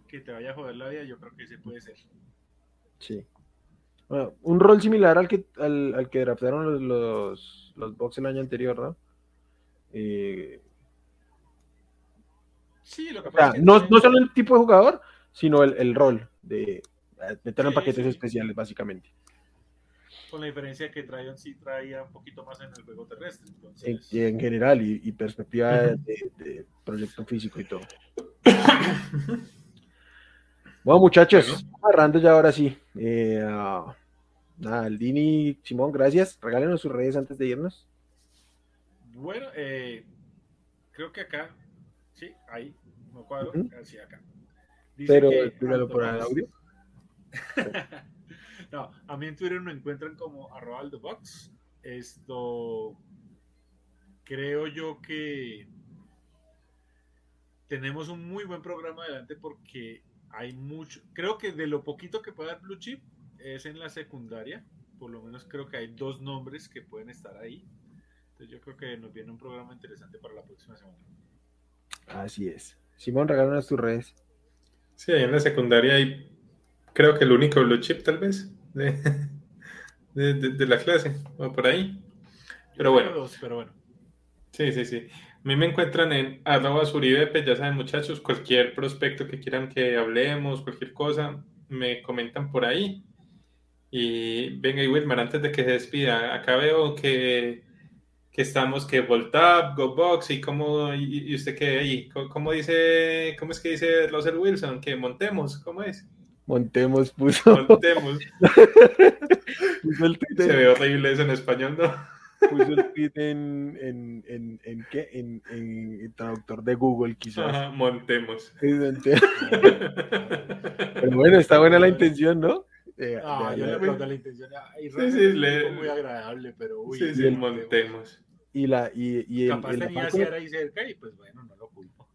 Speaker 3: que te vaya a joder la vida, yo creo que ese puede ser.
Speaker 1: Sí. Bueno, un rol similar al que, al, que draftaron los, los, los Bucks el año anterior, ¿no? Eh,
Speaker 3: sí, lo que pasa
Speaker 1: no, no solo el tipo de jugador, sino el, el rol de meter en paquetes especiales, básicamente.
Speaker 3: Con la diferencia que traían sí traía un poquito más en el juego terrestre.
Speaker 1: En, general y, perspectiva de, proyecto físico y todo. bueno, muchachos, agarrando ya ahora sí. Eh, uh, nada, Aldini, Simón, gracias. Regálenos sus redes antes de irnos.
Speaker 3: Bueno, eh, creo que acá, sí, ahí, no cuadro, así acá.
Speaker 1: Pero, que, por el audio.
Speaker 3: no, a mí en Twitter me encuentran como arroba box. Esto creo yo que tenemos un muy buen programa adelante porque hay mucho, creo que de lo poquito que puede dar Blue Chip es en la secundaria, por lo menos creo que hay dos nombres que pueden estar ahí. Entonces yo creo que nos viene un programa interesante para la próxima semana.
Speaker 1: Así es. Simón, regálanos tus redes.
Speaker 2: Sí, ahí en la secundaria hay creo que el único blue chip tal vez de, de, la clase, o por ahí. Pero bueno.
Speaker 3: Pero bueno.
Speaker 2: Sí, sí, sí. A mí me encuentran en arroba suribepe, ya saben muchachos, cualquier prospecto que quieran que hablemos, cualquier cosa, me comentan por ahí. Y venga, y Wilmar, antes de que se despida, acá veo que, que estamos, que Voltap, GoBox, y cómo, y, usted qué ahí, ¿Cómo, dice, cómo es que dice Russell Wilson, que montemos, ¿cómo es?
Speaker 1: Montemos puso.
Speaker 2: Montemos. Se ve horrible eso en español, ¿no?
Speaker 1: Puso el tweet en, en, en, en qué? En, en, traductor de Google, quizás.
Speaker 2: Ajá, montemos.
Speaker 1: Pero bueno, está buena la intención, ¿no?
Speaker 3: Eh, ah, yo le pregunto la intención. Y sí, sí, le... muy agradable, pero uy.
Speaker 2: Sí, sí, montemos.
Speaker 1: Y la, y, y
Speaker 3: Capaz el, tenía que ahí cerca y pues bueno, no lo culpo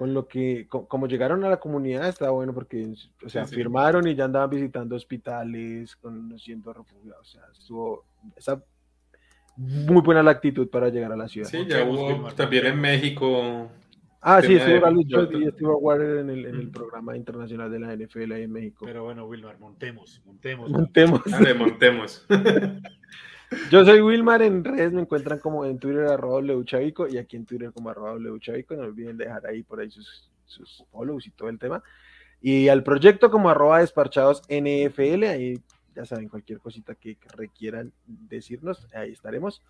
Speaker 1: con lo que, como llegaron a la comunidad, está bueno porque, o sea, firmaron y ya andaban visitando hospitales, conociendo refugiados, o sea, estuvo, esa muy buena la actitud para llegar a la ciudad.
Speaker 2: Sí, ya hubo también en México.
Speaker 1: Ah, sí, estuvo Warner en el, en el programa internacional de la NFL ahí en México.
Speaker 3: Pero bueno, Wilmar, montemos, montemos.
Speaker 1: Montemos.
Speaker 2: Dale, montemos.
Speaker 1: Yo soy Wilmar, en redes me encuentran como en Twitter arroba Leuchavico y aquí en Twitter como arroba Leuchavico. No olviden dejar ahí por ahí sus, sus follows y todo el tema. Y al proyecto como arroba desparchados NFL, ahí ya saben, cualquier cosita que, requieran decirnos, ahí estaremos.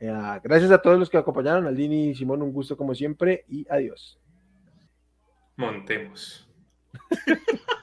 Speaker 1: Eh, gracias a todos los que acompañaron, Aldini y Simón, un gusto como siempre y adiós.
Speaker 2: Montemos.